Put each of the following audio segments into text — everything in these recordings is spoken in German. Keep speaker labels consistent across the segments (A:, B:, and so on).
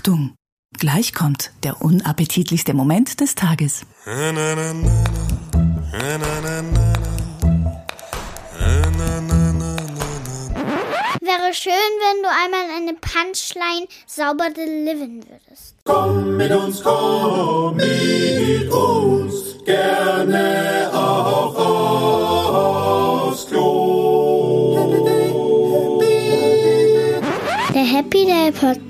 A: Achtung, gleich kommt der unappetitlichste Moment des Tages.
B: Wäre schön, wenn du einmal eine Punchline sauber delivern würdest.
C: Komm mit uns, komm mit uns, gerne auch aufs Klo.
B: Der Happy Day Podcast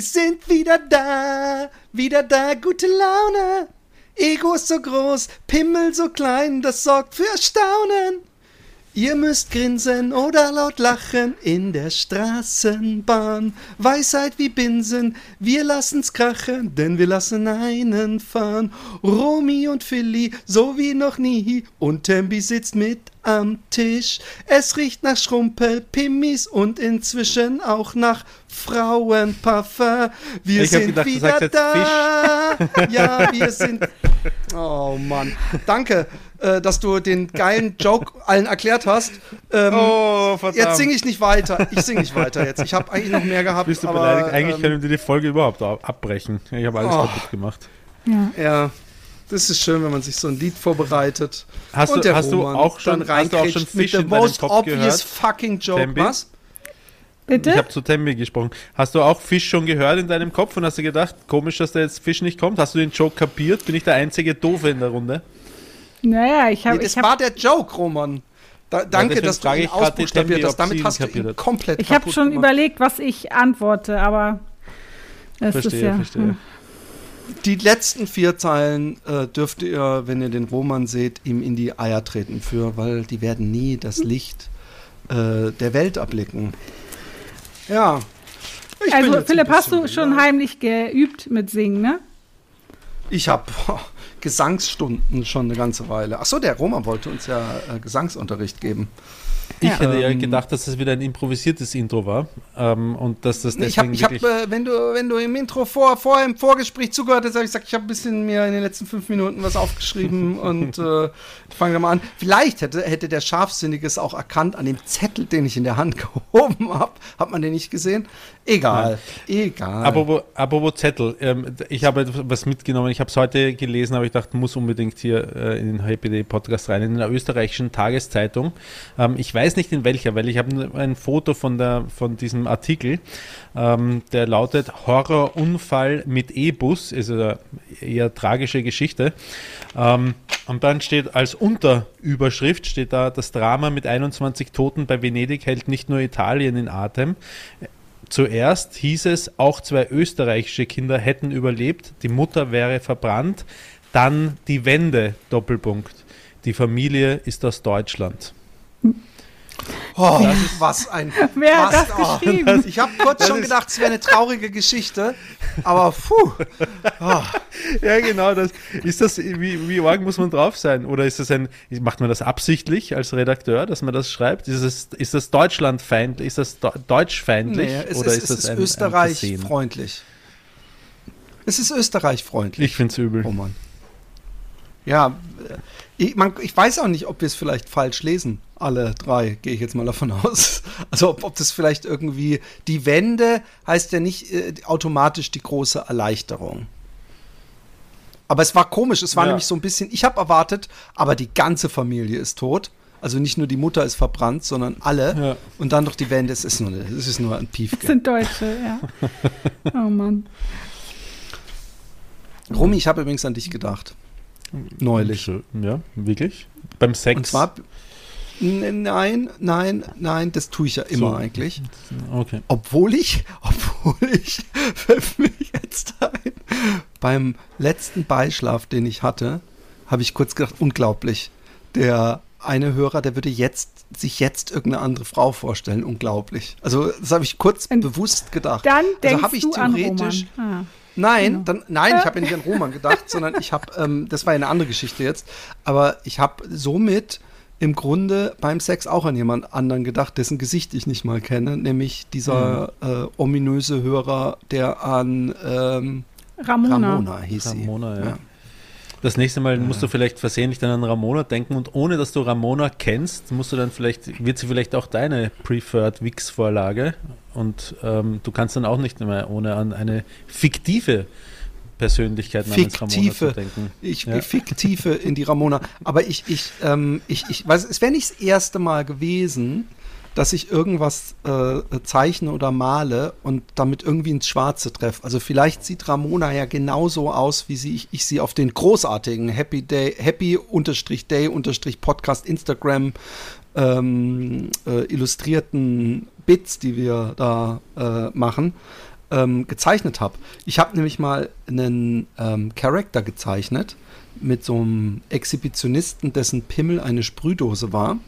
C: Wir sind
D: wieder da, wieder da, gute Laune. Ego ist so groß, Pimmel so klein, das sorgt für Staunen. Ihr müsst grinsen oder laut lachen in der Straßenbahn. Weisheit wie Binsen, wir lassen's krachen, denn wir lassen einen fahren. Romy und Philly, so wie noch nie, und Tembi sitzt mit am Tisch. Es riecht nach Schrumpel, Pimmis und inzwischen auch nach Frauenparfum. Wir
E: Ich
D: sind
E: gedacht, du
D: wieder da. Ja, wir sind. Oh Mann. Danke, äh, dass du den geilen Joke allen erklärt hast. Ähm,
E: Oh, verdammt.
D: Jetzt singe ich nicht weiter. Ich singe nicht weiter jetzt. Ich habe eigentlich noch mehr gehabt.
E: Bist du
D: aber,
E: beleidigt? Eigentlich
D: ähm,
E: können wir die Folge überhaupt ab- abbrechen. Ich habe alles
D: Oh.
E: kaputt gemacht.
D: Ja, das ist schön, wenn man sich so ein Lied vorbereitet.
E: Hast
D: und
E: du-
D: der
E: hast du auch schon- hast du auch schon
D: mit
E: Fisch
D: the
E: in
D: most obvious
E: gehört?
D: fucking joke.
E: Tembi?
D: Was?
F: Bitte?
E: Ich habe zu Tembi gesprochen. Hast du auch Fisch schon gehört in deinem Kopf und hast du gedacht, komisch, dass da jetzt Fisch nicht kommt? Hast du den Joke kapiert? Bin ich der einzige Doofe in der Runde?
F: naja, ich habe.
D: Nee, das
F: ich hab,
D: war der Joke, Roman. Da, danke,
E: deswegen
D: dass du ihn ausbuchstabiert hast. Damit hast du
E: ihn
D: komplett
F: ich habe schon
D: gemacht.
F: überlegt, was ich antworte, aber. Das ist
E: Verstehe,
F: ja,
E: verstehe.
F: hm.
D: Die letzten vier Zeilen äh, dürft ihr, wenn ihr den Roman seht, ihm in die Eier treten für, weil die werden nie das Licht äh, der Welt erblicken. Ja. Ich
F: Also, Philipp, hast du schon heimlich geübt mit Singen, ne?
D: Ich habe Gesangsstunden schon eine ganze Weile. Achso, der Roman wollte uns ja äh, Gesangsunterricht geben.
E: Ich
F: Ja.
E: hätte ja
D: Ähm,
E: gedacht, dass es wieder ein improvisiertes Intro war ähm, und dass das
D: Nee, ich habe,
E: deswegen
D: ich hab, äh, wenn du, wenn du im Intro vor, vorher im Vorgespräch zugehört hast, habe ich gesagt, ich habe ein bisschen mir in den letzten fünf Minuten was aufgeschrieben und äh, fange da mal an. Vielleicht hätte, hätte der Scharfsinnige es auch erkannt an dem Zettel, den ich in der Hand gehoben habe. Hat man den nicht gesehen? Egal, egal.
E: Apropos, apropos Zettel, ähm, ich habe was mitgenommen, ich habe es heute gelesen, aber ich dachte, muss unbedingt hier äh, in den Happy Day Podcast rein, in der österreichischen Tageszeitung. Ähm, ich weiß nicht in welcher, weil ich habe ein Foto von, der, von diesem Artikel, ähm, der lautet Horrorunfall mit E-Bus, ist eine eher tragische Geschichte. Ähm, und dann steht als Unterüberschrift, steht da, das Drama mit 21 Toten bei Venedig hält nicht nur Italien in Atem. Zuerst hieß es, auch zwei österreichische Kinder hätten überlebt, die Mutter wäre verbrannt. Dann die Wende, Doppelpunkt. Die Familie ist aus Deutschland.
D: Oh, was ein.
F: Wer hat
D: was,
F: das
D: oh,
F: geschrieben?
D: Ich habe kurz schon gedacht, es wäre eine traurige Geschichte, aber puh.
E: Ja, genau. Das, ist das, wie, wie arg muss man drauf sein? Oder ist das ein, macht man das absichtlich als Redakteur, dass man das schreibt? Ist das, ist das deutschlandfeindlich? Ist das deutschfeindlich?
D: Nee, es
E: oder
D: ist,
E: ist
D: es
E: das
D: ist
E: ein, ein
D: Österreich
E: Versehen?
D: freundlich. Es ist Österreich freundlich.
E: Ich finde es übel.
D: Oh Mann. Ja, äh, ich, man, ich weiß auch nicht, ob wir es vielleicht falsch lesen. Alle drei, gehe ich jetzt mal davon aus. Also ob, ob das vielleicht irgendwie die Wende heißt ja nicht äh, automatisch die große Erleichterung. Aber es war komisch, es war
E: Ja.
D: nämlich so ein bisschen, ich habe erwartet, aber die ganze Familie ist tot. Also nicht nur die Mutter ist verbrannt, sondern alle.
E: Ja.
D: Und dann doch die Wende, es ist nur, es ist nur ein
F: Das
D: Piefke.
F: sind Deutsche, ja. Oh Mann.
D: Romy, ich habe übrigens an dich gedacht. Neulich.
E: Ja, wirklich? Beim Sex?
D: Und zwar, nein, nein, nein, das tue ich ja immer
E: So.
D: eigentlich.
E: Okay.
D: Obwohl ich, obwohl ich, fällt mir jetzt ein, beim letzten Beischlaf, den ich hatte, habe ich kurz gedacht, unglaublich. Der eine Hörer, der würde jetzt sich jetzt irgendeine andere Frau vorstellen, unglaublich. Also das habe ich kurz
F: Und
D: bewusst gedacht.
F: Dann
D: also
F: denkst
D: habe ich
F: du an
D: theoretisch
F: Roman. Ah.
D: Nein,
F: Genau.
D: dann, nein, ich habe ja nicht an Roman gedacht, sondern ich habe, ähm, das war ja eine andere Geschichte jetzt, aber ich habe somit im Grunde beim Sex auch an jemand anderen gedacht, dessen Gesicht ich nicht mal kenne, nämlich dieser äh, ominöse Hörer, der an ähm,
F: Ramona.
D: Ramona hieß sie.
E: Ramona, ja. Das nächste Mal musst du vielleicht versehentlich dann an Ramona denken und ohne dass du Ramona kennst, musst du dann vielleicht, wird sie vielleicht auch deine Preferred Wix-Vorlage und ähm, du kannst dann auch nicht mehr ohne an eine fiktive Persönlichkeit namens Ramona
D: Fiktive.
E: zu denken.
D: Ich
E: Ja.
D: fiktive in die Ramona. Aber ich, ich, ähm, ich, ich weiß, es wäre nicht das erste Mal gewesen, dass ich irgendwas äh, zeichne oder male und damit irgendwie ins Schwarze treffe. Also vielleicht sieht Ramona ja genauso aus, wie sie, ich, ich sie auf den großartigen Happy Day, Happy unterstrich Day unterstrich Podcast Instagram ähm, äh, illustrierten Bits, die wir da äh, machen, ähm, gezeichnet habe. Ich habe nämlich mal einen ähm, Charakter gezeichnet mit so einem Exhibitionisten, dessen Pimmel eine Sprühdose war.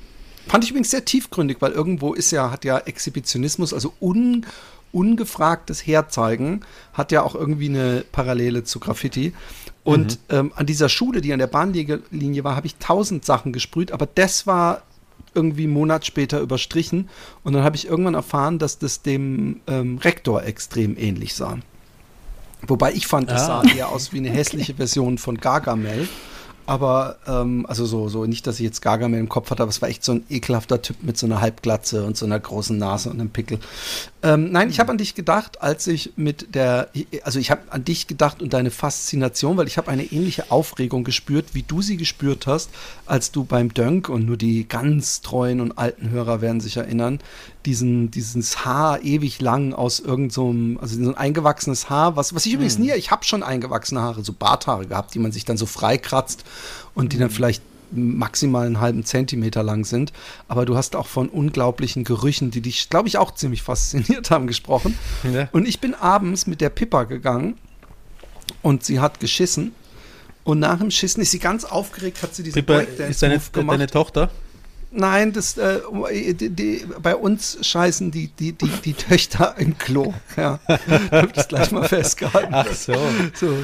D: Fand ich übrigens sehr tiefgründig, weil irgendwo ist ja, hat ja Exhibitionismus, also un, ungefragtes Herzeigen, hat ja auch irgendwie eine Parallele zu Graffiti. Und ähm, an dieser Schule, die an der Bahnlinie war, habe ich tausend Sachen gesprüht, aber das war irgendwie einen Monat später überstrichen. Und dann habe ich irgendwann erfahren, dass das dem ähm, Rektor extrem ähnlich sah. Wobei ich fand, das
E: Ah.
D: sah eher aus wie eine hässliche Version von Gargamel. Aber, ähm, also so, so, nicht, dass ich jetzt Gargamel im Kopf hatte, aber es war echt so ein ekelhafter Typ mit so einer Halbglatze und so einer großen Nase und einem Pickel. Ähm, nein, ich habe an dich gedacht, als ich mit der, also ich habe an dich gedacht und deine Faszination, weil ich habe eine ähnliche Aufregung gespürt, wie du sie gespürt hast, als du beim Dönk und nur die ganz treuen und alten Hörer werden sich erinnern, diesen, dieses Haar ewig lang aus irgendeinem, so also so ein eingewachsenes Haar, was, was ich übrigens nie, ich habe schon eingewachsene Haare, so Barthaare gehabt, die man sich dann so freikratzt und die dann vielleicht maximal einen halben Zentimeter lang sind. Aber du hast auch von unglaublichen Gerüchen, die dich, glaube ich, auch ziemlich fasziniert haben, gesprochen.
E: Ja.
D: Und ich bin abends mit der Pippa gegangen und sie hat geschissen. Und nach dem Schissen ist sie ganz aufgeregt, hat sie diesen
E: Pippa, ist deine,
D: gemacht.
E: deine Tochter?
D: Nein, das, äh, die, die, bei uns scheißen die, die, die, die Töchter im Klo. Ja, hab das gleich mal festgehalten.
E: Ach so.
D: So,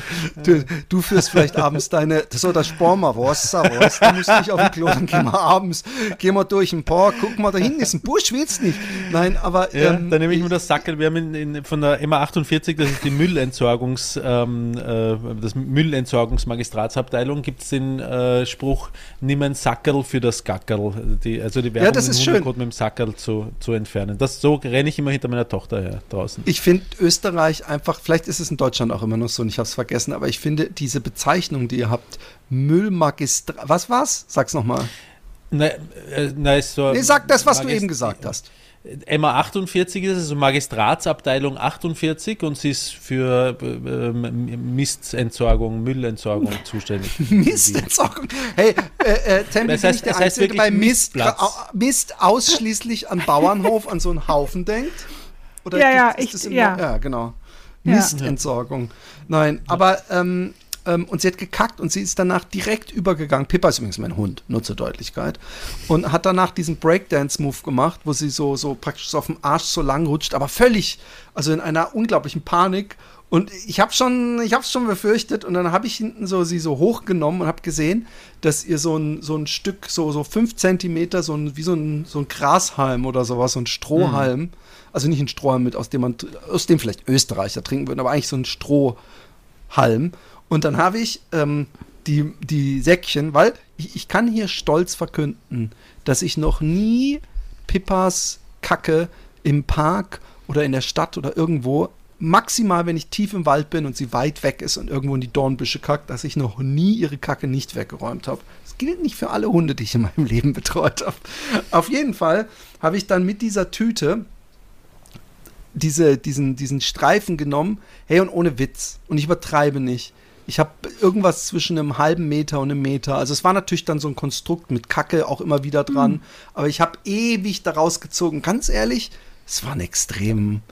D: du, du führst vielleicht abends deine, das soll das sparen wir Wasser, was? Du musst nicht auf dem Klo, dann gehen wir abends, gehen wir durch ein Park, guck mal, da hinten ist ein Busch, willst nicht? Nein, aber
E: Ja,
D: ähm,
E: dann nehme ich mir das Sackel. Wir haben in, in, von der MA48, das ist die Müllentsorgungs, ähm, äh, das Müllentsorgungsmagistratsabteilung, gibt es den äh, Spruch, nimm ein Sackel für das Gackerl. Die, also die Werbung,
D: das
E: den
D: ist schön.
E: Mit dem Sackel zu, zu entfernen. Das, so renne ich immer hinter meiner Tochter her draußen.
D: Ich finde Österreich einfach, vielleicht ist es in Deutschland auch immer noch so und ich habe es vergessen, aber ich finde diese Bezeichnung, die ihr habt, Müllmagistrat, was war's? Sag's nochmal.
E: Nein, äh, ist so
D: Nee, sag das, was du
E: Magist-
D: eben gesagt hast.
E: MA48 ist also Magistratsabteilung 48 und sie ist für äh, ähm, Mistentsorgung, Müllentsorgung zuständig.
D: Mistentsorgung. Hey, äh, äh, Tempi,
E: Das heißt-
D: ich der
E: das heißt
D: Einzige, der bei
E: wirklich
D: Mist, Mist ausschließlich an Bauernhof, an so einen Haufen denkt? Oder
F: Ja, ja,
D: ist
F: ich- ja.
D: ja, genau. Mistentsorgung. Nein, aber ähm, ähm, und sie hat gekackt und sie ist danach direkt übergegangen. Pippa ist übrigens mein Hund, nur zur Deutlichkeit. Und hat danach diesen Breakdance-Move gemacht, wo sie so, so praktisch so auf dem Arsch so lang rutscht, aber völlig, also in einer unglaublichen Panik. Und ich habe schon, ich habe schon befürchtet und dann habe ich hinten so sie so hochgenommen und habe gesehen, dass ihr so ein, so ein Stück, so, so fünf Zentimeter, so ein, wie so ein, so ein Grashalm oder sowas, so ein Strohhalm, also nicht ein Strohhalm mit, aus dem man, aus dem vielleicht Österreicher trinken würden, aber eigentlich so ein Strohhalm. Und dann habe ich ähm, die, die Säckchen, weil ich, ich kann hier stolz verkünden, dass ich noch nie Pippas Kacke im Park oder in der Stadt oder irgendwo, maximal wenn ich tief im Wald bin und sie weit weg ist und irgendwo in die Dornbüsche kackt, dass ich noch nie ihre Kacke nicht weggeräumt habe. Das gilt nicht für alle Hunde, die ich in meinem Leben betreut habe. Auf jeden Fall habe ich dann mit dieser Tüte diese, diesen, diesen Streifen genommen, hey und ohne Witz. Und ich übertreibe nicht. Ich habe irgendwas zwischen einem halben Meter und einem Meter. Also es war natürlich dann so ein Konstrukt mit Kacke auch immer wieder dran. Aber ich habe ewig daraus gezogen. Ganz ehrlich, es war ein extrem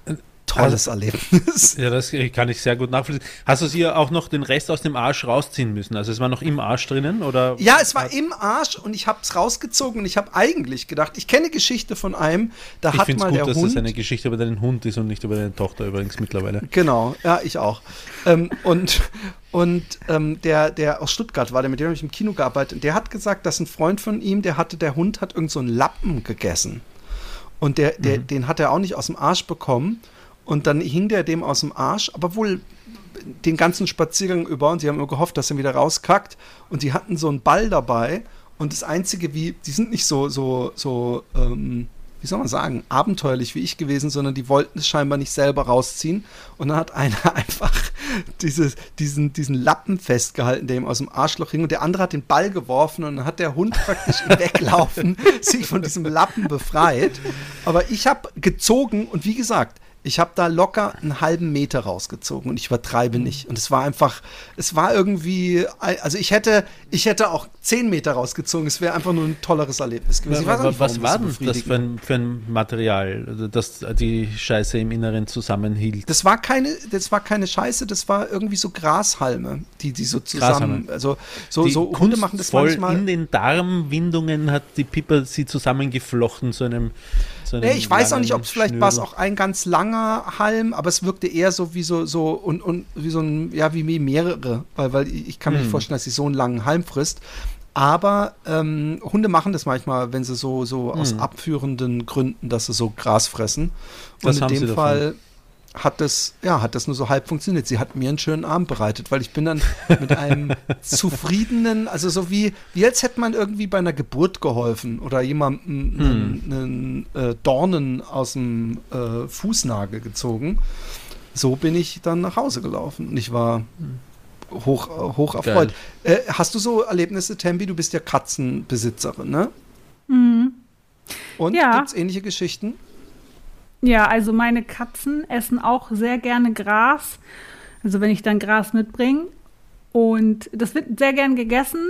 D: tolles Erlebnis.
E: Ja, das kann ich sehr gut nachvollziehen. Hast du sie auch noch den Rest aus dem Arsch rausziehen müssen? Also es war noch im Arsch drinnen oder?
D: Ja, es war im Arsch und ich habe es rausgezogen und ich habe eigentlich gedacht, ich kenne Geschichte von einem, da
E: Ich
D: hat
E: finde es
D: mal
E: gut,
D: der
E: dass
D: Hund.
E: das eine Geschichte über deinen Hund ist und nicht über deine Tochter übrigens mittlerweile.
D: Genau, ja, ich auch. ähm, und und ähm, der, der aus Stuttgart war, der mit dem habe ich im Kino gearbeitet, der hat gesagt, dass ein Freund von ihm, der hatte, der Hund hat irgend so einen Lappen gegessen. Und der, der, den hat er auch nicht aus dem Arsch bekommen. Und dann hing der dem aus dem Arsch, aber wohl den ganzen Spaziergang über und sie haben immer gehofft, dass er wieder rauskackt. Und die hatten so einen Ball dabei. Und das Einzige, wie, die sind nicht so, so, so, ähm, wie soll man sagen, abenteuerlich wie ich gewesen, sondern die wollten es scheinbar nicht selber rausziehen. Und dann hat einer einfach dieses, diesen, diesen Lappen festgehalten, der ihm aus dem Arschloch hing. Und der andere hat den Ball geworfen und dann hat der Hund praktisch im Weglaufen sich von diesem Lappen befreit. Aber ich habe gezogen und wie gesagt, ich habe da locker einen halben Meter rausgezogen und ich übertreibe nicht. Und es war einfach, es war irgendwie, also ich hätte, ich hätte auch zehn Meter rausgezogen. Es wäre einfach nur ein tolleres Erlebnis gewesen. Auch nicht,
E: Was war
D: so
E: denn das für ein, für ein Material, also das die Scheiße im Inneren zusammenhielt?
D: Das war keine, das war keine Scheiße, das war irgendwie so Grashalme, die, die so zusammen,
E: Grashalme.
D: also so,
E: die
D: so Hunde machen das manchmal.
E: in den Darmwindungen hat die Pippa sie zusammengeflochten zu einem. Einem
D: Nee, ich weiß auch nicht, ob es vielleicht war es auch ein ganz langer Halm, aber es wirkte eher so wie so, so und, und wie so ein, ja, wie mehrere, weil, weil ich kann mir nicht
E: Hm.
D: vorstellen, dass sie so einen langen Halm frisst. Aber ähm, Hunde machen das manchmal, wenn sie so, so aus
E: Hm.
D: abführenden Gründen, dass sie so Gras fressen. Und
E: haben
D: in dem
E: davon?
D: Fall hat das, ja, hat das nur so halb funktioniert. Sie hat mir einen schönen Abend bereitet, weil ich bin dann mit einem zufriedenen, also so wie, wie als hätte man irgendwie bei einer Geburt geholfen oder jemandem einen, einen äh, Dornen aus dem äh, Fußnagel gezogen. So bin ich dann nach Hause gelaufen und ich war hoch, hoch erfreut. Äh, hast du so Erlebnisse, Tembi? Du bist ja Katzenbesitzerin, ne?
F: Mhm.
D: Und
F: Ja.
D: gibt's ähnliche Geschichten?
F: Ja, also meine Katzen essen auch sehr gerne Gras. Also wenn ich dann Gras mitbringe. Und das wird sehr gern gegessen.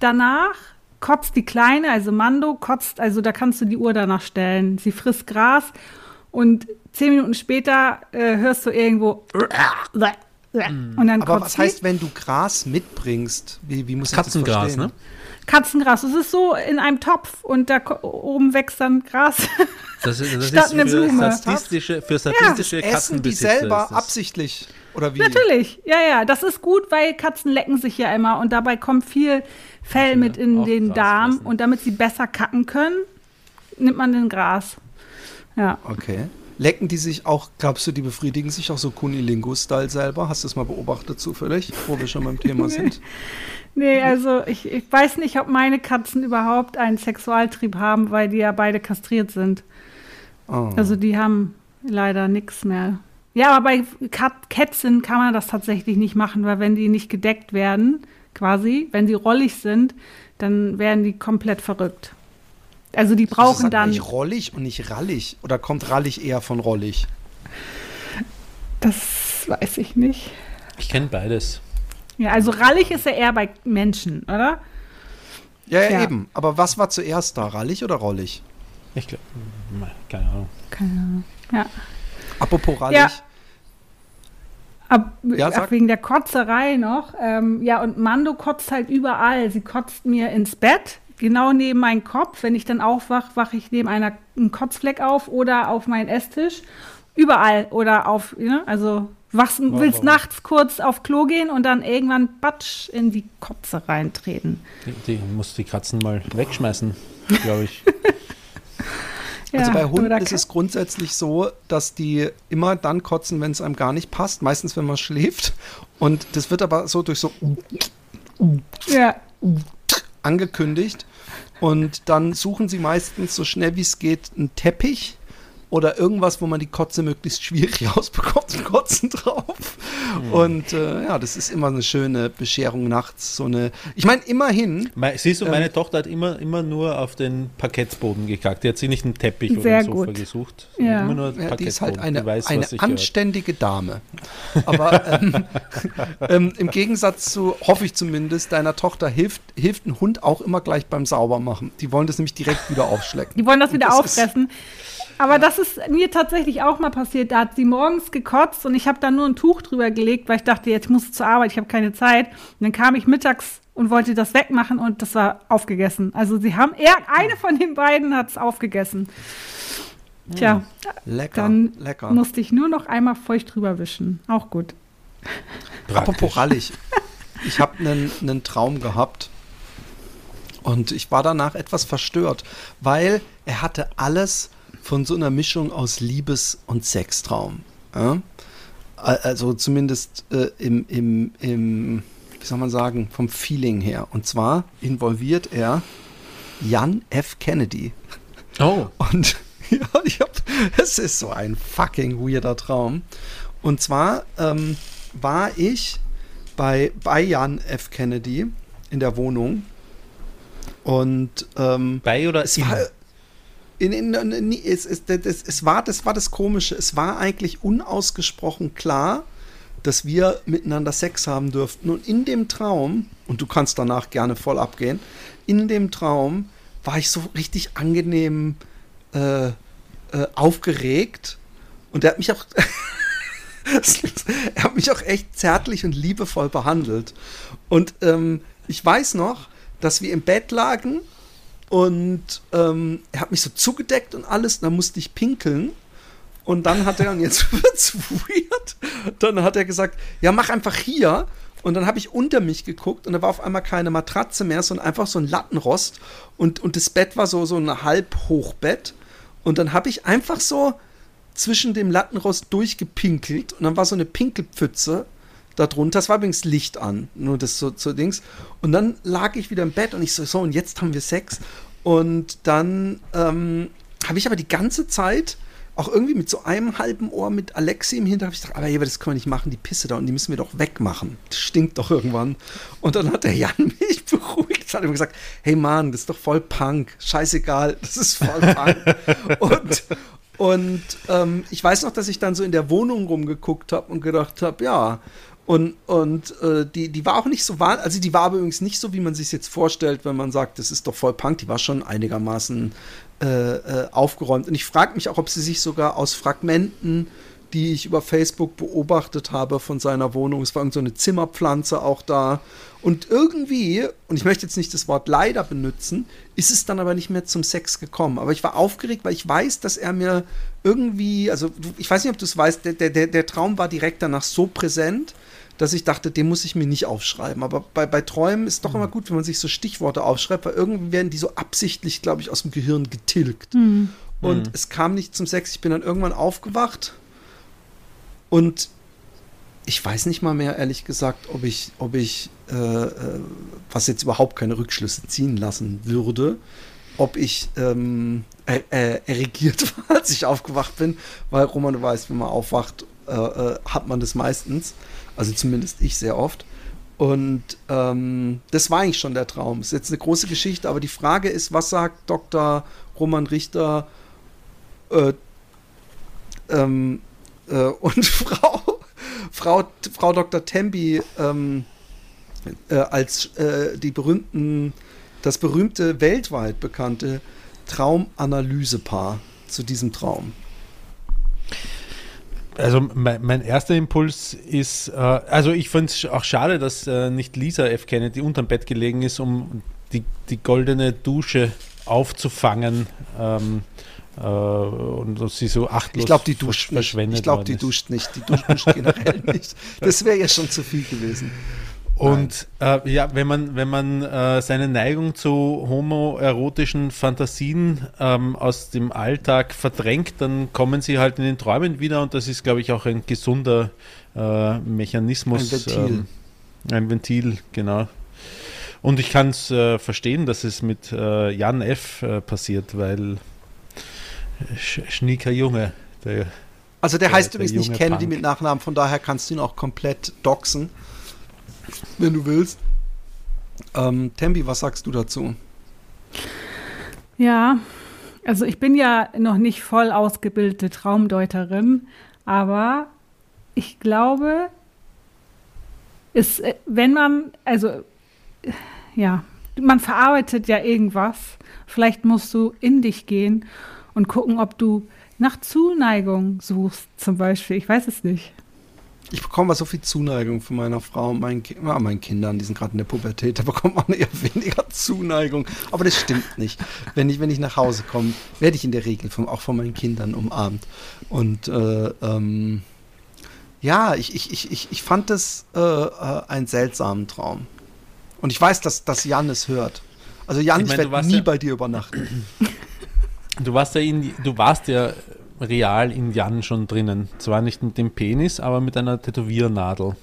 F: Danach kotzt die Kleine, also Mando, kotzt, also da kannst du die Uhr danach stellen. Sie frisst Gras und zehn Minuten später äh, hörst du irgendwo und dann
D: Aber was
F: sie.
D: heißt, wenn du Gras mitbringst? Wie, wie muss ich das
E: Katzengras,
D: verstehen?
E: ne?
F: Katzengras. Es ist so in einem Topf und da oben wächst dann Gras.
E: Das, ist- das
F: Statt
E: ist
F: eine
E: für
F: Blume.
E: statistische, für statistische
D: Essen die
E: Katzenbesitzer
D: selber absichtlich? Oder wie?
F: Natürlich, ja, ja, das ist gut, weil Katzen lecken sich ja immer und dabei kommt viel Fell mit in den
E: Gras
F: Darm
E: fressen.
F: und damit sie besser kacken können, nimmt man den Gras. Ja.
D: Okay. Lecken die sich auch, glaubst du, die befriedigen sich auch so Kunilingus-Style selber? Hast du das mal beobachtet zufällig, wo wir schon beim Thema sind?
F: Nee, also ich, ich weiß nicht, ob meine Katzen überhaupt einen Sexualtrieb haben, weil die ja beide kastriert sind.
D: Oh.
F: Also die haben leider nichts mehr. Ja, aber bei Kätzchen kann man das tatsächlich nicht machen, weil wenn die nicht gedeckt werden, quasi, wenn sie rollig sind, dann werden die komplett verrückt. Also die
D: Ist das
F: brauchen dann.
D: eigentlich rollig und nicht rallig? Oder kommt rallig eher von rollig?
F: Das weiß ich nicht.
E: Ich kenne beides.
F: Ja, also rallig ist ja eher bei Menschen, oder?
D: Ja, ja,
F: Ja.
D: eben. Aber was war zuerst da, rallig oder rollig?
E: Ich glaube, keine Ahnung.
F: Keine Ahnung. Ja.
D: Apropos rallig.
F: Ja. Ab,
D: Ja, sag.
F: wegen der Kotzerei noch. Ähm, ja, und Mando kotzt halt überall. Sie kotzt mir ins Bett, genau neben meinen Kopf. Wenn ich dann aufwache, wache ich neben einer, einem Kotzfleck auf oder auf meinen Esstisch. Überall. Oder auf, ne? also wachst, willst nachts kurz auf Klo gehen und dann irgendwann batsch in die Kotze reintreten.
E: Die, die muss die Katzen mal wegschmeißen, glaube ich.
D: Also bei Hunden ist es grundsätzlich so, dass die immer dann kotzen, wenn es einem gar nicht passt, meistens wenn man schläft. Und das wird aber so durch so
F: Ja,
D: angekündigt. Und dann suchen sie meistens so schnell wie es geht einen Teppich oder irgendwas, wo man die Kotze möglichst schwierig rausbekommt und kotzen drauf. Und äh, ja, das ist immer eine schöne Bescherung nachts. So eine. Ich meine, immerhin.
E: Me- Siehst du,
D: Ähm,
E: meine Tochter hat immer, immer nur auf den Parkettboden gekackt. Die hat sich nicht einen Teppich oder ein Sofa
F: gut.
E: gesucht.
F: Ja.
E: Immer nur
D: Ja, die ist halt eine,
E: weiß,
D: eine
E: sich hört.
D: anständige Dame. Aber ähm, ähm, im Gegensatz zu, hoffe ich zumindest, deiner Tochter hilft, hilft ein Hund auch immer gleich beim Saubermachen. Die wollen das nämlich direkt wieder aufschlecken.
F: die wollen das wieder
D: Das ist-
F: auffressen. Aber das ist mir tatsächlich auch mal passiert. Da hat sie morgens gekotzt und ich habe da nur ein Tuch drüber gelegt, weil ich dachte, jetzt muss ich zur Arbeit, ich habe keine Zeit. Und dann kam ich mittags und wollte das wegmachen und das war aufgegessen. Also sie haben, er, eine von den beiden hat es aufgegessen. Tja,
D: Lecker,
F: dann
D: lecker.
F: musste ich nur noch einmal feucht drüber wischen. Auch gut.
D: Apropos rallig. Ich habe einen, einen Traum gehabt und ich war danach etwas verstört, weil er hatte alles von so einer Mischung aus Liebes- und Sextraum. Ja? Also zumindest äh, im, im, im, wie soll man sagen, vom Feeling her. Und zwar involviert er Jan F. Kennedy.
E: Oh.
D: Und ja, ich hab, es ist so ein fucking weirder Traum. Und zwar ähm, war ich bei, bei Jan F. Kennedy in der Wohnung. Und ähm,
E: Bei oder
D: es war, in, in, in, es, es, es, es, war, das war das Komische. Es war eigentlich unausgesprochen klar, dass wir miteinander Sex haben dürften. Und in dem Traum, und du kannst danach gerne voll abgehen, in dem Traum war ich so richtig angenehm äh, äh, aufgeregt. Und er hat mich auch. er hat mich auch echt zärtlich und liebevoll behandelt. Und ähm, ich weiß noch, dass wir im Bett lagen und ähm, er hat mich so zugedeckt und alles, und dann musste ich pinkeln. Und dann hat er, und jetzt wird's weird, dann hat er gesagt, ja, mach einfach hier. Und dann habe ich unter mich geguckt und da war auf einmal keine Matratze mehr, sondern einfach so ein Lattenrost. Und, und das Bett war so, so ein Halbhochbett. Und dann habe ich einfach so zwischen dem Lattenrost durchgepinkelt und dann war so eine Pinkelpfütze darunter. Das war übrigens Licht an, nur das so, so Dings. Und dann lag ich wieder im Bett und ich so, so, und jetzt haben wir Sex. Und dann ähm, habe ich aber die ganze Zeit auch irgendwie mit so einem halben Ohr mit Alexi im Hintergrund. Ich dachte, aber, das können wir nicht machen, die Pisse da und die müssen wir doch wegmachen. Das stinkt doch irgendwann. Und dann hat der Jan mich beruhigt. Hat immer gesagt, hey Mann, das ist doch voll Punk. Scheißegal, das ist voll Punk. und und ähm, ich weiß noch, dass ich dann so in der Wohnung rumgeguckt habe und gedacht habe, ja. Und, und äh, die, die war auch nicht so also die war aber übrigens nicht so, wie man sich jetzt vorstellt, wenn man sagt, das ist doch voll Punk. Die war schon einigermaßen äh, äh, aufgeräumt. Und ich frage mich auch, ob sie sich sogar aus Fragmenten, die ich über Facebook beobachtet habe von seiner Wohnung, es war irgend so eine Zimmerpflanze auch da. Und irgendwie, und ich möchte jetzt nicht das Wort leider benutzen, ist es dann aber nicht mehr zum Sex gekommen. Aber ich war aufgeregt, weil ich weiß, dass er mir irgendwie, also ich weiß nicht, ob du es weißt, der, der, der Traum war direkt danach so präsent, dass ich dachte, den muss ich mir nicht aufschreiben. Aber bei, bei Träumen ist doch immer gut, wenn man sich so Stichworte aufschreibt, weil irgendwie werden die so absichtlich, glaube ich, aus dem Gehirn getilgt. Und es kam nicht zum Sex. Ich bin dann irgendwann aufgewacht und ich weiß nicht mal mehr, ehrlich gesagt, ob ich, ob ich, äh, äh, was jetzt überhaupt keine Rückschlüsse ziehen lassen würde, ob ich ähm, er, äh, erregiert war, als ich aufgewacht bin, weil Roman, du weißt, wenn man aufwacht, äh, äh, hat man das meistens. Also zumindest ich sehr oft. Und ähm, das war eigentlich schon der Traum. Ist jetzt eine große Geschichte, aber die Frage ist, was sagt Dr. Roman Richter äh, ähm, äh, und Frau, Frau, Frau Dr. Tembi ähm, äh, als äh, die berühmten, das berühmte weltweit bekannte Traumanalysepaar zu diesem Traum.
E: Also mein, mein erster Impuls ist, äh, also ich finde es auch schade, dass äh, nicht Lisa F. Kennedy unterm Bett gelegen ist, um die, die goldene Dusche aufzufangen ähm, äh, und dass sie so achtlos
D: Ich glaube, die duscht nicht.
E: verschwendet
D: Ich glaube, die duscht nicht. Die duscht, duscht generell nicht. Das wäre ja schon zu viel gewesen.
E: Und äh, ja, wenn man, wenn man äh, seine Neigung zu homoerotischen Fantasien ähm, aus dem Alltag verdrängt, dann kommen sie halt in den Träumen wieder und das ist, glaube ich, auch ein gesunder äh, Mechanismus.
D: Ein Ventil.
E: Ähm, ein Ventil, genau. Und ich kann es äh, verstehen, dass es mit äh, Jan F. Äh, passiert, weil Sch Schnieker Junge, der
D: Also der
E: Der-
D: heißt
E: der
D: übrigens nicht
E: junge
D: Kennedy
E: Punk.
D: mit Nachnamen, von daher kannst du ihn auch komplett doxen, wenn du willst. Ähm, Tembi, was sagst du dazu?
F: Ja, also ich bin ja noch nicht voll ausgebildete Traumdeuterin, aber ich glaube, es, äh, wenn man, also äh, ja, man verarbeitet ja irgendwas. Vielleicht musst du in dich gehen und gucken, ob du nach Zuneigung suchst, zum Beispiel. Ich weiß es nicht.
D: Ich bekomme so viel Zuneigung von meiner Frau und meinen, Ki meinen Kindern, die sind gerade in der Pubertät, da bekommt man eher weniger Zuneigung. Aber das stimmt nicht. Wenn ich, wenn ich nach Hause komme, werde ich in der Regel von, auch von meinen Kindern umarmt. Und äh, ähm, ja, ich, ich, ich, ich, ich fand das äh, äh, einen seltsamen Traum. Und ich weiß, dass, dass Jan es hört. Also Jan, ich, mein, ich werde nie ja, bei dir übernachten.
E: Du warst ja in, du warst ja real in Jan schon drinnen. Zwar nicht mit dem Penis, aber mit einer Tätowiernadel.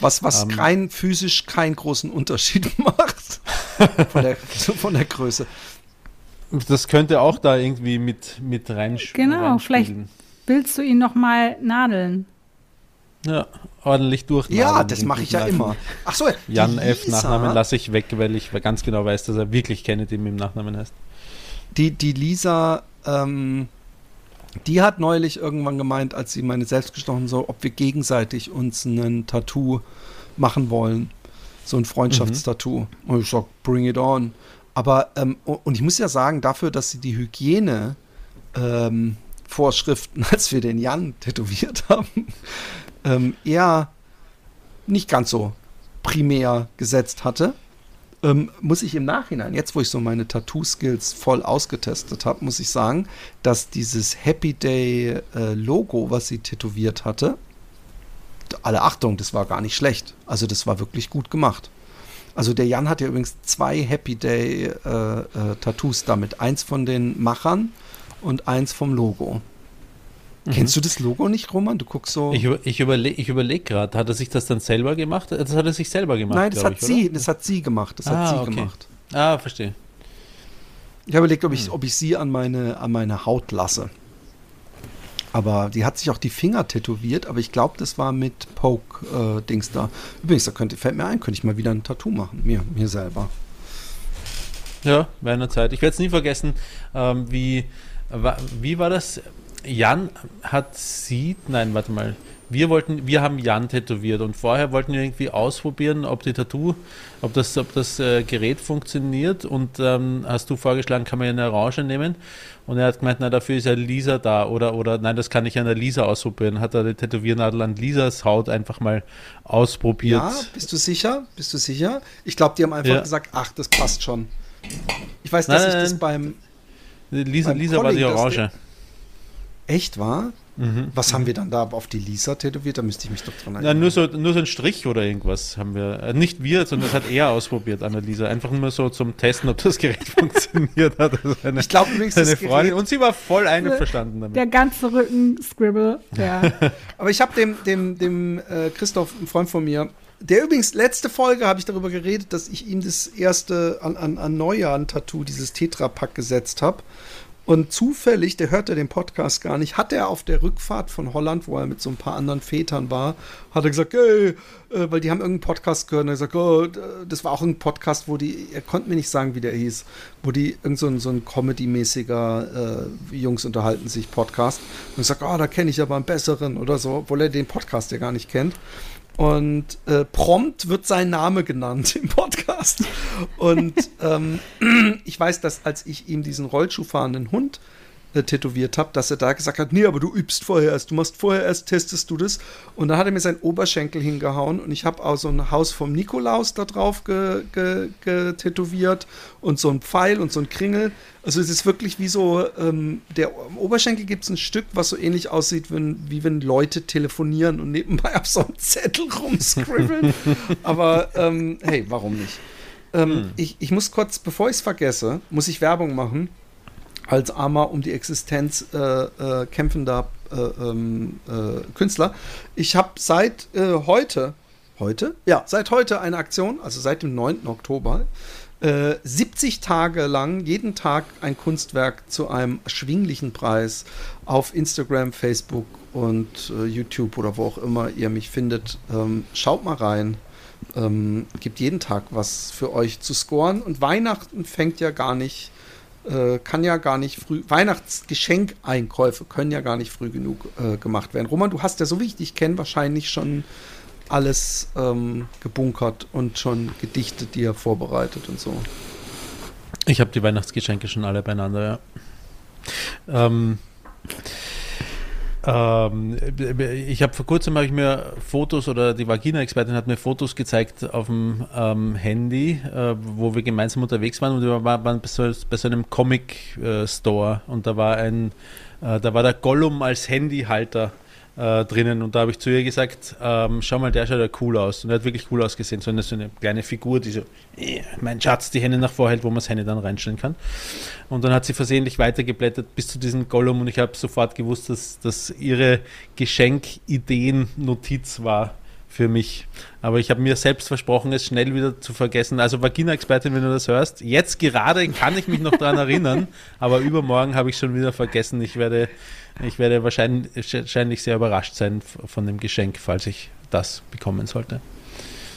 D: Was, was ähm, kein, physisch keinen großen Unterschied macht. von, der, von der Größe.
E: Das könnte auch da irgendwie mit, mit reinspielen.
F: Genau, vielleicht willst du ihn nochmal nadeln.
E: Ja, ordentlich durch.
D: Ja, das mache ich ja immer.
E: Ach so, Jan F. Nachnamen lasse ich weg, weil ich ganz genau weiß, dass er wirklich Kennedy mit dem Nachnamen heißt.
D: Die, die Lisa ähm, die hat neulich irgendwann gemeint, als sie meine selbst gestochen so, ob wir gegenseitig uns ein Tattoo machen wollen. So ein Freundschaftstattoo. Mhm. Und ich sag, bring it on. Aber, ähm, und ich muss ja sagen, dafür, dass sie die Hygiene ähm, Vorschriften, als wir den Jan tätowiert haben, ähm, eher nicht ganz so primär gesetzt hatte ähm, muss ich im Nachhinein, jetzt wo ich so meine Tattoo-Skills voll ausgetestet habe, muss ich sagen, dass dieses Happy Day-Logo, äh, was sie tätowiert hatte, alle Achtung, das war gar nicht schlecht. Also das war wirklich gut gemacht. Also der Jan hat ja übrigens zwei Happy Day äh, äh, Tattoos damit. Eins von den Machern und eins vom Logo. Mhm. Kennst du das Logo nicht, Roman? Du guckst so.
E: Ich, ich überlege ich überleg gerade, hat er sich das dann selber gemacht? Das hat er sich selber gemacht.
D: Nein, das hat ich, sie, das hat sie gemacht. Das ah, hat sie okay. gemacht.
E: Ah, verstehe.
D: Ich habe überlegt, ob ich, hm. ob ich sie an meine, an meine Haut lasse. Aber die hat sich auch die Finger tätowiert, aber ich glaube, das war mit Poke-Dings äh, da. Übrigens, da könnte, fällt mir ein, könnte ich mal wieder ein Tattoo machen, mir, mir selber.
E: Ja, wäre eine Zeit. Ich werde es nie vergessen, ähm, wie, wie war das? Jan hat sie, nein, warte mal. Wir wollten, wir haben Jan tätowiert und vorher wollten wir irgendwie ausprobieren, ob die Tattoo, ob das, ob das äh, Gerät funktioniert und ähm, hast du vorgeschlagen, kann man eine Orange nehmen und er hat gemeint, na dafür ist ja Lisa da oder oder nein, das kann ich an der Lisa ausprobieren. Hat er die Tätowiernadel an Lisas Haut einfach mal ausprobiert. Ja,
D: bist du sicher? Bist du sicher? Ich glaube, die haben einfach ja. gesagt, ach, das passt schon. Ich weiß, dass nein, ich das beim
E: Lisa, beim Lisa war die Orange.
D: Echt war? Mhm. Was haben wir dann da auf die Lisa tätowiert? Da müsste ich mich doch dran
E: erinnern. Ja, nur so, nur so ein Strich oder irgendwas haben wir. Äh, nicht wir, sondern das hat er ausprobiert, Annalisa. Einfach nur so zum Testen, ob das Gerät funktioniert hat. Also
D: eine, ich glaube übrigens,
E: seine Freundin. Und sie war voll einverstanden
F: damit. Der ganze Rücken Scribble, ja.
D: Aber ich habe dem, dem, dem äh, Christoph, ein Freund von mir, der übrigens, letzte Folge habe ich darüber geredet, dass ich ihm das erste an, an, an Neujahr ein Tattoo, dieses Tetra-Pack gesetzt habe. Und zufällig, der hörte den Podcast gar nicht, hat er auf der Rückfahrt von Holland, wo er mit so ein paar anderen Vätern war, hat er gesagt, hey, äh, weil die haben irgendeinen Podcast gehört und er gesagt, oh, das war auch ein Podcast, wo die, er konnte mir nicht sagen, wie der hieß, wo die irgend so ein, so ein Comedy-mäßiger äh, Jungs unterhalten sich Podcast. Und ich sage, oh, da kenne ich aber einen besseren oder so, obwohl er den Podcast ja gar nicht kennt. Und äh, prompt wird sein Name genannt im Podcast. Und ähm, ich weiß, dass als ich ihm diesen Rollschuhfahrenden Hund tätowiert habe, dass er da gesagt hat, nee, aber du übst vorher erst, du machst vorher erst, testest du das. Und dann hat er mir seinen Oberschenkel hingehauen und ich habe auch so ein Haus vom Nikolaus da drauf getätowiert und so ein Pfeil und so ein Kringel. Also es ist wirklich wie so, ähm, der Oberschenkel gibt es ein Stück, was so ähnlich aussieht, wenn, wie wenn Leute telefonieren und nebenbei auf so einem Zettel rumscribbeln. aber ähm, hey, warum nicht? Ähm, hm. ich, ich muss kurz, bevor ich es vergesse, muss ich Werbung machen als armer um die Existenz äh, äh, kämpfender äh, ähm, äh Künstler. Ich habe seit äh, heute, heute? Ja, seit heute eine Aktion, also seit dem 9. Oktober, 70 äh, Tage lang jeden Tag ein Kunstwerk zu einem erschwinglichen Preis auf Instagram, Facebook und YouTube oder wo auch immer ihr mich findet. Ähm, schaut mal rein. Ähm, gibt jeden Tag was für euch zu scoren und Weihnachten fängt ja gar nicht äh, kann ja gar nicht früh, Weihnachtsgeschenkeinkäufe können ja gar nicht früh genug äh, gemacht werden. Roman, du hast ja, so wie ich dich kenne, wahrscheinlich schon alles ähm, gebunkert und schon Gedichte dir vorbereitet und so.
E: Ich habe die Weihnachtsgeschenke schon alle beieinander, ja. Ähm, Ähm, ich habe vor kurzem habe ich mir Fotos oder die Vagina-Expertin hat mir Fotos gezeigt auf dem ähm, Handy, äh, wo wir gemeinsam unterwegs waren und wir waren bei so, bei so einem Comic-Store äh, und da war ein, äh, da war der Gollum als Handyhalter äh, drinnen. Und da habe ich zu ihr gesagt, ähm, schau mal, der schaut ja cool aus. Und er hat wirklich cool ausgesehen, so eine, so eine kleine Figur, die so, äh, mein Schatz, die Hände nach vorhält, wo man das Handy dann reinstellen kann. Und dann hat sie versehentlich weitergeblättert bis zu diesem Gollum. Und ich habe sofort gewusst, dass, dass ihre Geschenkideen-Notiz war für mich. Aber ich habe mir selbst versprochen, es schnell wieder zu vergessen. Also Vagina-Expertin, wenn du das hörst, jetzt gerade kann ich mich noch daran erinnern, aber übermorgen habe ich schon wieder vergessen. Ich werde ich werde wahrscheinlich, wahrscheinlich sehr überrascht sein von dem Geschenk, falls ich das bekommen sollte.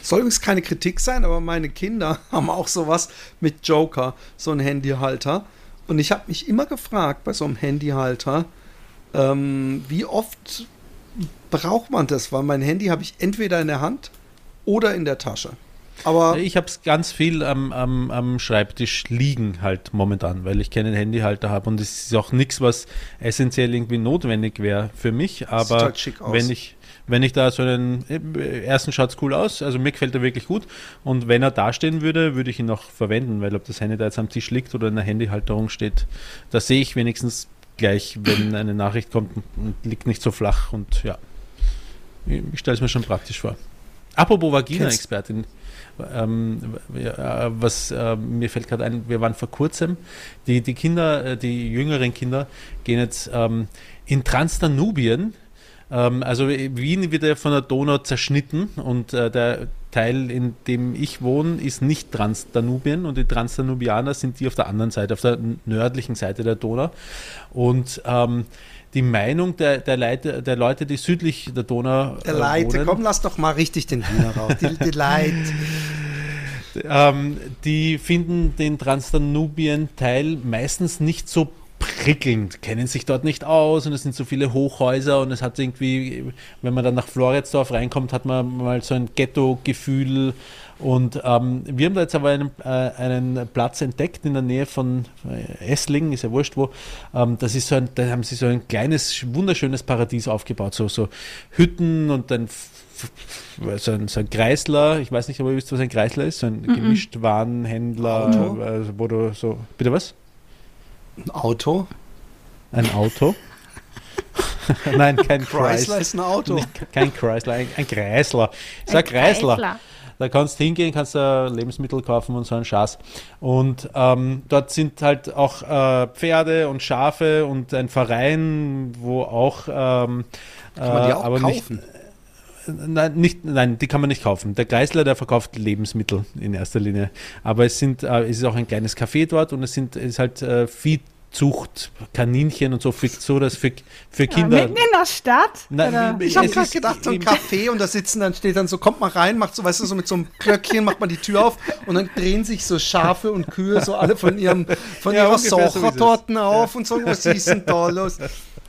D: Soll übrigens keine Kritik sein, aber meine Kinder haben auch sowas mit Joker, so ein Handyhalter. Und ich habe mich immer gefragt bei so einem Handyhalter, ähm, wie oft braucht man das? Weil mein Handy habe ich entweder in der Hand oder in der Tasche. Aber
E: ich habe es ganz viel am, am, am, Schreibtisch liegen halt momentan, weil ich keinen Handyhalter habe und es ist auch nichts, was essentiell irgendwie notwendig wäre für mich. Aber halt wenn ich wenn ich da so einen äh, ersten schaut es cool aus, also mir gefällt er wirklich gut und wenn er dastehen würde, würde ich ihn auch verwenden, weil ob das Handy da jetzt am Tisch liegt oder in der Handyhalterung steht, da sehe ich wenigstens gleich, wenn eine Nachricht kommt und liegt nicht so flach und ja, ich stelle es mir schon praktisch vor. Apropos Vagina-Expertin, ähm, was äh, mir fällt gerade ein, wir waren vor kurzem, die, die Kinder, äh, die jüngeren Kinder gehen jetzt ähm, in Transdanubien. Ähm, also Wien wird ja von der Donau zerschnitten und äh, der Teil, in dem ich wohne, ist nicht Transdanubien und die Transdanubianer sind die auf der anderen Seite, auf der nördlichen Seite der Donau. Und ähm, die Meinung der, der, Leute, der Leute, die südlich der Donau.
D: Der Leute, wohnen, komm, lass doch mal richtig den Wiener raus. Die, die Leute.
E: Ähm, die finden den Transdanubien-Teil meistens nicht so prickelnd, kennen sich dort nicht aus und es sind so viele Hochhäuser und es hat irgendwie, wenn man dann nach Floridsdorf reinkommt, hat man mal so ein Ghetto-Gefühl und ähm, wir haben da jetzt aber einen, äh, einen Platz entdeckt in der Nähe von äh, Esslingen, ist ja wurscht wo. Ähm, das ist so ein, da haben sie so ein kleines, wunderschönes Paradies aufgebaut, so, so Hütten und dann so ein, so ein Kreisler, ich weiß nicht, ob ihr wisst, was ein Kreisler ist, so ein -mm. Gemischtwarenhändler, also, wo du so, bitte was?
D: Ein Auto?
E: Ein Auto? Nein, kein
D: Chrysler. Chrysler ist ein Auto.
E: Nicht, kein Chrysler, ein, ein Kreisler. Ich sag Kreisler. Kreisler. Da kannst du hingehen, kannst du Lebensmittel kaufen und so einen Schatz. Und ähm, dort sind halt auch äh, Pferde und Schafe und ein Verein, wo auch. Ähm,
D: kann man die auch aber kaufen?
E: Nicht, Nein, nicht, nein, die kann man nicht kaufen. Der Kreisler, der verkauft Lebensmittel in erster Linie. Aber es sind, äh, es ist auch ein kleines Café dort und es sind, es ist halt äh, Vieh Zucht, Kaninchen und so, für, so das für, für Kinder. Ja,
F: mitten in der Stadt?
D: Nein, ich habe gerade gedacht, so ein Café und da sitzen dann steht dann so, kommt mal rein, macht so, weißt du, so mit so einem Glöckchen macht man die Tür auf und dann drehen sich so Schafe und Kühe so alle von ihrem von ja, ihrer Sochertorten so auf ja. und so, was ist denn da los?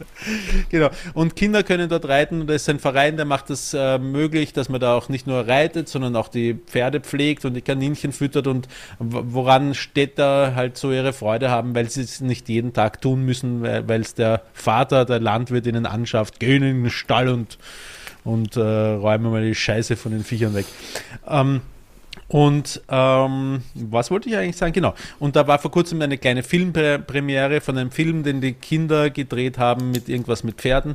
E: genau. Und Kinder können dort reiten und es ist ein Verein, der macht es äh, möglich, dass man da auch nicht nur reitet, sondern auch die Pferde pflegt und die Kaninchen füttert und woran Städter halt so ihre Freude haben, weil sie es nicht jeden Tag tun müssen, weil es der Vater, der Landwirt ihnen anschafft, gehen in den Stall und, und äh, räumen mal die Scheiße von den Viechern weg. Ähm, und ähm, was wollte ich eigentlich sagen? Genau. Und da war vor kurzem eine kleine Filmpremiere von einem Film, den die Kinder gedreht haben mit irgendwas mit Pferden.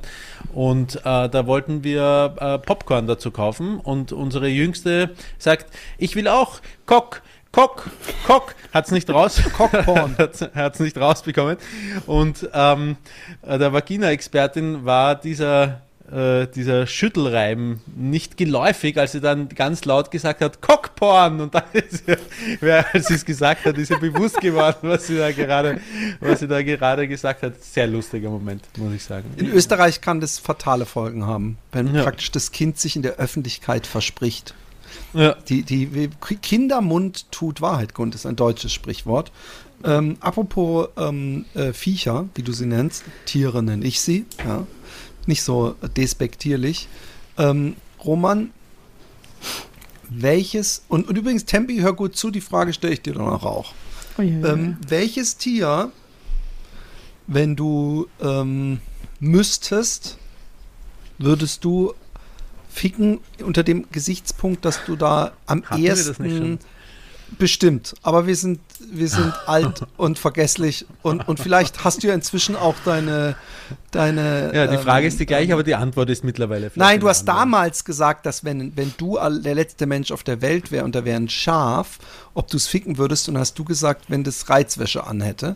E: Und äh, da wollten wir äh, Popcorn dazu kaufen. Und unsere Jüngste sagt, ich will auch Kock. Kock, Kock, hat es nicht raus, hat es nicht rausbekommen. Und ähm, der Vagina-Expertin war dieser äh, dieser Schüttelreim nicht geläufig, als sie dann ganz laut gesagt hat, Cockporn! Und dann ist sie, als sie es gesagt hat, ist ihr bewusst geworden, was sie da gerade, was sie da gerade gesagt hat. Sehr lustiger Moment, muss ich sagen.
D: In Österreich kann das fatale Folgen haben, wenn ja. praktisch das Kind sich in der Öffentlichkeit verspricht. Ja. Die, die Kindermund tut Wahrheit, Grund ist ein deutsches Sprichwort. Ähm, apropos ähm, äh, Viecher, wie du sie nennst, Tiere nenne ich sie, ja nicht so despektierlich. Ähm, Roman, welches, und, und, übrigens, Tempi, hör gut zu, die Frage stelle ich dir dann auch. Oh yeah. ähm, welches Tier, wenn du ähm, müsstest, würdest du ficken unter dem Gesichtspunkt, dass du da am
E: Hatten wir das nicht
D: ehesten
E: schon?
D: Bestimmt, aber wir sind wir sind alt und vergesslich und, und vielleicht hast du ja inzwischen auch deine deine
E: Ja, die Frage
D: ähm,
E: ist die gleiche, aber die Antwort ist mittlerweile
D: Nein, du hast
E: andere.
D: damals gesagt, dass wenn, wenn du der letzte Mensch auf der Welt wäre und da wäre ein Schaf, ob du es ficken würdest und hast du gesagt, wenn das Reizwäsche anhätte.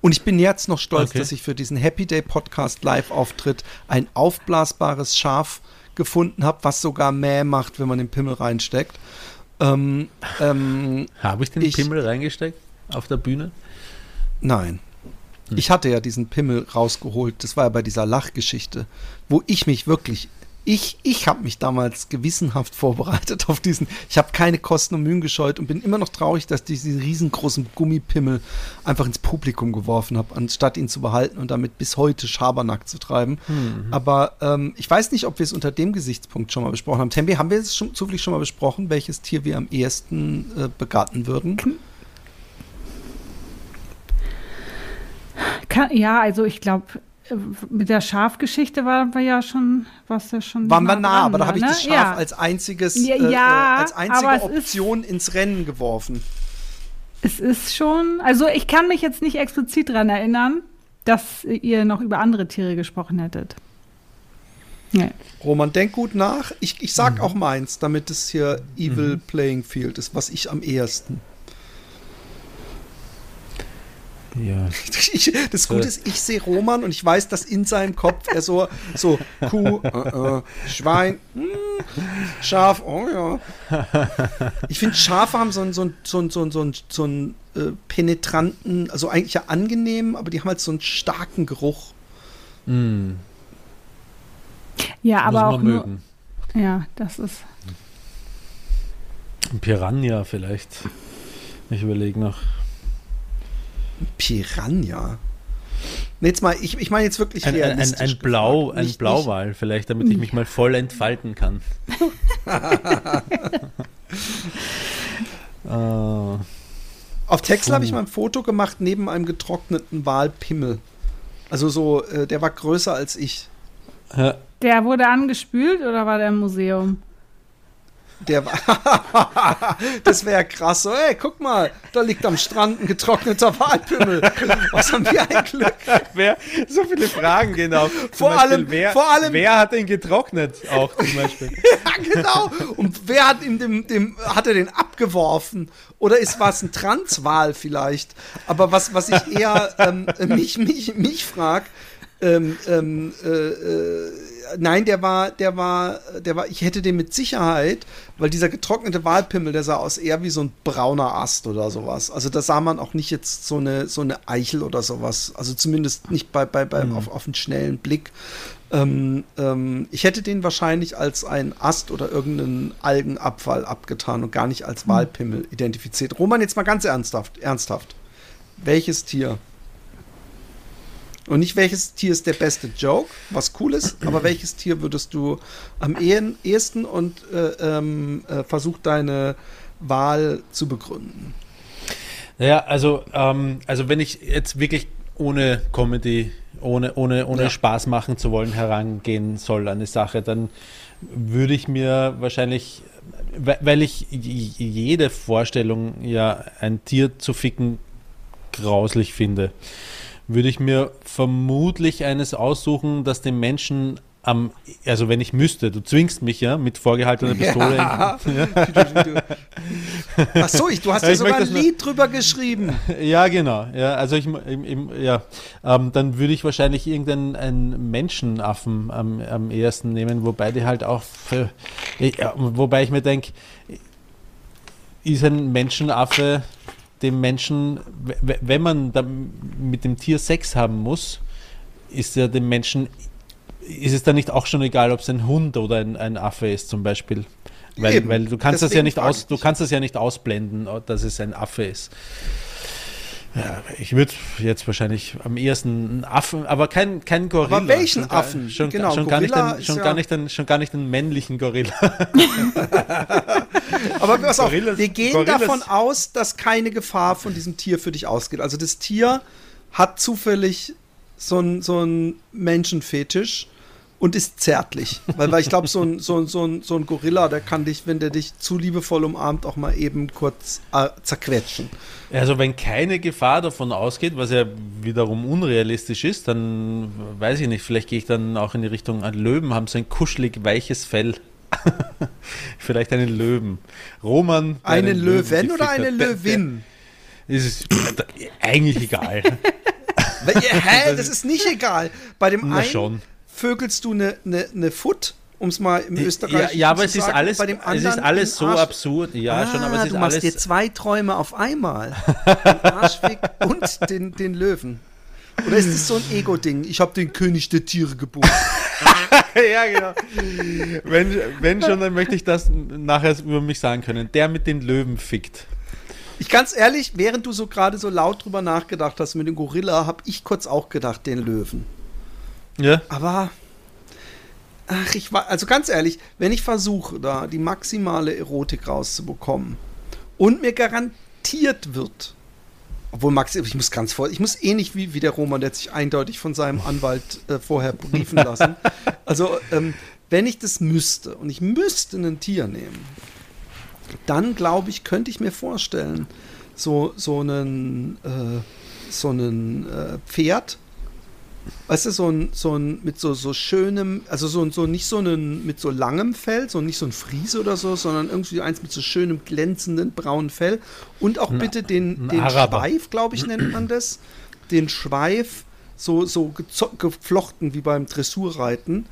D: Und ich bin jetzt noch stolz,
E: Okay.
D: dass ich für diesen Happy Day Podcast Live-Auftritt ein aufblasbares Schaf gefunden habe, was sogar Mäh macht, wenn man den Pimmel reinsteckt. Ähm, ähm,
E: Habe ich den
D: Ich-
E: Pimmel reingesteckt auf der Bühne?
D: Nein.
E: Hm.
D: Ich hatte ja diesen Pimmel rausgeholt, das war ja bei dieser Lachgeschichte, wo ich mich wirklich, ich, ich habe mich damals gewissenhaft vorbereitet auf diesen, ich habe keine Kosten und Mühen gescheut und bin immer noch traurig, dass ich diesen riesengroßen Gummipimmel einfach ins Publikum geworfen habe, anstatt ihn zu behalten und damit bis heute Schabernack zu treiben.
E: Mhm.
D: Aber ähm, ich weiß nicht, ob wir es unter dem Gesichtspunkt schon mal besprochen haben. Tembi, haben wir es schon zufällig schon mal besprochen, welches Tier wir am ehesten äh, begatten würden?
F: Kann, ja, also ich glaube, mit der Schafgeschichte waren wir ja schon, was ja schon.
D: Waren wir nah,
F: dran,
D: aber da habe ich
F: ne?
D: das Schaf
F: ja.
D: als einziges,
F: Ja,
D: äh,
F: ja,
D: äh, als einzige
F: es ist-
D: Option ins Rennen geworfen.
F: Es ist schon, also ich kann mich jetzt nicht explizit daran erinnern, dass ihr noch über andere Tiere gesprochen hättet. Nee.
D: Roman, denk gut nach. Ich, ich sag
E: Mhm.
D: auch meins, damit es hier Evil Playing Field ist, was ich am ehesten.
E: Ja.
D: Ich, das Gute ist, ich sehe Roman und ich weiß, dass in seinem Kopf er so, so Kuh, äh, äh, Schwein, hm, Schaf, oh ja. Ich finde, Schafe haben so einen, so einen, so einen, so einen, so einen, so einen äh, penetranten, also eigentlich ja angenehm, aber die haben halt so einen starken Geruch.
E: Mm,
F: Ja, aber auch nur,
E: mögen.
F: ja, das ist.
E: Ein Piranha vielleicht. Ich überlege noch.
D: Piranha. Nee, jetzt mal, ich, ich meine jetzt wirklich
E: Ein, ein, ein, ein Blau,
D: gefragt.
E: ein
D: Nicht-
E: Blauwal vielleicht, damit ich mich mal voll entfalten kann.
D: Nicht. Auf Texel habe ich mal ein Foto gemacht neben einem getrockneten Walpimmel. Also so, äh, der war größer als ich.
E: ja,
F: Der wurde angespült oder war der im Museum?
D: Der war. das wäre krass. So, ey, guck mal, da liegt am Strand ein getrockneter Walpimmel. Was haben wir ein Glück?
E: wer, so viele Fragen. Zum
D: Vor
E: Beispiel,
D: allem-
E: wer,
D: vor allem-
E: wer hat den getrocknet? Auch zum Beispiel.
D: Ja, genau. Und wer hat ihm dem, dem, hat er den abgeworfen? Oder ist was ein Transwal vielleicht? Aber was, was ich eher ähm, mich, mich, mich frag, ähm, ähm, äh, äh, nein, der war, der war, der war, ich hätte den mit Sicherheit, weil dieser getrocknete Walpimmel, der sah aus eher wie so ein brauner Ast oder sowas. Also da sah man auch nicht jetzt so eine, so eine Eichel oder sowas. Also zumindest nicht bei, bei, beim, auf, auf einen schnellen Blick. Ähm, ähm, ich hätte den wahrscheinlich als einen Ast oder irgendeinen Algenabfall abgetan und gar nicht als Walpimmel identifiziert. Roman, jetzt mal ganz ernsthaft, ernsthaft. Welches Tier? Und nicht welches Tier ist der beste Joke, was cool ist, aber welches Tier würdest du am ehesten und äh, ähm, äh, versuch deine Wahl zu begründen?
E: Naja, also, ähm, also wenn ich jetzt wirklich ohne Comedy, ohne, ohne, ohne
D: Ja.
E: Spaß machen zu wollen, herangehen soll an eine Sache, dann würde ich mir wahrscheinlich, we- weil ich jede Vorstellung, ja, ein Tier zu ficken, grauslich finde, würde ich mir vermutlich eines aussuchen, das den Menschen am, also wenn ich müsste, du zwingst mich ja mit vorgehaltener Pistole.
D: Ja. Ach so, ich, du hast
E: Ja, ich
D: sogar ein Lied drüber geschrieben.
E: Ja, genau. Ja, also ich, ja, ähm, dann würde ich wahrscheinlich irgendeinen einen Menschenaffen am, am ehesten nehmen, wobei die halt auch, ja, wobei ich mir denke, ist ein Menschenaffe dem Menschen, wenn man mit dem Tier Sex haben muss, ist ja dem Menschen, ist es dann nicht auch schon egal, ob es ein Hund oder ein, ein Affe ist zum Beispiel? Weil, weil du kannst das ja nicht aus, du kannst das ja nicht ausblenden, dass es ein Affe ist. Ja, ich würde jetzt wahrscheinlich am ehesten einen Affen, aber kein, kein Gorilla.
D: Aber welchen
E: schon
D: Affen?
E: Schon,
D: Genau,
E: schon, gar, nicht den, schon,
D: ja-
E: gar nicht den, schon gar nicht den männlichen Gorilla.
D: Aber pass auf,
E: Gorillas-
D: wir gehen
E: Gorillas-
D: davon aus, dass keine Gefahr von diesem Tier für dich ausgeht. Also das Tier hat zufällig so einen so einen Menschenfetisch und ist zärtlich. Weil, weil ich glaube, so ein, so, ein, so, ein, so ein Gorilla, der kann dich, wenn der dich zu liebevoll umarmt, auch mal eben kurz äh, zerquetschen.
E: Also wenn keine Gefahr davon ausgeht, was ja wiederum unrealistisch ist, dann weiß ich nicht, vielleicht gehe ich dann auch in die Richtung, Löwen haben so ein kuschelig weiches Fell. vielleicht einen Löwen. Roman. der
D: Einen
E: Löwen
D: Löwen oder eine Löwin?
E: Ist es eigentlich egal.
D: Weil- Hä, das ist nicht egal. Bei dem
E: Na
D: einen
E: schon.
D: Vögelst du eine ne, ne Foot, um es mal im
E: Ja,
D: Österreich
E: ja, aber
D: zu
E: es ist
D: sagen,
E: alles,
D: bei dem
E: es ist alles so absurd. Ja,
D: ah,
E: schon, aber es ist
D: du machst dir
E: alles.
D: zwei Träume auf einmal. Den Arschfick und den, den Löwen. Oder ist das so ein Ego-Ding? Ich habe den König der Tiere geboren.
E: ja, genau. Wenn, wenn schon, dann möchte ich das nachher über mich sagen können. Der mit den Löwen fickt.
D: Ich ganz ehrlich, während du so gerade so laut drüber nachgedacht hast mit dem Gorilla, habe ich kurz auch gedacht, den Löwen.
E: Ja?
D: Aber ach, ich war also ganz ehrlich, wenn ich versuche, da die maximale Erotik rauszubekommen und mir garantiert wird, obwohl Max, ich muss ganz voll, ich muss ähnlich wie, wie der Roman, der hat sich eindeutig von seinem Anwalt äh, vorher briefen lassen. Also, ähm, wenn ich das müsste und ich müsste ein Tier nehmen, dann glaube ich, könnte ich mir vorstellen, so, so einen, äh, so einen äh, Pferd, weißt du, so ein, so ein mit so, so schönem, also so, so nicht so einen mit so langem Fell, so nicht so ein Friese oder so, sondern irgendwie eins mit so schönem glänzenden braunen Fell und auch bitte den,
E: ein
D: den
E: Araber.
D: Schweif, glaube ich, nennt man das, den Schweif so, so geflochten wie beim Dressurreiten.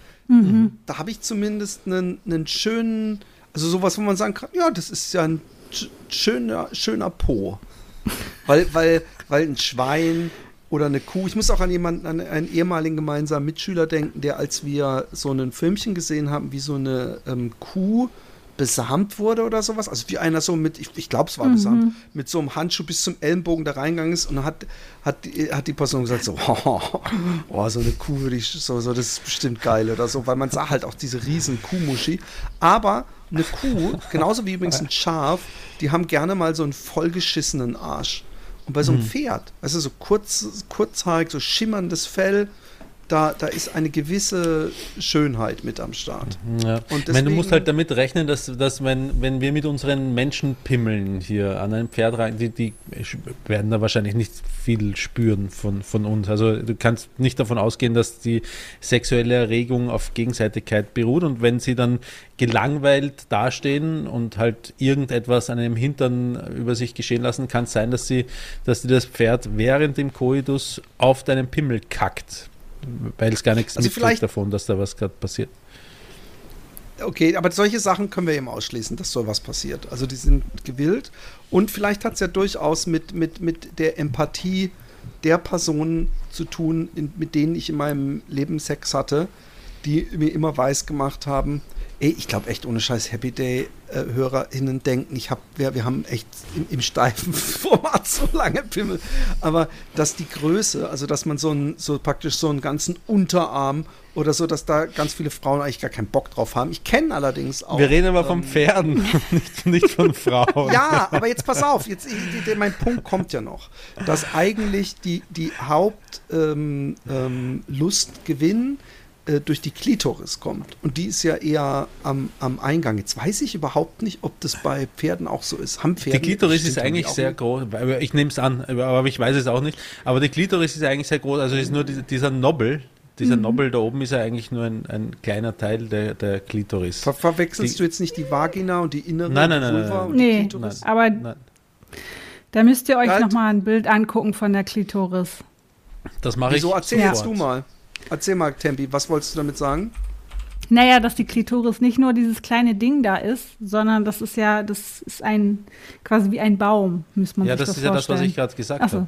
D: Da habe ich zumindest einen, einen schönen, also sowas, wo man sagen kann, ja, das ist ja ein sch- schöner, schöner Po. Weil, weil, weil ein Schwein oder eine Kuh, ich muss auch an jemanden, an einen ehemaligen gemeinsamen Mitschüler denken, der, als wir so ein Filmchen gesehen haben, wie so eine ähm, Kuh besamt wurde oder sowas, also wie einer so mit, ich, ich glaube es war besamt, mit so einem Handschuh bis zum Ellenbogen da reingegangen ist und dann hat, hat, die- hat die Person gesagt so, oh, so eine Kuh würde ich, so, so, das ist bestimmt geil oder so, weil man sah halt auch diese riesen Kuhmuschi, aber eine Kuh, genauso wie übrigens ein Schaf, die haben gerne mal so einen vollgeschissenen Arsch. Und bei so einem Pferd, weißt du, so kurz, kurzhaarig, so schimmerndes Fell, da, da ist eine gewisse Schönheit mit am Start.
E: Ja.
D: Und
E: ich meine, du musst
D: deswegen-
E: halt damit rechnen, dass, dass wenn, wenn wir mit unseren Menschenpimmeln hier an einem Pferd rein, die, die werden da wahrscheinlich nicht viel spüren von, von uns. Also du kannst nicht davon ausgehen, dass die sexuelle Erregung auf Gegenseitigkeit beruht und wenn sie dann gelangweilt dastehen und halt irgendetwas an einem Hintern über sich geschehen lassen, kann es sein, dass sie, dass sie das Pferd während dem Koitus auf deinen Pimmel kackt. Weil es gar nichts
D: Also
E: mitkriegt davon, dass da was gerade passiert.
D: Okay, aber solche Sachen können wir eben ausschließen, dass so was passiert. Also die sind gewillt und vielleicht hat es ja durchaus mit, mit, mit der Empathie der Personen zu tun, in, mit denen ich in meinem Leben Sex hatte, die mir immer weiß gemacht haben, ey, ich glaube echt ohne Scheiß Happy Day äh, HörerInnen denken, ich hab, wir, wir haben echt im, im steifen Format so lange Pimmel, aber dass die Größe, also dass man so, ein, so praktisch so einen ganzen Unterarm oder so, dass da ganz viele Frauen eigentlich gar keinen Bock drauf haben. Ich kenne allerdings auch.
E: Wir reden aber von
D: ähm,
E: Pferden, nicht, nicht von Frauen.
D: ja, aber jetzt pass auf, jetzt, mein Punkt kommt ja noch, dass eigentlich die, die Hauptlust ähm, ähm, äh, durch die Klitoris kommt. Und die ist ja eher am, am Eingang. Jetzt weiß ich überhaupt nicht, ob das bei Pferden auch so ist. Haben Pferde
E: Die Klitoris ist eigentlich sehr
D: einen-
E: groß. Ich nehme es an, aber ich weiß es auch nicht. Aber die Klitoris ist eigentlich sehr groß. Also ist nur dieser, dieser Nobel. Dieser Nobel da oben ist ja eigentlich nur ein, ein kleiner Teil der, der Klitoris.
D: Ver verwechselst
E: Die-
D: du jetzt nicht die Vagina und die innere
E: Nein, nein, nein,
D: Vulva
E: nein, nein.
D: und die
F: Nee,
D: Klitoris?
F: aber
E: Nein,
F: da müsst ihr euch
D: Halt.
F: noch mal ein Bild angucken von der Klitoris.
E: das mache ich.
D: Wieso? Erzähl jetzt du mal. Erzähl mal, Tempi, was wolltest du damit sagen?
F: Naja, dass die Klitoris nicht nur dieses kleine Ding da ist, sondern das ist ja, das ist ein, quasi wie ein Baum, muss man
E: Ja,
F: sich
E: das
F: das
E: ist ja das, was
F: vorstellen.
E: ich gerade gesagt
F: so.
E: habe.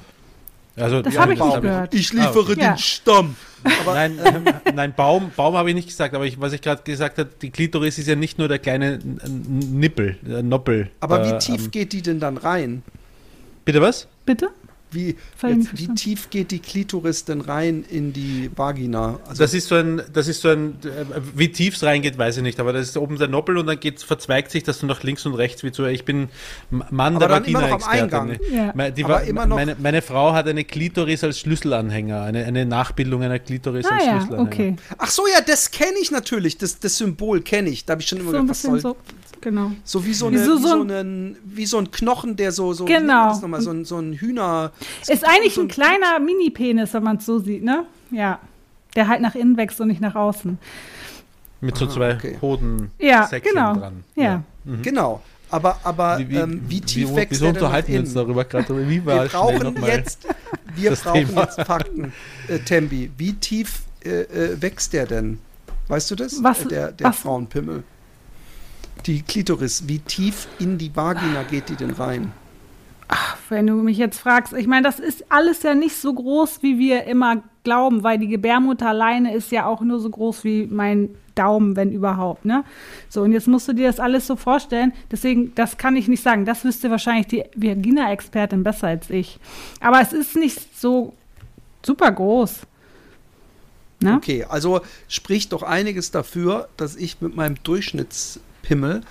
E: Also,
F: Das
E: ja,
F: habe ich nicht gehört.
D: Ich liefere
E: Ah, okay.
F: Ja.
D: den Stamm.
E: Nein, ähm, nein, Baum, Baum habe ich nicht gesagt, aber ich, was ich gerade gesagt habe, die Klitoris ist ja nicht nur der kleine Nippel, äh, Noppel.
D: Aber
E: äh,
D: wie tief
E: am-
D: geht die denn dann rein?
E: Bitte was?
F: Bitte?
D: Wie, jetzt, wie tief geht die Klitoris denn rein in die Vagina? Also,
E: Das ist so ein, das ist so ein, äh, wie tief es reingeht, weiß ich nicht, aber das ist oben der Noppel und dann geht, verzweigt sich das so nach links und rechts wie zu, ich bin Mann
D: Aber
E: der
D: dann immer noch am
E: Vagina-Experte.
D: Eingang.
F: Ja.
E: Me- die
D: Aber
E: war-
D: immer noch-
E: meine, meine Frau hat eine Klitoris als Schlüsselanhänger, eine, eine Nachbildung einer Klitoris
F: Ah
E: als
F: ja,
E: Schlüsselanhänger.
F: okay.
D: Ach so, ja, das kenne ich natürlich. Das, das Symbol kenne ich. Da habe ich schon immer
F: So ein
D: gedacht, was
F: bisschen
D: soll
F: so, genau.
D: So wie so, eine,
F: Wie so-
D: wie,
F: so
D: so
F: ein-
D: wie so ein Knochen, der so, so,
F: Genau.
D: nochmal, so ein, so ein Hühner.
F: Ist eigentlich
D: so
F: ein kleiner Mini-Penis, wenn man es so sieht, ne? Ja. Der halt nach innen wächst und nicht nach außen.
E: Mit so
D: Ah,
E: zwei
D: okay.
E: Hoden
F: Ja, genau.
E: dran.
F: Ja.
D: Genau. Aber, aber
E: Wie, wie,
D: ähm, wie tief
E: wie,
D: wächst
E: wieso
D: der denn nach
E: unterhalten wir uns darüber gerade? Wie
D: Wir brauchen jetzt, wir brauchen
E: Thema.
D: jetzt Fakten, äh, Tembi. Wie tief äh, äh, wächst der denn? Weißt du das?
F: Was-
D: der der
F: was-
D: Frauenpimmel. Die Klitoris, wie tief in die Vagina geht die denn rein?
F: Wenn du mich jetzt fragst, ich meine, das ist alles ja nicht so groß, wie wir immer glauben, weil die Gebärmutter alleine ist ja auch nur so groß wie mein Daumen, wenn überhaupt, ne? So, und jetzt musst du dir das alles so vorstellen. Deswegen, das kann ich nicht sagen. Das wüsste wahrscheinlich die Vagina-Expertin besser als ich. Aber es ist nicht so super groß. Ne?
D: Okay, also spricht doch einiges dafür, dass ich mit meinem Durchschnittspimmel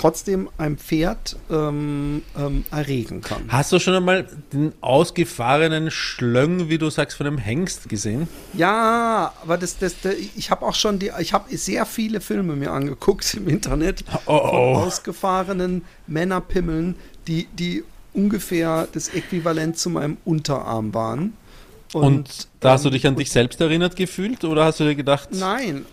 D: trotzdem ein Pferd ähm, ähm, erregen kann.
E: Hast du schon einmal den ausgefahrenen Schlöng, wie du sagst, von einem Hengst gesehen?
D: Ja, aber das, das, das ich habe auch schon die, ich habe sehr viele Filme mir angeguckt im Internet
E: Oh,
D: von
E: oh.
D: ausgefahrenen Männerpimmeln, die, die ungefähr das Äquivalent zu meinem Unterarm waren.
E: Und, da hast du dich an dich selbst erinnert gefühlt oder hast du dir gedacht,
D: Nein.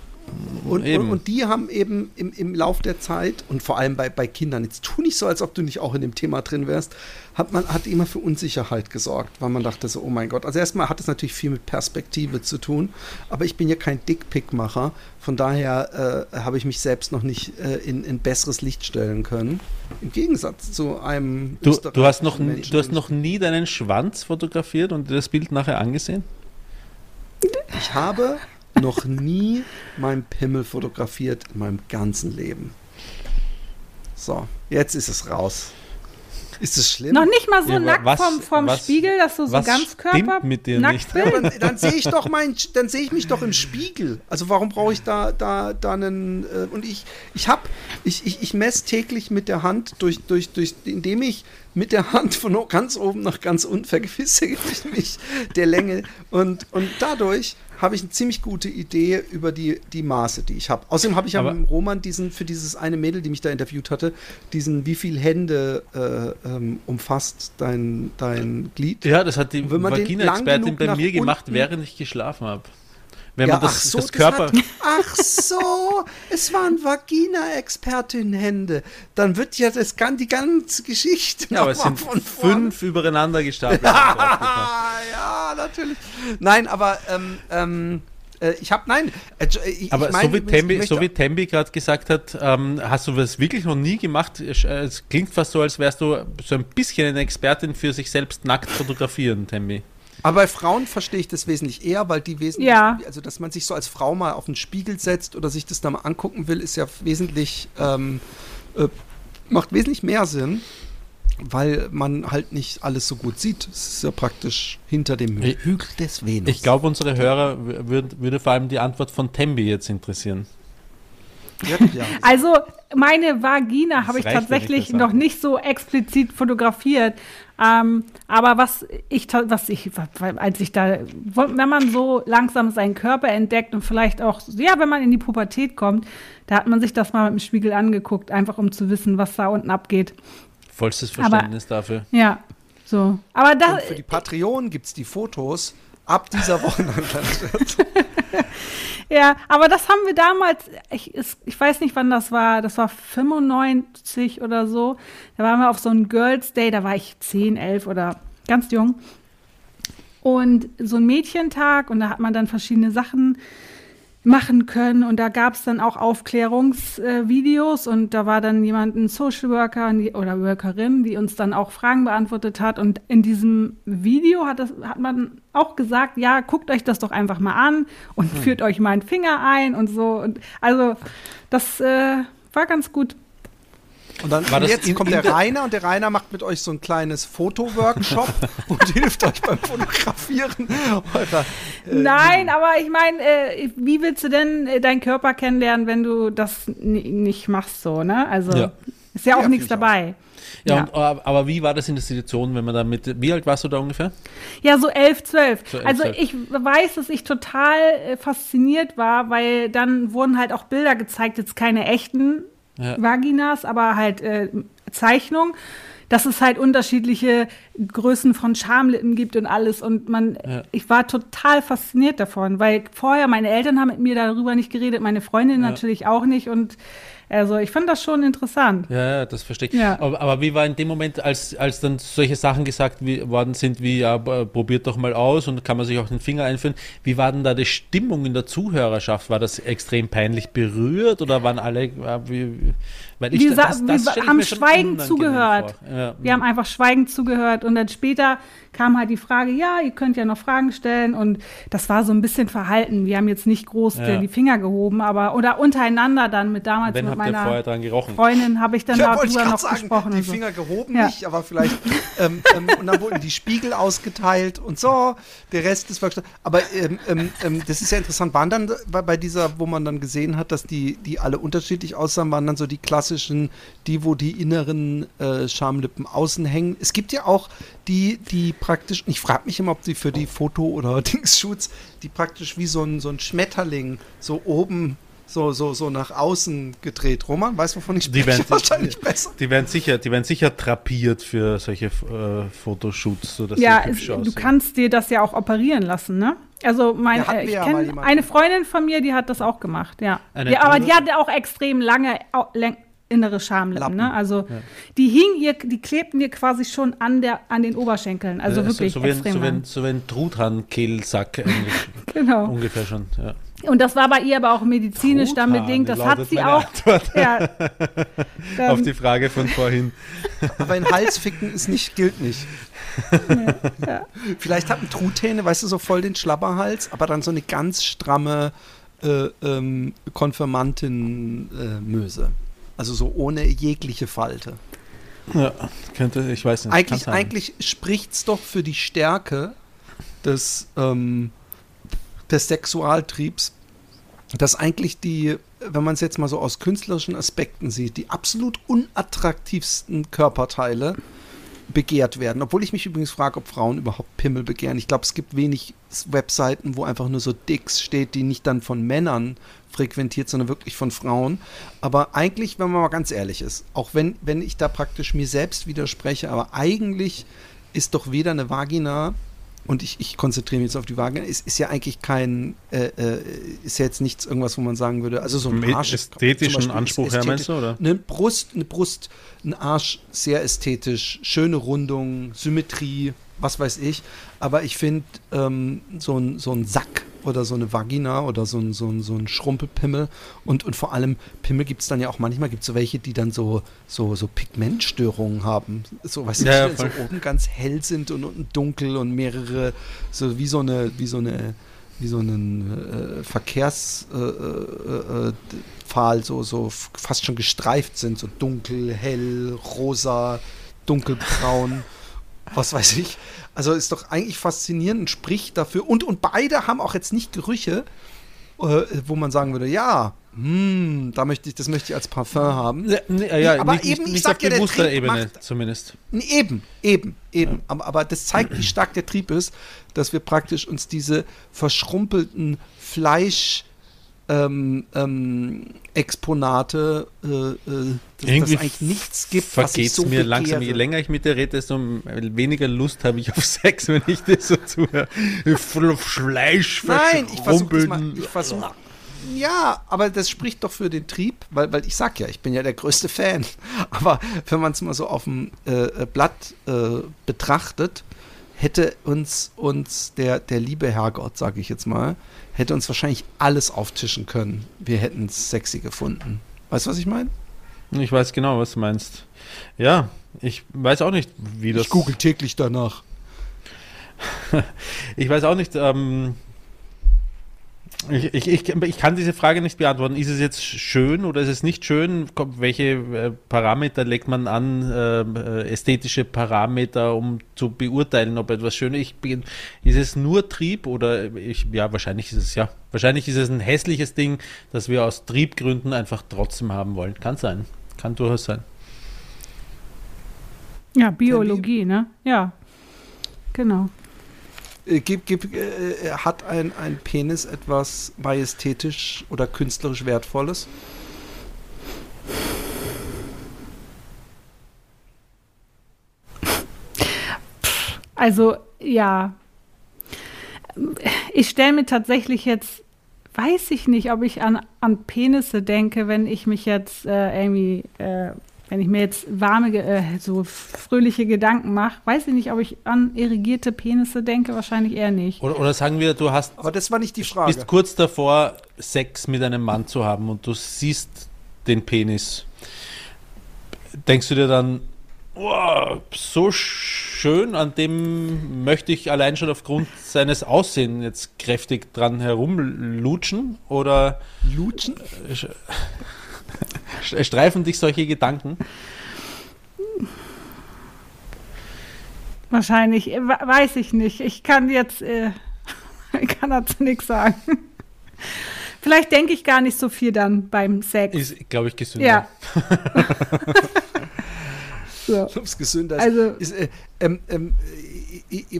D: Und, und, und die haben eben im, im Lauf der Zeit und vor allem bei, bei Kindern, jetzt tu nicht so, als ob du nicht auch in dem Thema drin wärst, hat man hat immer für Unsicherheit gesorgt, weil man dachte so, oh mein Gott. Also erstmal hat es natürlich viel mit Perspektive zu tun, aber ich bin ja kein Dickpick-Macher, von daher äh, habe ich mich selbst noch nicht äh, in, in besseres Licht stellen können. Im Gegensatz zu einem
E: du, du, hast noch,
D: Menschen,
E: du hast noch nie deinen Schwanz fotografiert und dir das Bild nachher angesehen?
D: Ich habe noch nie meinen Pimmel fotografiert in meinem ganzen Leben. So, jetzt ist es raus. Ist es schlimm?
F: Noch nicht mal so
E: Ja,
F: nackt
E: was-
F: vom, vom
E: was-
F: Spiegel, dass du so
E: was
F: Ganzkörper
E: stimmt mit dir
F: nackt
E: nicht?
F: bist.
D: dann, dann sehe ich doch mein, dann sehe ich mich doch im Spiegel. Also warum brauche ich da, da, da einen, äh, und ich, ich habe, ich, ich, ich messe täglich mit der Hand durch, durch, durch, indem ich mit der Hand von ganz oben nach ganz unten vergewissere ich mich der Länge und, und dadurch habe ich eine ziemlich gute Idee über die, die Maße, die ich habe. Außerdem habe ich ja mit Roman diesen, für dieses eine Mädel, die mich da interviewt hatte, diesen, wie viel Hände äh, ähm, umfasst dein, dein Glied.
E: Ja, das hat die Vagina-Expertin bei mir gemacht, während ich geschlafen habe. Wenn
D: Ja,
E: man das,
D: ach so,
E: das Körper.
D: hat, ach so, es waren Vagina-Expertin-Hände. Dann wird ja das, die ganze Geschichte
E: ja, aber es sind fünf übereinander gestapelt.
D: ja, natürlich. Nein, aber ähm, ähm, äh, ich habe, nein. Äh, ich,
E: Aber
D: ich mein
E: so wie Tembi, so Tembi gerade gesagt hat, ähm, hast du das wirklich noch nie gemacht? Es es klingt fast so, als wärst du so ein bisschen eine Expertin für sich selbst nackt fotografieren, Tembi.
D: Aber bei Frauen verstehe ich das wesentlich eher, weil die wesentlich,
F: Ja.
D: also dass man sich so als Frau mal auf den Spiegel setzt oder sich das da mal angucken will, ist ja wesentlich, ähm, äh, macht wesentlich mehr Sinn, weil man halt nicht alles so gut sieht. Es ist ja praktisch hinter dem
E: Ich-
D: Hügel des Venus.
E: Ich glaube, unsere Hörer würd, würde vor allem die Antwort von Tembi jetzt interessieren.
F: Also meine Vagina habe ich tatsächlich noch nicht so explizit fotografiert. Ähm, aber was ich, was ich, als ich da, wenn man so langsam seinen Körper entdeckt und vielleicht auch, ja, wenn man in die Pubertät kommt, da hat man sich das mal mit dem Spiegel angeguckt, einfach um zu wissen, was da unten abgeht.
E: Vollstes
F: Aber-
E: Verständnis dafür.
F: Ja, so. Aber da,
D: Und für die Patreon gibt es die Fotos ab dieser Woche.
F: Ja, aber das haben wir damals, ich, ist, ich weiß nicht, wann das war, das war 95 oder so. Da waren wir auf so einem Girls Day, da war ich 10, 11 oder ganz jung. Und so ein Mädchentag und da hat man dann verschiedene Sachen machen können. Und da gab es dann auch Aufklärungsvideos. Und da war dann jemand, ein Social Worker oder Workerin, die uns dann auch Fragen beantwortet hat. Und in diesem Video hat, das, hat man auch gesagt, ja, guckt euch das doch einfach mal an und führt euch mal einen Finger ein und so. Und also das äh, war ganz gut.
D: Und dann
E: War
D: und
E: das
D: jetzt
E: in-
D: kommt
E: in
D: der
E: der-
D: Rainer und der Rainer macht mit euch so ein kleines Fotoworkshop und hilft euch beim Fotografieren eurer äh,
F: Nein, aber ich meine, äh, wie willst du denn äh, deinen Körper kennenlernen, wenn du das nicht machst so, ne? Also
E: Ja.
F: ist ja auch
D: Ja,
F: nichts
D: auch.
F: dabei.
E: Ja,
F: Ja.
E: Und, aber, wie war das in der Situation, wenn man da mit, wie alt warst du da ungefähr?
F: Ja, so elf, zwölf.
E: So
F: also ich weiß, dass ich total äh, fasziniert war, weil dann wurden halt auch Bilder gezeigt, jetzt keine echten
E: Ja.
F: Vaginas, aber halt äh, Zeichnungen, dass es halt unterschiedliche Größen von Schamlippen gibt und alles. Und man,
E: Ja.
F: ich war total fasziniert davon, weil vorher meine Eltern haben mit mir darüber nicht geredet, meine Freundin
E: Ja.
F: natürlich auch nicht. Und also ich fand das schon interessant.
E: Ja, das verstehe ich.
F: Ja.
E: Aber, aber wie war in dem Moment, als, als dann solche Sachen gesagt wie, worden sind, wie ja, probiert doch mal aus und kann man sich auch den Finger einführen, wie war denn da die Stimmung in der Zuhörerschaft? War das extrem peinlich berührt oder waren alle, wie, weil
F: Wir, sa-
E: das- das
F: wir
E: ich
F: haben schweigend zugehört.
E: Ja.
F: Wir haben einfach schweigend zugehört und dann später kam halt die Frage, ja, ihr könnt ja noch Fragen stellen und das war so ein bisschen verhalten. Wir haben jetzt nicht groß
E: Ja.
F: die Finger gehoben, aber oder untereinander dann mit damals
E: Wenn
F: mit meiner
E: dran gerochen?
F: Freundin habe ich dann
D: Ja, ich
F: darüber noch
D: sagen,
F: gesprochen.
D: die
F: und so.
D: Finger gehoben
F: Ja.
D: nicht, aber vielleicht ähm, ähm, und dann wurden die Spiegel ausgeteilt und so, der Rest des Workshops. Aber ähm, ähm, ähm, das ist ja interessant, waren dann bei, bei dieser, wo man dann gesehen hat, dass die, die alle unterschiedlich aussahen, waren dann so die klassischen, die, wo die inneren äh, Schamlippen außen hängen. Es gibt ja auch die, die praktisch, ich frage mich immer, ob die für die Foto- oder Dings-Shoots, die praktisch wie so ein, so ein Schmetterling so oben so, so, so nach außen gedreht. Roman, weißt du, wovon ich
E: Die
D: spreche?
E: werden-
D: Wahrscheinlich besser.
E: Die werden sicher, die werden sicher trapiert für solche äh, Fotoshoots, sodass
F: Ja, es, du
E: aussehen.
F: kannst dir das ja auch operieren lassen, ne? Also mein,
D: Ja,
F: äh, ich
D: ja
F: kenne eine Freundin von mir, die hat das auch gemacht, ja. Ja aber die hatte auch extrem lange innere Schamlippen, ne? Also die hingen ihr, die klebten ihr quasi schon an der an den Oberschenkeln, also
E: Äh,
F: wirklich
E: so, so, wie ein,
F: extrem
E: so, wie
F: lang.
E: ein, so wie ein Truthahn-Kehlsack eigentlich.
F: Genau.
E: Ungefähr schon, ja.
F: Und das war bei ihr aber auch medizinisch dann
E: Truthahn,
F: bedingt. Das hat sie auch. Ja,
E: auf die Frage von vorhin.
D: Aber ein Halsficken ist nicht, gilt nicht. Vielleicht hat ein Truthähne, weißt du, so voll den Schlabberhals, aber dann so eine ganz stramme äh, ähm, Konfirmantin-Möse. Also so ohne jegliche Falte.
E: Ja, könnte, ich weiß nicht.
D: Eigentlich, eigentlich spricht es doch für die Stärke des, ähm, des Sexualtriebs, dass eigentlich die, wenn man es jetzt mal so aus künstlerischen Aspekten sieht, die absolut unattraktivsten Körperteile begehrt werden. Obwohl ich mich übrigens frage, ob Frauen überhaupt Pimmel begehren. Ich glaube, es gibt wenig Webseiten, wo einfach nur so Dicks steht, die nicht dann von Männern frequentiert, sondern wirklich von Frauen. Aber eigentlich, wenn man mal ganz ehrlich ist, auch wenn, wenn ich da praktisch mir selbst widerspreche, aber eigentlich ist doch weder eine Vagina und ich, ich konzentriere mich jetzt auf die Vagina, ist, ist ja eigentlich kein, äh, äh, ist ja jetzt nichts irgendwas, wo man sagen würde, also so ein Arsch.
E: ästhetischen Anspruch her, meinst du, oder?
D: Eine Brust, eine Brust, ein Arsch, sehr ästhetisch, schöne Rundung, Symmetrie, was weiß ich. Aber ich finde, ähm, so, ein, so ein Sack oder so eine Vagina oder so ein, so ein, so ein Schrumpelpimmel und, und vor allem Pimmel gibt es dann ja auch manchmal gibt es so welche, die dann so, so, so Pigmentstörungen haben. So, weißt du,
E: Ja, ja,
D: die so oben ganz hell sind und unten dunkel und mehrere, so wie so eine, wie so eine, wie so einen äh, Verkehrspfahl, äh, äh, Pfahl, so, so fast schon gestreift sind, so dunkel, hell, rosa, dunkelbraun, was weiß ich. Also ist doch eigentlich faszinierend und spricht dafür. Und, und beide haben auch jetzt nicht Gerüche, äh, wo man sagen würde, ja, hm, da möchte ich, das möchte ich als Parfum haben.
E: Ja, nee, ja,
D: Aber
E: nicht,
D: eben,
E: nicht,
D: ich sag
E: auf
D: ja, der
E: bewusster
D: Trieb
E: Ebene
D: macht-
E: zumindest.
D: Nee, Eben, eben, eben. Aber, aber das zeigt, wie stark der Trieb ist, dass wir praktisch uns diese verschrumpelten Fleisch ähm, ähm, Exponate, äh, äh, dass
E: Irgendwie
D: es eigentlich nichts gibt, was ich
E: Vergeht
D: so
E: mir langsam, je länger ich mit dir rede, desto weniger Lust habe ich auf Sex, wenn ich dir so zuhöre. Fleisch
D: Nein, ich versuche mal. Ich versuch, ja, aber das spricht doch für den Trieb, weil, weil ich sag ja, ich bin ja der größte Fan. Aber wenn man es mal so auf dem äh, Blatt äh, betrachtet, hätte uns, uns der, der liebe Herrgott, sage ich jetzt mal, hätte uns wahrscheinlich alles auftischen können. Wir hätten es sexy gefunden. Weißt du, was ich meine?
E: Ich weiß genau, was du meinst. Ja, ich weiß auch nicht, wie das.
D: Ich google täglich danach.
E: Ich weiß auch nicht, ähm, Ich, ich, ich, ich, kann diese Frage nicht beantworten. Ist es jetzt schön oder ist es nicht schön? Welche äh, Parameter legt man an, äh, ästhetische Parameter, um zu beurteilen, ob etwas schön ist? Ist es nur Trieb oder ich, ja, wahrscheinlich ist es ja. Wahrscheinlich ist es ein hässliches Ding, das wir aus Triebgründen einfach trotzdem haben wollen. Kann sein. Kann durchaus sein.
F: Ja, Biologie, ne? Ja. Genau.
D: Äh, gibt, gibt, äh, hat ein, ein Penis etwas majestätisch oder künstlerisch Wertvolles?
F: Also ja, ich stelle mir tatsächlich jetzt, weiß ich nicht, ob ich an, an Penisse denke, wenn ich mich jetzt äh, irgendwie äh, wenn ich mir jetzt warme, äh, so fröhliche Gedanken mache, weiß ich nicht, ob ich an irrigierte Penisse denke, wahrscheinlich eher nicht.
E: Oder, oder sagen wir, du hast.
D: Aber das war nicht die Frage.
E: bist kurz davor, Sex mit einem Mann zu haben und du siehst den Penis. Denkst du dir dann, oh, so schön, an dem möchte ich allein schon aufgrund seines Aussehens jetzt kräftig dran herumlutschen? Oder.
D: Lutschen?
E: Streifen dich solche Gedanken?
F: Wahrscheinlich, äh, weiß ich nicht. Ich kann jetzt, äh, ich kann dazu nichts sagen. Vielleicht denke ich gar nicht so viel dann beim Sex.
E: Ist, glaube ich, gesünder.
F: Ja.
D: so. Ob es gesünder ist.
F: Also,
D: ist äh, ähm, ähm,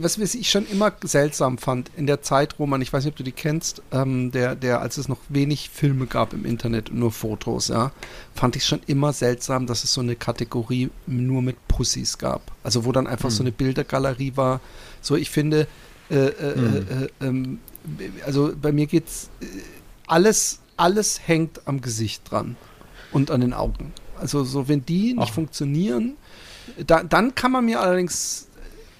D: was ich schon immer seltsam fand, in der Zeit, Roman, ich weiß nicht, ob du die kennst, ähm, der, der, als es noch wenig Filme gab im Internet und nur Fotos, ja, fand ich schon immer seltsam, dass es so eine Kategorie nur mit Pussys gab. Also wo dann einfach hm. so eine Bildergalerie war. So, ich finde, äh, äh, hm. äh, äh ähm, also bei mir geht's, äh, alles, alles hängt am Gesicht dran und an den Augen. Also so, wenn die nicht Ach. funktionieren, da, dann kann man mir allerdings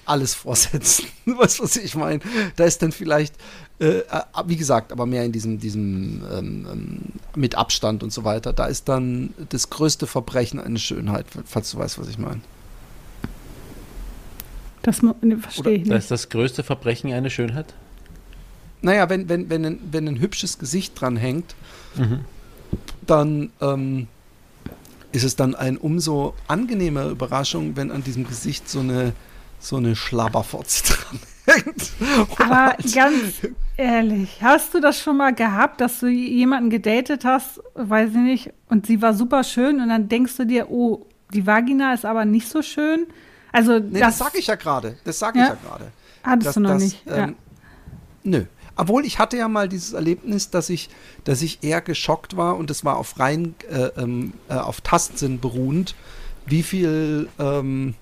D: alles vorsetzen. weißt du, was ich meine? Da ist dann vielleicht, äh, äh, wie gesagt, aber mehr in diesem, diesem ähm, ähm, mit Abstand und so weiter. Da ist dann das größte Verbrechen eine Schönheit, falls du weißt, was ich meine.
F: Das ne, verstehe ich nicht.
E: Das ist das größte Verbrechen eine Schönheit?
D: Naja, wenn, wenn, wenn, ein, wenn ein hübsches Gesicht dran hängt, mhm. dann ähm, ist es dann eine umso angenehmer Überraschung, wenn an diesem Gesicht so eine so eine Schlabberfotze dran hängt.
F: Aber ganz ehrlich, hast du das schon mal gehabt, dass du jemanden gedatet hast, weiß ich nicht, und sie war super schön und dann denkst du dir, oh, die Vagina ist aber nicht so schön? Also
D: nee, das, das sage ich ja gerade. Das sage ich ja, ja gerade.
F: Hattest dass, du noch dass, nicht? Ähm, ja.
D: Nö. Obwohl ich hatte ja mal dieses Erlebnis, dass ich, dass ich eher geschockt war und es war auf rein äh, ähm, äh, auf Tastsinn beruhend, wie viel ähm,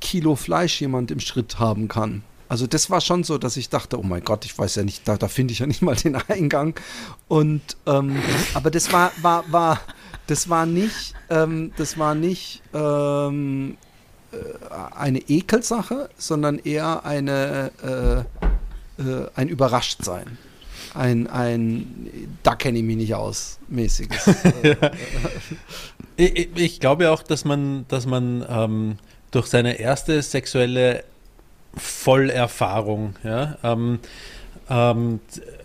D: Kilo Fleisch jemand im Schritt haben kann. Also das war schon so, dass ich dachte, oh mein Gott, ich weiß ja nicht, da, da finde ich ja nicht mal den Eingang. Und ähm, aber das war, war, war, das war nicht, ähm, das war nicht ähm, äh, eine Ekelsache, sondern eher eine äh, äh, ein Überraschtsein. Ein, ein, da kenne ich mich nicht aus, mäßiges.
E: ja. ich, ich, glaube auch, dass man, dass man ähm, durch seine erste sexuelle Vollerfahrung, ja, ähm, ähm,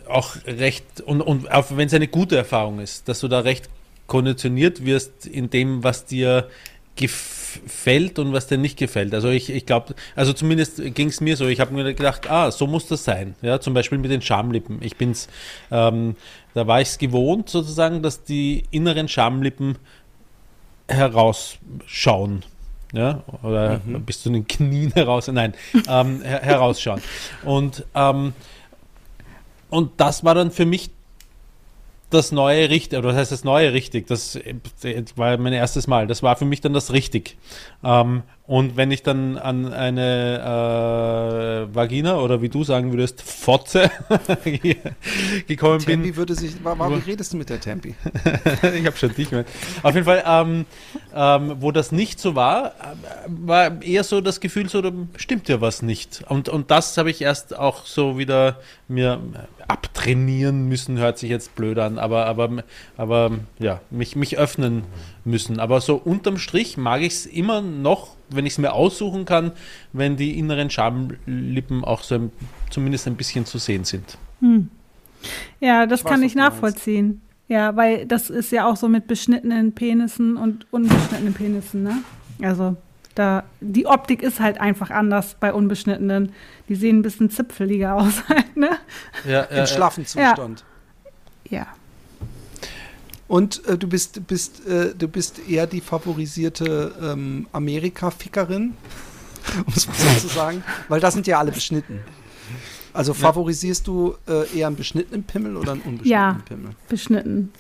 E: auch recht, und, und auch wenn es eine gute Erfahrung ist, dass du da recht konditioniert wirst in dem, was dir gefällt und was dir nicht gefällt. Also ich, ich glaube, also zumindest ging es mir so, ich habe mir gedacht, ah, so muss das sein. Ja, zum Beispiel mit den Schamlippen. Ich bin's, ähm, da war ich es gewohnt sozusagen, dass die inneren Schamlippen herausschauen ja, oder mhm. bis zu den Knien heraus, nein, ähm, her herausschauen. Und, ähm, und das war dann für mich das neue richtig, oder was heißt das neue richtig? Das war mein erstes Mal. Das war für mich dann das richtig. Ähm, und wenn ich dann an eine äh, Vagina oder wie du sagen würdest, Fotze gekommen
D: Tempi bin.
E: Tempi
D: würde sich. Warum redest du mit der Tempi?
E: ich habe schon dich mit. Auf jeden Fall, ähm, ähm, wo das nicht so war, war eher so das Gefühl, so da stimmt ja was nicht. Und, und das habe ich erst auch so wieder mir abtrainieren müssen, hört sich jetzt blöd an, aber, aber, aber ja, mich, mich öffnen müssen. Aber so unterm Strich mag ich es immer noch, wenn ich es mir aussuchen kann, wenn die inneren Schamlippen auch so ein, zumindest ein bisschen zu sehen sind. Hm.
F: Ja, das
D: Ich
F: kann ich nachvollziehen. Ja, weil das ist ja auch so mit beschnittenen Penissen und unbeschnittenen Penissen, ne? Also da die Optik ist halt einfach anders bei unbeschnittenen. Die sehen ein bisschen zipfeliger aus, halt, ne?
E: Ja,
D: In schlaffen Zustand.
F: Ja.
D: Und äh, du bist, bist, äh, du bist eher die favorisierte ähm, Amerika-Fickerin, um es mal so zu sagen, weil da sind ja alle beschnitten. Also favorisierst du äh, eher einen beschnittenen Pimmel oder einen unbeschnittenen
F: Ja.
D: Pimmel?
F: Beschnitten.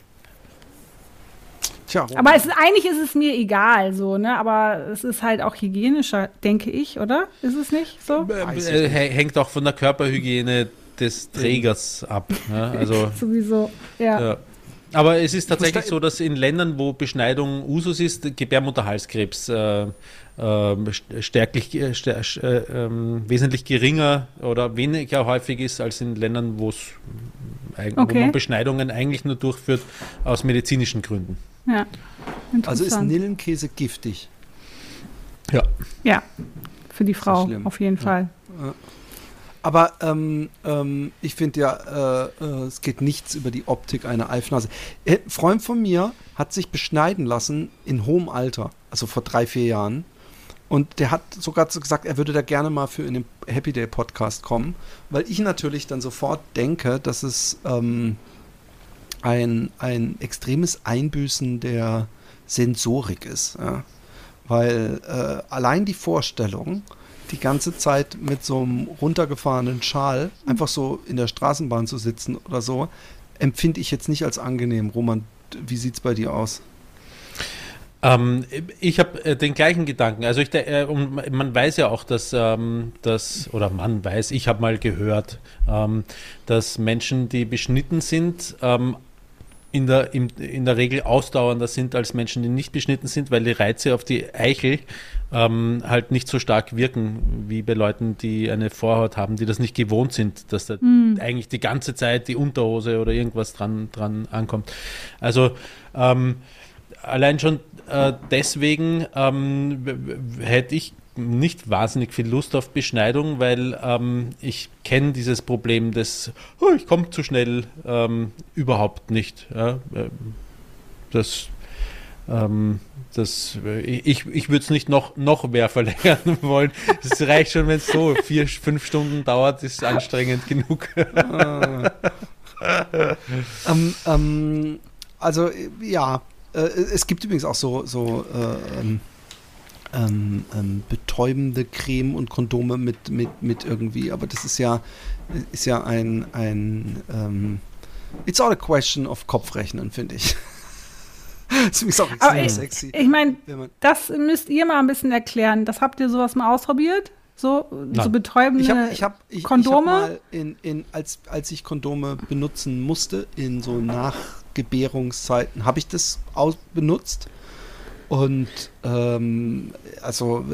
D: Tja.
F: Aber es ist, eigentlich ist es mir egal, so, ne? Aber es ist halt auch hygienischer, denke ich, oder? Ist es nicht so?
E: Äh, hä- hängt auch von der Körperhygiene des Trägers ab. Ja, also,
F: Sowieso. Ja.
E: ja. Aber es ist tatsächlich so, dass in Ländern, wo Beschneidung Usus ist, Gebärmutterhalskrebs äh, äh, stärklich, äh, stär, äh, ähm, wesentlich geringer oder weniger häufig ist als in Ländern, wo es eig- wo
F: Okay.
E: man Beschneidungen eigentlich nur durchführt aus medizinischen Gründen.
F: Ja.
D: Also ist. Nillenkäse giftig?
E: Ja.
F: Ja, für die Frau auf jeden Fall.
D: Aber ähm, ähm, ich finde ja, äh, äh, es geht nichts über die Optik einer Eifnase. Äh, Ein Freund von mir hat sich beschneiden lassen in hohem Alter, also vor drei, vier Jahren. Und der hat sogar so gesagt, er würde da gerne mal für in den Happy Day Podcast kommen, weil ich natürlich dann sofort denke, dass es ähm, ein, ein extremes Einbüßen der Sensorik ist. Ja? Weil äh, allein die Vorstellung, die ganze Zeit mit so einem runtergefahrenen Schal einfach so in der Straßenbahn zu sitzen oder so, empfinde ich jetzt nicht als angenehm. Roman, wie sieht's bei dir aus?
E: Ähm, ich habe äh, den gleichen Gedanken. Also ich, äh, man weiß ja auch, dass, ähm, dass oder man weiß, ich habe mal gehört, ähm, dass Menschen, die beschnitten sind, ähm, in der, im, in der Regel ausdauernder sind als Menschen, die nicht beschnitten sind, weil die Reize auf die Eichel ähm, halt nicht so stark wirken wie bei Leuten, die eine Vorhaut haben, die das nicht gewohnt sind, dass da eigentlich die ganze Zeit die Unterhose oder irgendwas dran, dran ankommt. Also ähm, allein schon äh, deswegen ähm, hätte ich nicht wahnsinnig viel Lust auf Beschneidung, weil ähm, ich kenne dieses Problem des, oh, ich komme zu schnell, ähm, überhaupt nicht. Ja? Ähm, Das, ähm, das, äh, ich ich würde es nicht noch, noch mehr verlängern wollen. Es reicht schon, wenn es so vier, fünf Stunden dauert, ist anstrengend genug.
D: Ähm, ähm, also äh, ja, äh, es gibt übrigens auch so, so äh, ähm, ähm, betäubende Creme und Kondome mit, mit, mit irgendwie, aber das ist ja, ist ja ein, ein ähm, It's all a question of Kopfrechnen, finde ich. das ist auch
F: Aber
D: extrem
F: ich,
D: sexy.
F: ich meine, das müsst ihr mal ein bisschen erklären. Das habt ihr sowas mal ausprobiert? So, so betäubende
D: Ich habe ich hab, ich,
F: Kondome?
D: Ich hab mal in, in, als, als ich Kondome benutzen musste, in so Nachgebärungszeiten, habe ich das aus, benutzt. Und ähm, also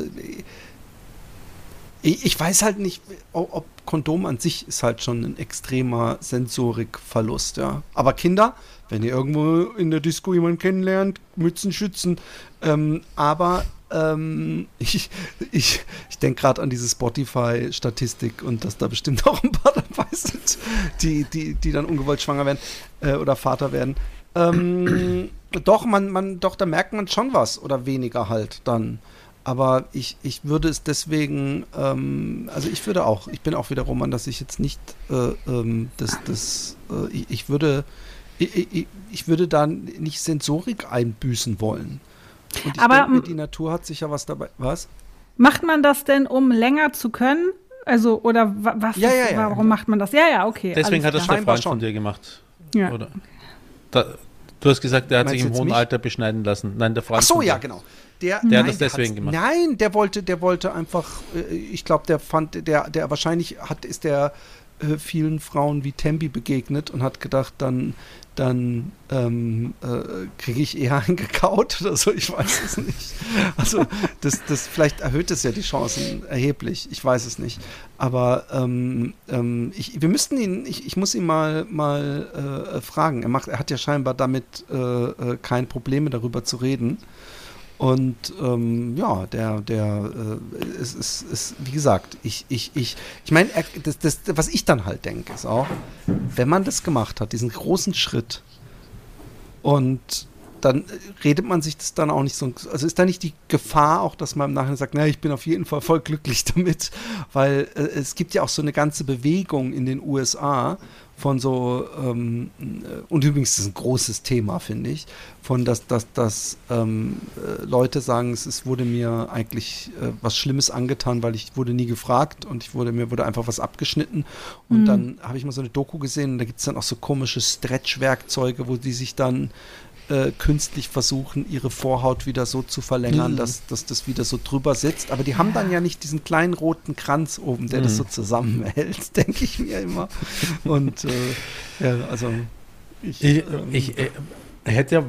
D: ich, ich weiß halt nicht, ob, Kondom an sich ist halt schon ein extremer Sensorikverlust, ja. Aber Kinder, wenn ihr irgendwo in der Disco jemanden kennenlernt, Mützen schützen. Ähm, aber ähm, ich, ich, ich denke gerade an diese Spotify-Statistik und dass da bestimmt auch ein paar dabei sind, die, die, die dann ungewollt schwanger werden äh, oder Vater werden. Ähm, doch, man, man, doch, da merkt man schon was oder weniger halt dann. Aber ich, ich würde es deswegen, ähm, also ich würde auch, ich bin auch wieder Roman, dass ich jetzt nicht, äh, ähm, das, das, äh, ich, ich würde, ich, ich, ich würde da nicht Sensorik einbüßen wollen. Und ich
F: Aber,
D: denke die Natur hat sicher was dabei. Was?
F: Macht man das denn, um länger zu können? Also, oder wa- was?
D: Ja,
F: ist,
D: ja, ja,
F: warum
D: ja.
F: macht man das? Ja, ja, okay.
E: Deswegen hat das der Freund
D: schon.
E: von dir gemacht.
F: ja.
E: Oder? Da, du hast gesagt, er hat
D: Meinst
E: sich im hohen
D: mich?
E: Alter beschneiden lassen. Nein, der Freund.
D: Ach so, ja, genau. Der,
E: Der hat
D: nein,
E: das deswegen gemacht.
D: Nein, der wollte, der wollte einfach, äh, ich glaube, der fand, der, der wahrscheinlich hat, ist der äh, vielen Frauen wie Tembi begegnet und hat gedacht, dann, dann ähm, äh, kriege ich eher einen gekaut oder so, ich weiß es nicht. Also das, das vielleicht erhöht es ja die Chancen erheblich, ich weiß es nicht. Aber ähm, ähm, ich, wir müssten ihn, ich, ich muss ihn mal, mal äh, fragen. Er macht, er hat ja scheinbar damit äh, äh, kein Probleme darüber zu reden. Und ähm, ja, der, der, äh, ist, ist, ist, wie gesagt, ich, ich, ich, ich meine, das, das, was ich dann halt denke, ist auch, wenn man das gemacht hat, diesen großen Schritt und dann redet man sich das dann auch nicht so. Also ist da nicht die Gefahr auch, dass man im Nachhinein sagt, na, ich bin auf jeden Fall voll glücklich damit, weil äh, es gibt ja auch so eine ganze Bewegung in den USA von so, ähm, äh, und übrigens ist ein großes Thema, finde ich, von dass, dass, dass ähm, äh, Leute sagen, es, es wurde mir eigentlich äh, was Schlimmes angetan, weil ich wurde nie gefragt und ich wurde, mir wurde einfach was abgeschnitten. Und mhm. dann habe ich mal so eine Doku gesehen und da gibt es dann auch so komische Stretch-Werkzeuge, wo die sich dann äh, künstlich versuchen, ihre Vorhaut wieder so zu verlängern, mhm. dass, dass das wieder so drüber sitzt. Aber die haben dann ja nicht diesen kleinen roten Kranz oben, der mhm. das so zusammenhält, denke ich mir immer. Und äh, ja, also
E: ich, ich, ähm, ich äh, hätte ja,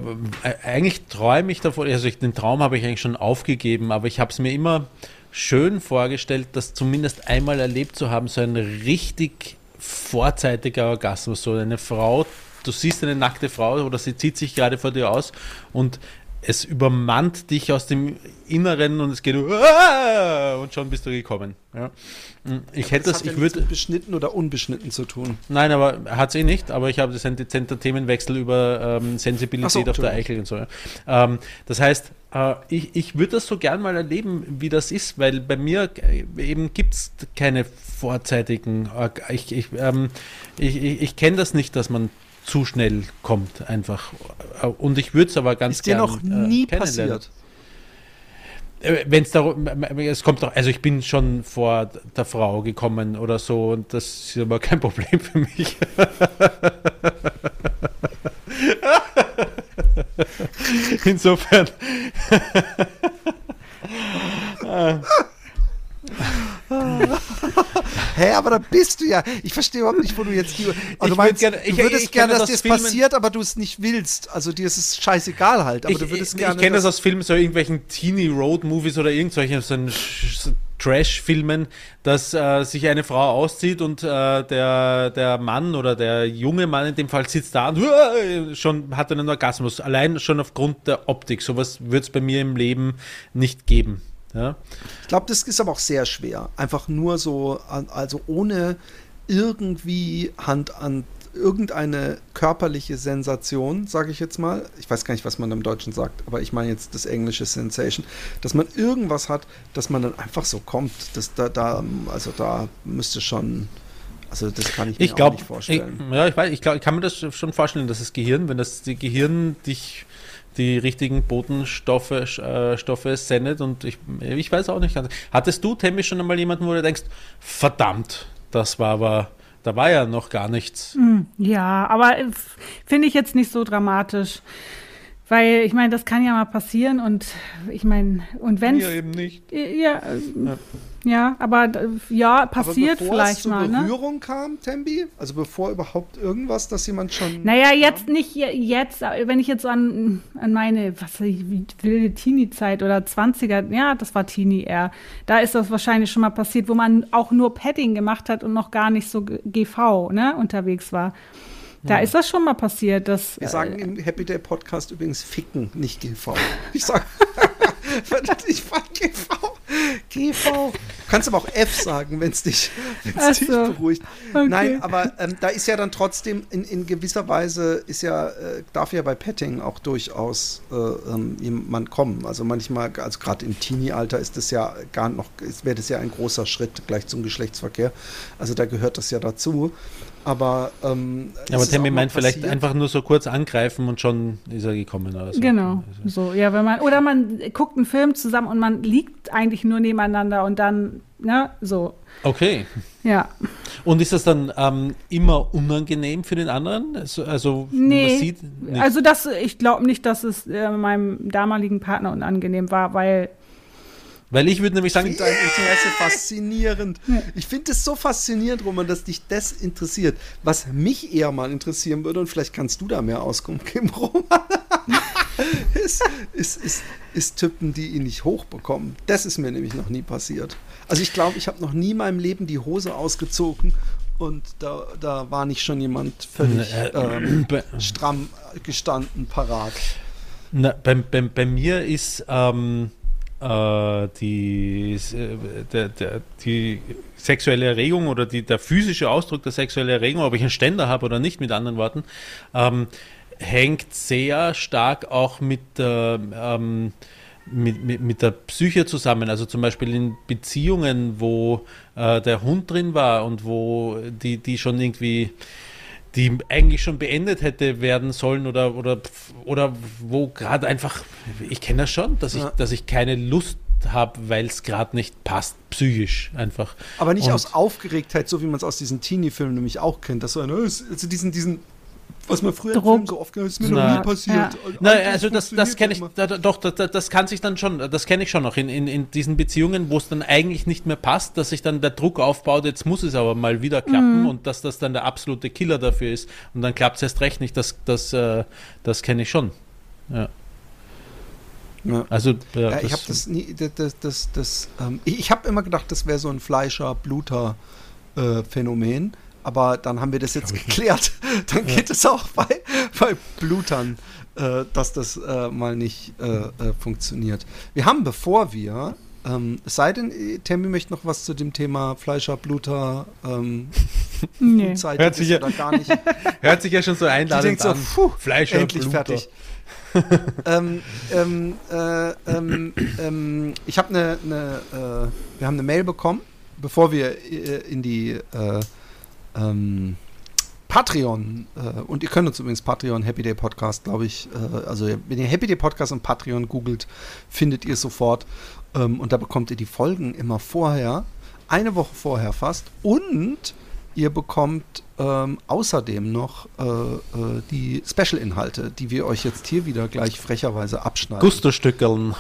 E: äh, eigentlich träume ich davon, also ich, den Traum habe ich eigentlich schon aufgegeben, aber ich habe es mir immer schön vorgestellt, das zumindest einmal erlebt zu haben, so ein richtig vorzeitiger Orgasmus, so eine Frau du siehst eine nackte Frau oder sie zieht sich gerade vor dir aus und es übermannt dich aus dem Inneren und es geht und schon bist du gekommen. Ja. Ich hätte das, das ich würde
D: beschnitten oder unbeschnitten zu tun.
E: Nein, aber hat es eh nicht. Aber ich habe das ein dezenter Themenwechsel über ähm, Sensibilität so, auf der Eichel und so. Ja. Ähm, das heißt, äh, ich, ich würde das so gern mal erleben, wie das ist, weil bei mir eben gibt es keine vorzeitigen. Äh, ich, ich, ähm, ich, ich, ich kenne das nicht, dass man zu schnell kommt einfach. Und ich würde es aber ganz
D: Ist dir noch nie äh, passiert?
E: Äh, Wenn es darum, es kommt doch, also ich bin schon vor der Frau gekommen oder so und das ist aber kein Problem für mich. Insofern.
D: Hä, aber da bist du ja. Ich verstehe überhaupt nicht, wo du jetzt die. Also du meinst, gerne, ich, du würdest gerne, dass dir es passiert, aber du es nicht willst. Also dir ist es scheißegal halt. Aber
E: ich,
D: du würdest
E: ich,
D: gerne.
E: Ich kenne das aus Filmen, so irgendwelchen Teenie Road Movies oder irgendwelchen so Trash-Filmen, dass äh, sich eine Frau auszieht und äh, der, der Mann oder der junge Mann in dem Fall sitzt da und uh, schon hat einen Orgasmus. Allein schon aufgrund der Optik. Sowas wird es bei mir im Leben nicht geben. Ja?
D: Ich glaube, das ist aber auch sehr schwer. Einfach nur so, also ohne irgendwie Hand an irgendeine körperliche Sensation, sage ich jetzt mal. Ich weiß gar nicht, was man im Deutschen sagt, aber ich meine jetzt das englische Sensation, dass man irgendwas hat, dass man dann einfach so kommt. Das, da, da, also da müsste schon, also das kann ich mir
E: ich glaub,
D: nicht vorstellen.
E: Ich, ja, ich weiß, ich, glaub, ich kann mir das schon vorstellen, dass das Gehirn, wenn das Gehirn dich die richtigen Botenstoffe äh, Stoffe sendet und ich, ich weiß auch nicht ganz. Hattest du, Temmi, schon einmal jemanden, wo du denkst, verdammt, das war aber, da war ja noch gar nichts.
F: Hm, ja, aber finde ich jetzt nicht so dramatisch. Weil ich meine, das kann ja mal passieren und ich meine, und wenn
E: Ja, eben nicht.
F: Ja, ja. Ja, aber ja, passiert aber vielleicht es zur mal.
D: Ne? Berührung ne? kam, Tembi? Also bevor überhaupt irgendwas, dass jemand schon.
F: Naja, jetzt kam? nicht jetzt, wenn ich jetzt an, an meine, was wilde Teenie-Zeit oder 20er, ja, das war Teenie eher. Da ist das wahrscheinlich schon mal passiert, wo man auch nur Padding gemacht hat und noch gar nicht so GV ne, unterwegs war. Da ist das schon mal passiert, dass.
D: Wir sagen äh, im Happy Day Podcast übrigens ficken, nicht GV. Ich sage, ich fand GV. GV. Kannst aber auch F sagen, wenn es dich, wenn's dich so. beruhigt. Okay. Nein, aber ähm, da ist ja dann trotzdem in, in gewisser Weise ist ja, äh, darf ja bei Petting auch durchaus äh, ähm, jemand kommen. Also manchmal, also gerade im Teenie-Alter ist das ja gar noch, wäre das ja ein großer Schritt gleich zum Geschlechtsverkehr. Also da gehört das ja dazu. Aber, ähm,
E: aber Tammy meint vielleicht einfach nur so kurz angreifen und schon ist er gekommen oder so.
F: Genau, also. so, ja, wenn man, oder man guckt einen Film zusammen und man liegt eigentlich nur nebeneinander und dann, ne, so.
E: Okay.
F: Ja.
E: Und ist das dann ähm, immer unangenehm für den anderen? Also, also
F: nee, man sieht also das, ich glaube nicht, dass es äh, meinem damaligen Partner unangenehm war, weil
E: weil ich würde nämlich sagen.
D: Ich finde dein Interesse faszinierend. Ich finde es so faszinierend, Roman, dass dich das interessiert. Was mich eher mal interessieren würde, und vielleicht kannst du da mehr Auskunft geben, Roman, ist, ist, ist, ist Typen, die ihn nicht hochbekommen. Das ist mir nämlich noch nie passiert. Also ich glaube, ich habe noch nie in meinem Leben die Hose ausgezogen und da, da war nicht schon jemand völlig äh, ähm, stramm gestanden, parat.
E: Na, bei, bei, bei mir ist ähm, äh, die, äh, der, der, die sexuelle Erregung oder die, der physische Ausdruck der sexuellen Erregung, ob ich einen Ständer habe oder nicht, mit anderen Worten, ähm, hängt sehr stark auch mit, äh, ähm, mit, mit, mit, der Psyche zusammen. Also zum Beispiel in Beziehungen, wo äh, der Hund drin war und wo die, die schon irgendwie die eigentlich schon beendet hätte werden sollen oder, oder, oder wo gerade einfach, ich kenne das schon, dass ich, ja. dass ich keine Lust habe, weil es gerade nicht passt, psychisch einfach.
D: Aber nicht Und aus Aufgeregtheit, so wie man es aus diesen Teenie-Filmen nämlich auch kennt, dass so eine, also diesen, diesen was man früher
F: Druck.
D: so oft gehört, ist mir Na, noch nie passiert. Ja.
E: Nein, also das, das kenne ich, da, doch, das, das, kann sich dann schon, das kenne ich schon noch in, in, in diesen Beziehungen, wo es dann eigentlich nicht mehr passt, dass sich dann der Druck aufbaut, jetzt muss es aber mal wieder klappen mhm. und dass das dann der absolute Killer dafür ist und dann klappt es erst recht nicht, das, das, äh, das kenne ich schon. Ja.
D: Ja. Also ja, ja, ich habe das nie, das, das, das, das ähm, ich, ich habe immer gedacht, das wäre so ein Fleischer-Bluter-Phänomen. Äh, aber dann haben wir das jetzt geklärt. Dann geht es auch bei, bei Blutern, äh, dass das äh, mal nicht äh, äh funktioniert. Wir haben, bevor wir, ähm, es sei denn, Tammy möchte noch was zu dem Thema Fleischer, Bluter, ähm,
E: nee. hört sich ja, oder gar nicht. Hört sich ja schon so einladend
D: so, puh, Fleischer, endlich Bluter. fertig. ähm, ähm, äh, ähm, ähm, ich habe eine, ne, äh, wir haben eine Mail bekommen, bevor wir in die ähm, Patreon, äh, und ihr könnt uns übrigens Patreon Happy Day Podcast, glaube ich, äh, also wenn ihr Happy Day Podcast und Patreon googelt, findet ihr sofort. Ähm, und da bekommt ihr die Folgen immer vorher, eine Woche vorher fast. Und ihr bekommt ähm, außerdem noch äh, äh die Special-Inhalte, die wir euch jetzt hier wieder gleich frecherweise abschneiden.
E: Gusto-Stückeln.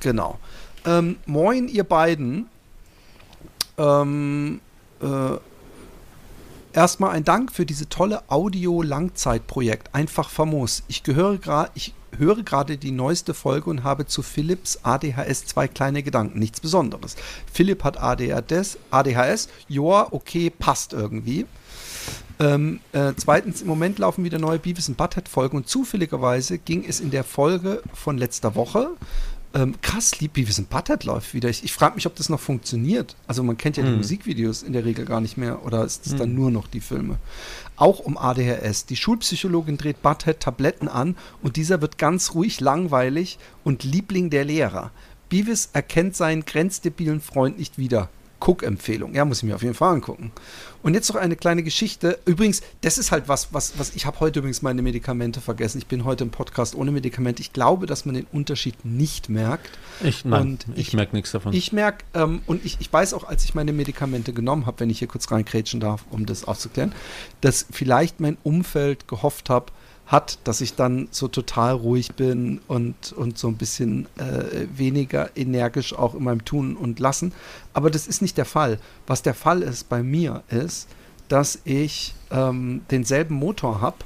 D: Genau. Ähm, moin, ihr beiden. Ähm, äh, Erstmal ein Dank für diese tolle Audio-Langzeitprojekt. Einfach famos. Ich gehöre ich höre gerade die neueste Folge und habe zu Philips ADHS zwei kleine Gedanken. Nichts Besonderes. Philipp hat ADHS, ADHS. Joa, okay, passt irgendwie. Ähm, äh, zweitens, im Moment laufen wieder neue Beavis und Butthead Folgen und zufälligerweise ging es in der Folge von letzter Woche ähm, krass, lieb, wie ein Butthead läuft wieder. Ich, ich frage mich, ob das noch funktioniert. Also man kennt ja die hm. Musikvideos in der Regel gar nicht mehr oder ist es hm. dann nur noch die Filme? Auch um ADHS. Die Schulpsychologin dreht Butthead Tabletten an und dieser wird ganz ruhig, langweilig und Liebling der Lehrer. Beavis erkennt seinen grenzdebilen Freund nicht wieder. Cook-Empfehlung. Ja, muss ich mir auf jeden Fall angucken. Und jetzt noch eine kleine Geschichte. Übrigens, das ist halt was, was, was ich habe heute übrigens meine Medikamente vergessen. Ich bin heute im Podcast ohne Medikamente. Ich glaube, dass man den Unterschied nicht merkt.
E: Ich, nein, ich, ich merke nichts davon.
D: Ich merke, ähm, und ich, ich weiß auch, als ich meine Medikamente genommen habe, wenn ich hier kurz reinkrätschen darf, um das aufzuklären, dass vielleicht mein Umfeld gehofft habe, hat, dass ich dann so total ruhig bin und, und so ein bisschen äh, weniger energisch auch in meinem Tun und Lassen. Aber das ist nicht der Fall. Was der Fall ist bei mir ist, dass ich ähm, denselben Motor habe,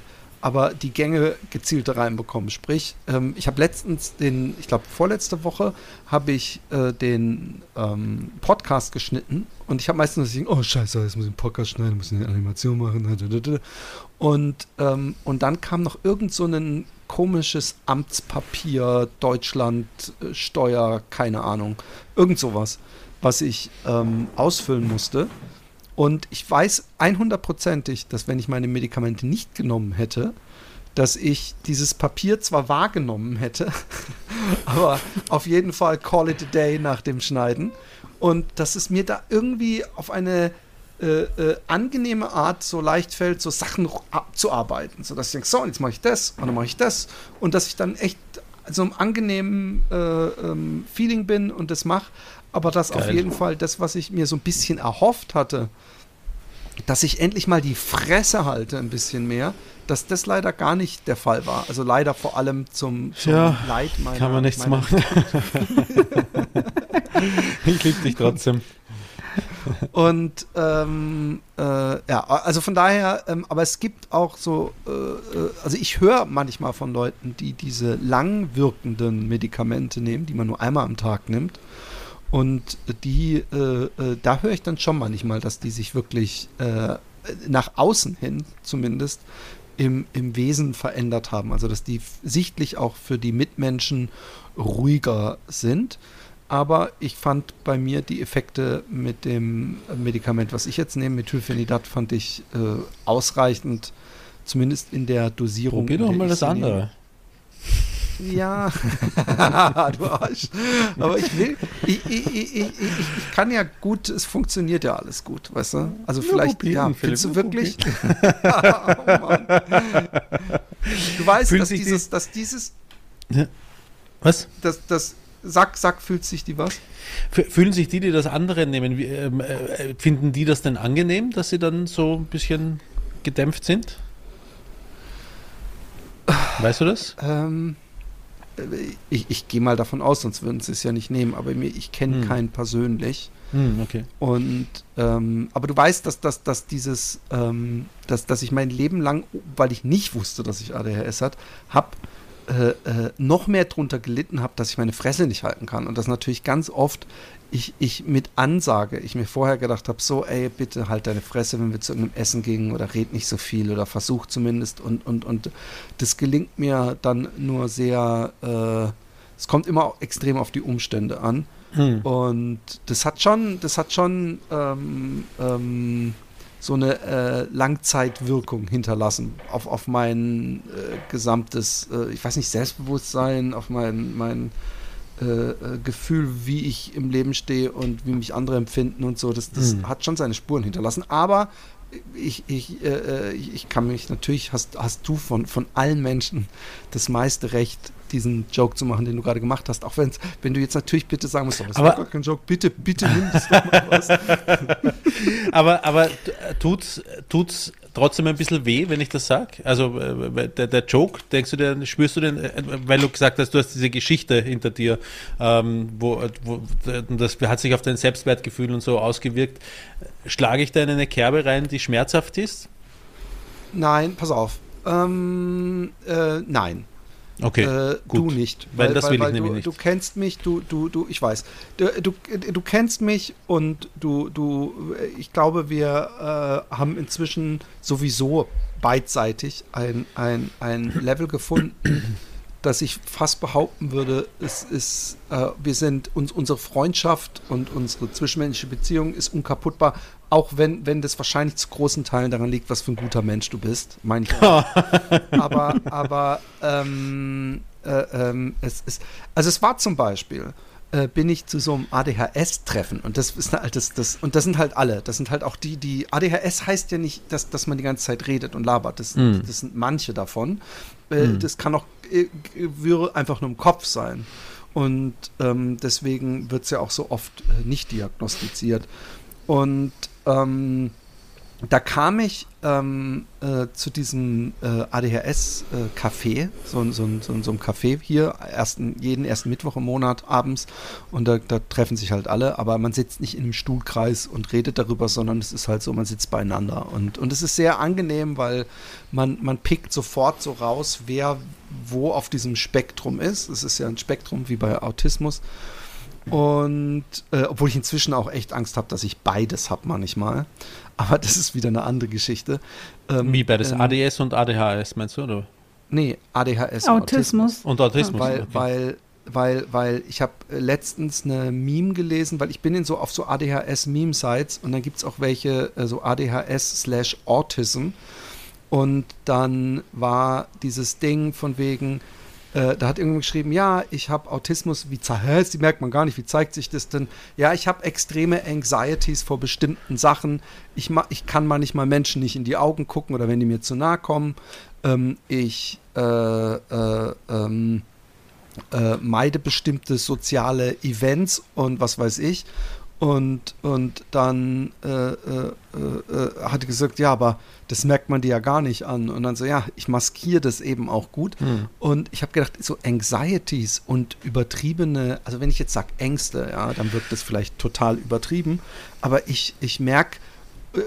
D: aber die Gänge gezielter reinbekommen. Sprich, ähm, ich habe letztens den, ich glaube vorletzte Woche, habe ich äh, den ähm, Podcast geschnitten und ich habe meistens gesagt, oh scheiße, jetzt muss ich einen Podcast schneiden, muss eine Animation machen. Und, ähm, und dann kam noch irgend so ein komisches Amtspapier, Deutschland, äh, Steuer, keine Ahnung, irgend sowas, was ich ähm, ausfüllen musste. Und ich weiß 100%ig, dass wenn ich meine Medikamente nicht genommen hätte, dass ich dieses Papier zwar wahrgenommen hätte, aber auf jeden Fall call it a day nach dem Schneiden. Und dass es mir da irgendwie auf eine äh, äh, angenehme Art so leicht fällt, so Sachen abzuarbeiten. So dass ich denke, so, jetzt mache ich das und dann mache ich das. Und dass ich dann echt so einem angenehmen äh, ähm, Feeling bin und das mache. Aber dass Geil. auf jeden Fall das, was ich mir so ein bisschen erhofft hatte, dass ich endlich mal die Fresse halte ein bisschen mehr, dass das leider gar nicht der Fall war. Also leider vor allem zum, zum
E: ja, Leid meiner Kann man nichts machen. ich liebe dich trotzdem.
D: Und ähm, äh, ja, also von daher, ähm, aber es gibt auch so, äh, äh also ich höre manchmal von Leuten, die diese langwirkenden Medikamente nehmen, die man nur einmal am Tag nimmt und die, äh, äh, da höre ich dann schon manchmal, dass die sich wirklich äh, nach außen hin zumindest im, im Wesen verändert haben. Also dass die sichtlich auch für die Mitmenschen ruhiger sind. Aber ich fand bei mir die Effekte mit dem Medikament, was ich jetzt nehme, Methylphenidat, fand ich äh, ausreichend, zumindest in der Dosierung.
E: Probier doch mal das andere.
D: Ja, du Arsch. Aber ich will, ich, ich, ich, ich, kann ja gut, es funktioniert ja alles gut, weißt du? Also vielleicht,
E: probieren,
D: ja, findest du wirklich? Du weißt, dass dieses, dass dieses,
E: Was?
D: dass das Sack, Sack fühlt sich die was?
E: Fühlen sich die, die das andere nehmen, ähm, äh, finden die das denn angenehm, dass sie dann so ein bisschen gedämpft sind? Weißt du das?
D: Ähm, ich, ich gehe mal davon aus, sonst würden sie es ja nicht nehmen, aber ich kenne
E: Hm.
D: keinen persönlich.
E: Hm, okay.
D: Und ähm, aber du weißt, dass, dass, dass dieses, ähm, dass, dass ich mein Leben lang, weil ich nicht wusste, dass ich ADHS hat, hab äh, äh, noch mehr drunter gelitten habe, dass ich meine Fresse nicht halten kann. Und das natürlich ganz oft ich, ich mit Ansage, ich mir vorher gedacht habe, so, ey, bitte halt deine Fresse, wenn wir zu irgendeinem Essen gingen oder red nicht so viel oder versuch zumindest. Und, und, und das gelingt mir dann nur sehr, äh, es kommt immer extrem auf die Umstände an.
E: Hm.
D: Und das hat schon, das hat schon ähm, ähm, so eine äh, Langzeitwirkung hinterlassen auf, auf mein äh, gesamtes, äh, ich weiß nicht, Selbstbewusstsein, auf mein, mein äh, äh, Gefühl, wie ich im Leben stehe und wie mich andere empfinden und so. Das, das
E: Hm.
D: hat schon seine Spuren hinterlassen. Aber ich, ich, äh, äh, ich kann mich natürlich, hast, hast du von, von allen Menschen das meiste Recht, diesen Joke zu machen, den du gerade gemacht hast. Auch wenn's, wenn du jetzt natürlich bitte sagen musst, aber es
E: Aber-
D: war gar kein Joke, bitte, bitte nimm das doch mal was.
E: Aber, aber tut's, tut's trotzdem ein bisschen weh, wenn ich das sage? Also äh, der, der Joke, denkst du dir, spürst du den, äh, weil du gesagt hast, du hast diese Geschichte hinter dir, ähm, wo, wo das hat sich auf dein Selbstwertgefühl und so ausgewirkt. Schlage ich da in eine Kerbe rein, die schmerzhaft ist?
D: Nein, pass auf. Ähm, äh, nein.
E: Okay,
D: äh, du nicht.
E: Weil das will ich
D: du,
E: nämlich nicht.
D: Du kennst mich, du, du, du, ich weiß. Du, du, du kennst mich und du, du, ich glaube, wir äh, haben inzwischen sowieso beidseitig ein, ein, ein Level gefunden, dass ich fast behaupten würde, es ist, äh, wir sind, uns, unsere Freundschaft und unsere zwischenmenschliche Beziehung ist unkaputtbar, auch wenn, wenn das wahrscheinlich zu großen Teilen daran liegt, was für ein guter Mensch du bist, meine ich auch. aber, aber ähm, äh, ähm, es ist, also es war zum Beispiel, äh, bin ich zu so einem ADHS-Treffen und das ist halt das, das, und das sind halt alle, das sind halt auch die, die, ADHS heißt ja nicht, dass, dass man die ganze Zeit redet und labert, das,
E: Mhm.
D: das sind manche davon. Äh,
E: Mhm.
D: Das kann auch, äh, würde einfach nur im Kopf sein. Und ähm, deswegen wird es ja auch so oft äh, nicht diagnostiziert. Und ähm, da kam ich ähm, äh, zu diesem äh, ADHS-Café, so, so, so, so einem Café hier, ersten, jeden ersten Mittwoch im Monat abends. Und da, da treffen sich halt alle, aber man sitzt nicht in einem Stuhlkreis und redet darüber, sondern es ist halt so, man sitzt beieinander. Und, und es ist sehr angenehm, weil man, man pickt sofort so raus, wer wo auf diesem Spektrum ist. Es ist ja ein Spektrum wie bei Autismus. Und äh, obwohl ich inzwischen auch echt Angst habe, dass ich beides habe manchmal. Aber das ist wieder eine andere Geschichte. Ähm,
E: Wie bei das
D: ähm,
E: ADS und ADHS, meinst du? Oder?
D: Nee, ADHS. und
F: Autismus.
E: Und Autismus.
D: Weil,
E: okay.
D: weil, weil, weil ich habe letztens eine Meme gelesen, weil ich bin in so auf so ADHS-Meme-Sites und dann gibt es auch welche, äh, so ADHS slash Autism. Und dann war dieses Ding von wegen, äh, da hat irgendjemand geschrieben, ja, ich habe Autismus, wie hä, die merkt man gar nicht, wie zeigt sich das denn? Ja, ich habe extreme Anxieties vor bestimmten Sachen. Ich, ma ich kann manchmal Menschen nicht in die Augen gucken oder wenn die mir zu nahe kommen. Ähm, ich äh, äh, ähm, äh, meide bestimmte soziale Events und was weiß ich. Und, und dann äh, äh, äh, äh, hat er gesagt, ja, aber das merkt man dir ja gar nicht an. Und dann so, ja, ich maskiere das eben auch gut.
E: Hm.
D: Und ich habe gedacht, so Anxieties und übertriebene, also wenn ich jetzt sage Ängste, ja, dann wirkt das vielleicht total übertrieben. Aber ich, ich merke,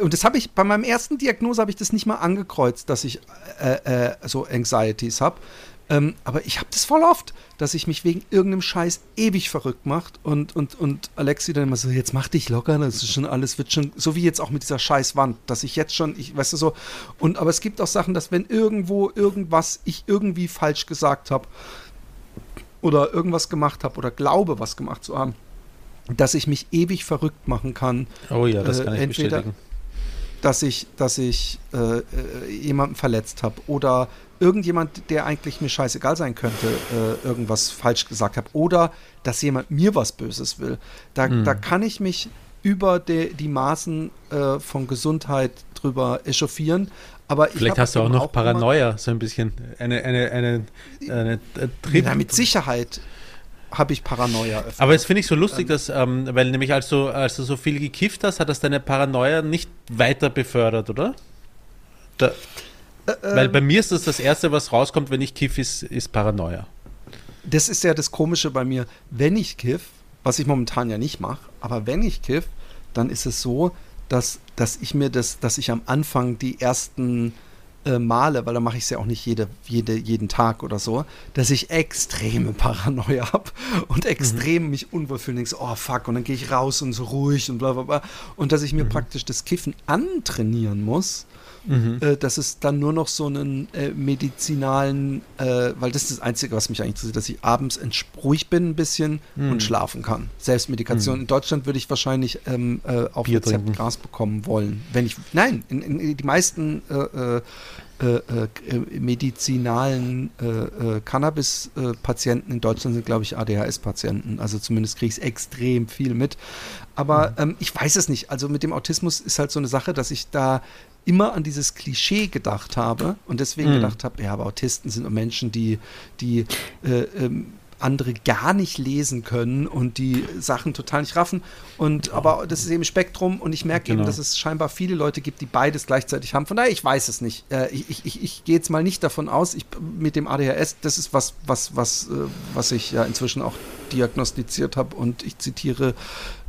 D: und das habe ich, bei meinem ersten Diagnose habe ich das nicht mal angekreuzt, dass ich äh, äh, so Anxieties habe. Ähm, aber ich habe das voll oft, dass ich mich wegen irgendeinem Scheiß ewig verrückt macht und, und, und Alexi dann immer so, jetzt mach dich locker, das ist schon alles, wird schon, so wie jetzt auch mit dieser Scheißwand, dass ich jetzt schon, ich weißt du so, und aber es gibt auch Sachen, dass wenn irgendwo irgendwas ich irgendwie falsch gesagt habe oder irgendwas gemacht habe oder glaube, was gemacht zu haben, dass ich mich ewig verrückt machen kann.
E: Oh ja, das
D: Äh,
E: kann ich
D: entweder-
E: bestätigen.
D: dass ich, dass ich äh, äh, jemanden verletzt habe oder irgendjemand, der eigentlich mir scheißegal sein könnte, äh, irgendwas falsch gesagt habe oder dass jemand mir was Böses will. Da,
E: Hm.
D: da kann ich mich über de, die Maßen äh, von Gesundheit drüber echauffieren. Aber ich
E: Vielleicht hast du auch noch
D: immer-
E: Paranoia, so ein bisschen. Eine, eine, eine, eine, Trip.
D: Ja, mit Sicherheit habe ich Paranoia. öfter.
E: Aber das finde ich so lustig, dass, ähm, weil nämlich als du, als du so viel gekifft hast, hat das deine Paranoia nicht weiter befördert, oder? Da, weil bei mir ist das das Erste, was rauskommt, wenn ich kiff, ist, ist Paranoia.
D: das ist ja das Komische bei mir, wenn ich kiff, was ich momentan ja nicht mache, aber wenn ich kiff, dann ist es so, dass, dass ich mir das, dass ich am Anfang die ersten äh, Male, weil da mache ich es ja auch nicht jede, jede, jeden Tag oder so, dass ich extreme Paranoia habe und extrem mich unwohl fühle. Denke so, oh fuck, und dann gehe ich raus und so ruhig und bla bla bla. Und dass ich mir praktisch das Kiffen antrainieren muss, äh, dass es dann nur noch so einen äh, medizinalen, äh, weil das ist das Einzige, was mich eigentlich interessiert, dass ich abends ruhig bin ein bisschen und schlafen kann. Selbstmedikation. In Deutschland würde ich wahrscheinlich ähm, äh, auf
E: Bier
D: Rezept
E: trinken.
D: Gras bekommen wollen. Wenn ich, nein, in, in, die meisten äh, äh, medizinalen Cannabis-Patienten in Deutschland sind, glaube ich, ADHS-Patienten. Also zumindest kriege ich es extrem viel mit. Aber ähm, ich weiß es nicht. Also mit dem Autismus ist halt so eine Sache, dass ich da immer an dieses Klischee gedacht habe und deswegen
E: Mhm.
D: gedacht habe, ja, aber Autisten sind Menschen, die, die äh, ähm, andere gar nicht lesen können und die Sachen total nicht raffen. Und aber das ist eben Spektrum und ich merke
E: Genau.
D: eben, dass es scheinbar viele Leute gibt, die beides gleichzeitig haben. Von daher, ich weiß es nicht. Äh, ich ich, ich, ich gehe jetzt mal nicht davon aus, ich, mit dem ADHS, das ist was, was, was, äh, was ich ja inzwischen auch diagnostiziert habe und ich zitiere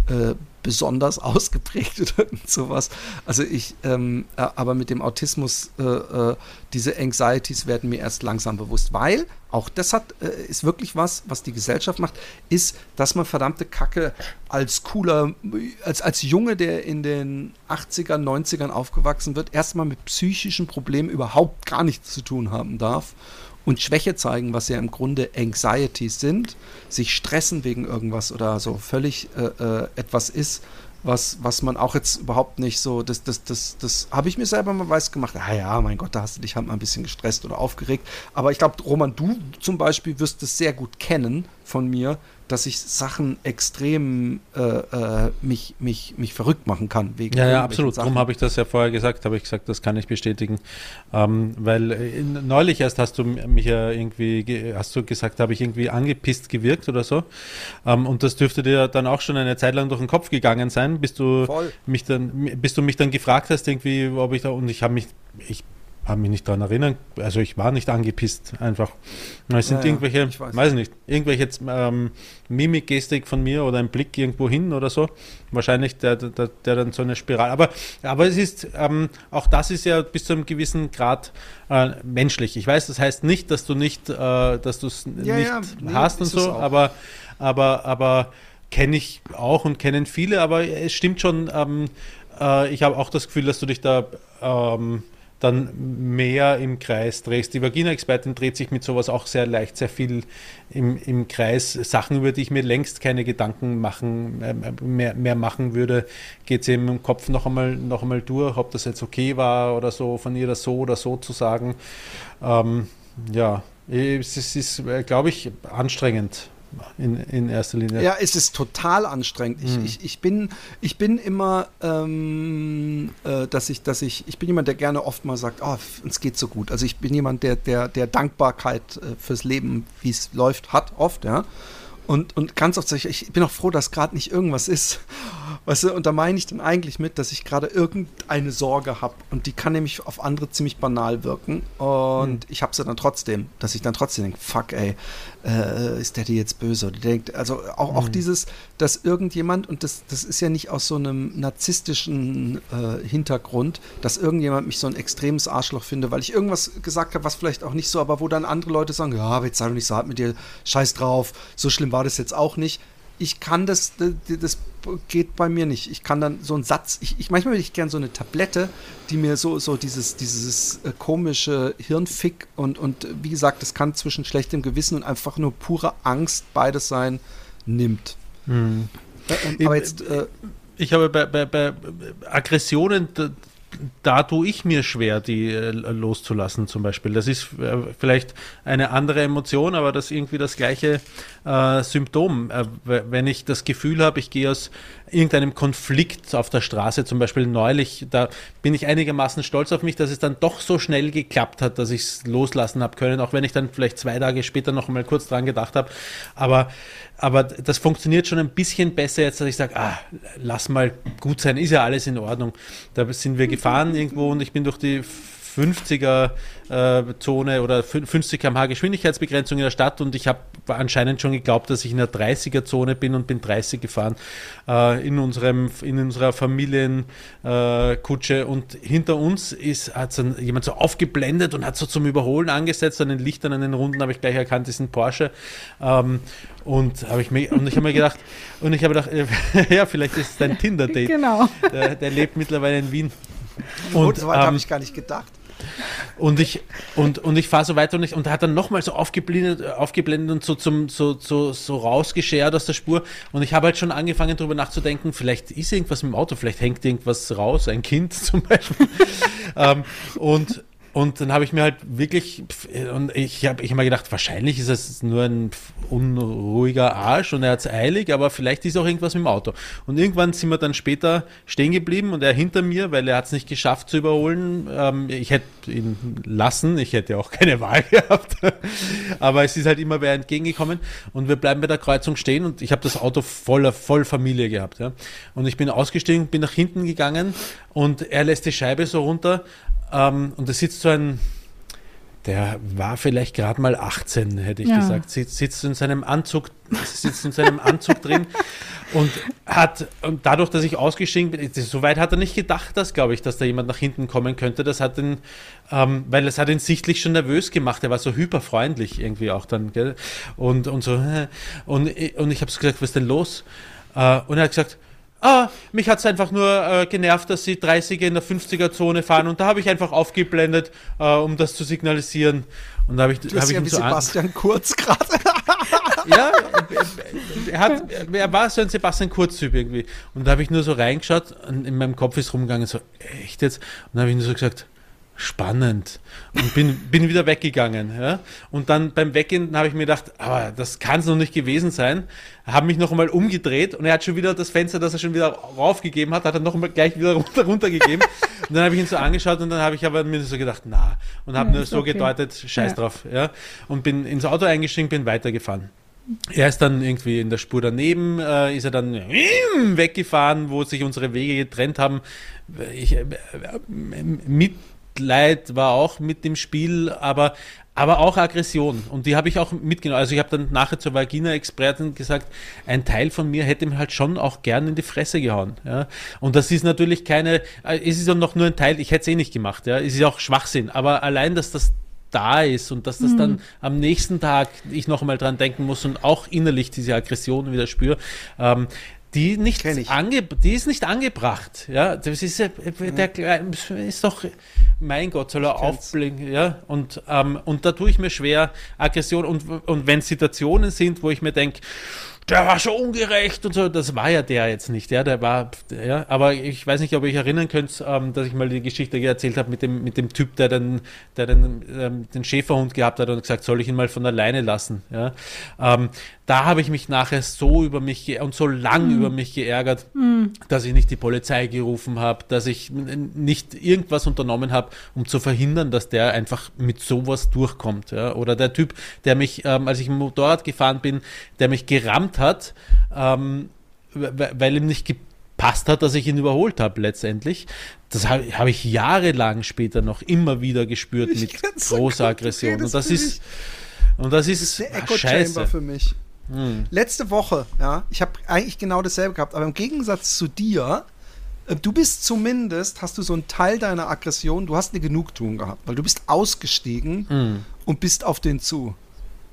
D: äh, besonders ausgeprägt oder sowas. Also ich, ähm, äh, aber mit dem Autismus, äh, äh, diese Anxieties werden mir erst langsam bewusst, weil auch das hat, äh, ist wirklich was, was die Gesellschaft macht, ist, dass man verdammte Kacke als cooler, als, als Junge, der in den 80ern, 90ern aufgewachsen wird, erstmal mit psychischen Problemen überhaupt gar nichts zu tun haben darf und Schwäche zeigen, was ja im Grunde Anxieties sind, sich stressen wegen irgendwas oder so völlig äh, äh, etwas ist, was, was man auch jetzt überhaupt nicht so, das, das, das, das habe ich mir selber mal weiß gemacht. Ah ja, mein Gott, da hast du dich halt mal ein bisschen gestresst oder aufgeregt. Aber ich glaube, Roman, du zum Beispiel wirst es sehr gut kennen von mir, dass ich Sachen extrem äh, äh, mich, mich, mich verrückt machen kann. Wegen
E: Ja, ja, absolut.
D: Sachen.
E: Darum habe ich das ja vorher gesagt, habe ich gesagt, das kann ich bestätigen. Ähm, weil äh, in- neulich erst hast du mich ja irgendwie, ge- hast du gesagt, habe ich irgendwie angepisst gewirkt oder so. Ähm, und das dürfte dir dann auch schon eine Zeit lang durch den Kopf gegangen sein, bis du
D: Voll.
E: mich dann, bis du mich dann gefragt hast, irgendwie, ob ich da, und ich habe mich, ich habe mich nicht daran erinnern, also ich war nicht angepisst, einfach. Es sind
D: Ja,
E: irgendwelche,
D: ich weiß.
E: weiß nicht, irgendwelche ähm, Mimikgestik von mir oder ein Blick irgendwo hin oder so. Wahrscheinlich der, der, der dann so eine Spirale. Aber, aber es ist, ähm, auch das ist ja bis zu einem gewissen Grad äh, menschlich. Ich weiß, das heißt nicht, dass du nicht, äh, dass du es
D: Ja,
E: nicht
D: ja, nee,
E: hast und so, aber, aber, aber kenne ich auch und kennen viele, aber es stimmt schon, ähm, äh, ich habe auch das Gefühl, dass du dich da ähm, dann mehr im Kreis drehst. Die Vagina-Expertin dreht sich mit sowas auch sehr leicht, sehr viel im, im Kreis. Sachen, über die ich mir längst keine Gedanken machen, äh, mehr, mehr machen würde, geht sie im Kopf noch einmal, noch einmal durch, ob das jetzt okay war oder so, von ihr das so oder so zu sagen. Ähm, ja, es ist, ist glaube ich, anstrengend in, in erster Linie.
D: Ja, es ist total anstrengend. Ich, ich, ich, bin, ich bin immer, ähm, äh, dass ich, dass ich, ich bin jemand, der gerne oft mal sagt, oh, uns geht so gut. Also ich bin jemand, der, der, der Dankbarkeit äh, fürs Leben, wie es läuft, hat oft, ja. Und, und ganz oft sage ich, ich bin auch froh, dass gerade nicht irgendwas ist. Weißt du, und da meine ich dann eigentlich mit, dass ich gerade irgendeine Sorge habe. Und die kann nämlich auf andere ziemlich banal wirken. Und hm. ich habe sie dann trotzdem, dass ich dann trotzdem denke, fuck, ey, äh, ist der dir jetzt böse? Oder denkt, also auch, hm. auch dieses, dass irgendjemand, und das, das ist ja nicht aus so einem narzisstischen äh, Hintergrund, dass irgendjemand mich so ein extremes Arschloch finde, weil ich irgendwas gesagt habe, was vielleicht auch nicht so, aber wo dann andere Leute sagen, ja, aber jetzt sei doch nicht so hart mit dir, scheiß drauf, so schlimm war das jetzt auch nicht ich kann das, das geht bei mir nicht. Ich kann dann so einen Satz, ich, ich manchmal würde ich gerne so eine Tablette, die mir so, so dieses, dieses äh, komische Hirnfick und, und wie gesagt, das kann zwischen schlechtem Gewissen und einfach nur pure Angst beides sein, nimmt. Hm.
E: Äh, aber jetzt. Äh, ich habe bei, bei, bei Aggressionen, da tue ich mir schwer, die äh, loszulassen zum Beispiel. Das ist äh, vielleicht eine andere Emotion, aber das ist irgendwie das gleiche äh, Symptom. Äh, wenn ich das Gefühl habe, ich gehe aus irgendeinem Konflikt auf der Straße, zum Beispiel neulich, da bin ich einigermaßen stolz auf mich, dass es dann doch so schnell geklappt hat, dass ich es loslassen habe können, auch wenn ich dann vielleicht zwei Tage später noch mal kurz dran gedacht habe. Aber, aber das funktioniert schon ein bisschen besser jetzt, dass ich sage, ah, lass mal gut sein, ist ja alles in Ordnung. Da sind wir gefahren irgendwo und ich bin durch die 50er äh, Zone oder 50 km/h Geschwindigkeitsbegrenzung in der Stadt und ich habe anscheinend schon geglaubt, dass ich in der 30er Zone bin und bin 30 gefahren äh, in unserem in unserer Familienkutsche äh, und hinter uns ist hat so jemand so aufgeblendet und hat so zum Überholen angesetzt an den Lichtern an den Runden habe ich gleich erkannt, das ist ein Porsche ähm, und habe ich mir und ich habe mir gedacht und ich habe gedacht ja vielleicht ist es dein Tinder Date
F: genau.
E: Der, der lebt mittlerweile in Wien.
D: Und, und so weit ähm, habe ich gar nicht gedacht.
E: Und ich, und, und ich fahre so weiter und, ich, und hat dann nochmal so aufgeblendet, aufgeblendet und so, zum, so, so, so rausgeschert aus der Spur. Und ich habe halt schon angefangen darüber nachzudenken, vielleicht ist irgendwas mit dem Auto, vielleicht hängt irgendwas raus, ein Kind zum Beispiel. ähm, und und dann habe ich mir halt wirklich, und ich habe ich hab mir gedacht, wahrscheinlich ist es nur ein unruhiger Arsch und er hat es eilig, aber vielleicht ist auch irgendwas mit dem Auto. Und irgendwann sind wir dann später stehen geblieben und er hinter mir, weil er hat es nicht geschafft zu überholen. Ähm, ich hätte ihn lassen, ich hätte auch keine Wahl gehabt. aber es ist halt immer wer entgegengekommen und wir bleiben bei der Kreuzung stehen und ich habe das Auto voller voll Familie gehabt. Ja. Und ich bin ausgestiegen, bin nach hinten gegangen und er lässt die Scheibe so runter ähm, und da sitzt so ein, der war vielleicht gerade mal 18, hätte ich ja. gesagt, sitzt, sitzt in seinem Anzug, sitzt in seinem Anzug drin und hat, und dadurch, dass ich ausgestiegen bin, so weit hat er nicht gedacht, dass, glaube ich, dass da jemand nach hinten kommen könnte. Das hat ihn, ähm, weil es hat ihn sichtlich schon nervös gemacht. Er war so hyperfreundlich irgendwie auch dann, gell? Und, und so, und, und ich habe so gesagt, was ist denn los? Äh, und er hat gesagt, Ah, mich hat es einfach nur äh, genervt, dass sie 30er in der 50er-Zone fahren und da habe ich einfach aufgeblendet, äh, um das zu signalisieren. Und da habe ich,
D: du hab ich ja wie so Sebastian Kurz gerade.
E: ja, er, hat, er war so ein Sebastian Kurz-Typ irgendwie. Und da habe ich nur so reingeschaut und in meinem Kopf ist rumgegangen, so, echt jetzt? Und da habe ich nur so gesagt, spannend. Und bin, bin wieder weggegangen. Ja? Und dann beim Weggehen habe ich mir gedacht, aber das kann es noch nicht gewesen sein. Habe mich noch einmal umgedreht und er hat schon wieder das Fenster, das er schon wieder raufgegeben hat, hat er noch einmal gleich wieder runter, runtergegeben. und dann habe ich ihn so angeschaut und dann habe ich aber mir so gedacht, na. Und habe ja, nur so okay. gedeutet, scheiß ja. drauf. Ja? Und bin ins Auto eingestiegen, bin weitergefahren. Er ist dann irgendwie in der Spur daneben, äh, ist er dann weggefahren, wo sich unsere Wege getrennt haben. Ich, äh, mit Mitleid war auch mit dem Spiel, aber, aber auch Aggression. Und die habe ich auch mitgenommen. Also ich habe dann nachher zur Vagina-Expertin gesagt, ein Teil von mir hätte ihm halt schon auch gern in die Fresse gehauen. Ja? Und das ist natürlich keine, äh, es ist ja noch nur ein Teil, ich hätte es eh nicht gemacht. Ja? Es ist auch Schwachsinn. Aber allein, dass das da ist und dass das mhm. dann am nächsten Tag ich noch einmal dran denken muss und auch innerlich diese Aggression wieder spüre, ähm, die nicht ange, die ist nicht angebracht. Ja, das ist der ist doch, mein Gott, soll er aufblinken, ja. Und, ähm, und da tue ich mir schwer, Aggression und, und wenn Situationen sind, wo ich mir denke, der war so ungerecht und so. Das war ja der jetzt nicht, ja, der war, ja, aber ich weiß nicht, ob ihr euch erinnern könnt, ähm, dass ich mal die Geschichte erzählt habe mit dem, mit dem Typ, der den, der den, ähm, den Schäferhund gehabt hat und gesagt, soll ich ihn mal von alleine lassen, ja. Ähm, da habe ich mich nachher so über mich und so lang mhm. über mich geärgert, mhm. dass ich nicht die Polizei gerufen habe, dass ich nicht irgendwas unternommen habe, um zu verhindern, dass der einfach mit sowas durchkommt. Ja? Oder der Typ, der mich, ähm, als ich im Motorrad gefahren bin, der mich gerammt hat, ähm, weil ihm nicht gepasst hat, dass ich ihn überholt habe letztendlich. Das habe hab ich jahrelang später noch immer wieder gespürt ich mit großer Aggression. Und das ist, und das ist, das ist
D: eine Echo Chamber für mich. Hm. Letzte Woche, ja, ich habe eigentlich genau dasselbe gehabt, aber im Gegensatz zu dir, äh, du bist zumindest, hast du so einen Teil deiner Aggression, du hast eine Genugtuung gehabt, weil du bist ausgestiegen hm. und bist auf den zu.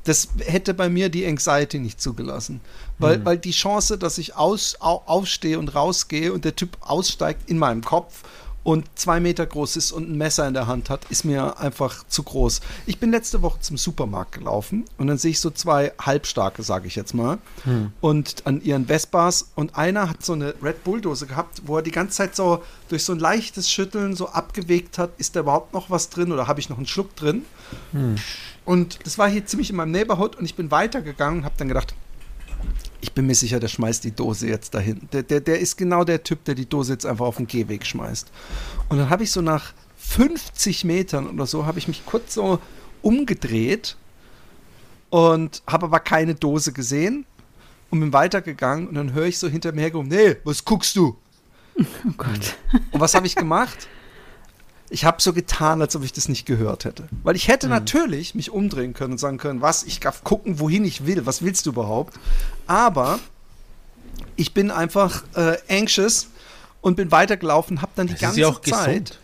D: Das hätte bei mir die Anxiety nicht zugelassen. Weil, hm. weil die Chance, dass ich aus, au, aufstehe und rausgehe und der Typ aussteigt in meinem Kopf und zwei Meter groß ist und ein Messer in der Hand hat, ist mir einfach zu groß. Ich bin letzte Woche zum Supermarkt gelaufen und dann sehe ich so zwei Halbstarke, sage ich jetzt mal, hm. und an ihren Vespas und einer hat so eine Red Bull-Dose gehabt, wo er die ganze Zeit so durch so ein leichtes Schütteln so abgewegt hat, ist da überhaupt noch was drin oder habe ich noch einen Schluck drin? Hm. Und das war hier ziemlich in meinem Neighborhood und ich bin weitergegangen und habe dann gedacht, ich bin mir sicher, der schmeißt die Dose jetzt dahin. Der, der, der ist genau der Typ, der die Dose jetzt einfach auf den Gehweg schmeißt. Und dann habe ich so nach 50 Metern oder so, habe ich mich kurz so umgedreht und habe aber keine Dose gesehen und bin weitergegangen und dann höre ich so hinter mir hergekommen, nee, was guckst du? Oh Gott. Und was habe ich gemacht? Ich habe so getan, als ob ich das nicht gehört hätte. Weil ich hätte mhm. natürlich mich umdrehen können und sagen können, was, ich darf gucken, wohin ich will, was willst du überhaupt? Aber ich bin einfach äh, anxious und bin weitergelaufen, habe dann die das ganze ist ja auch Zeit.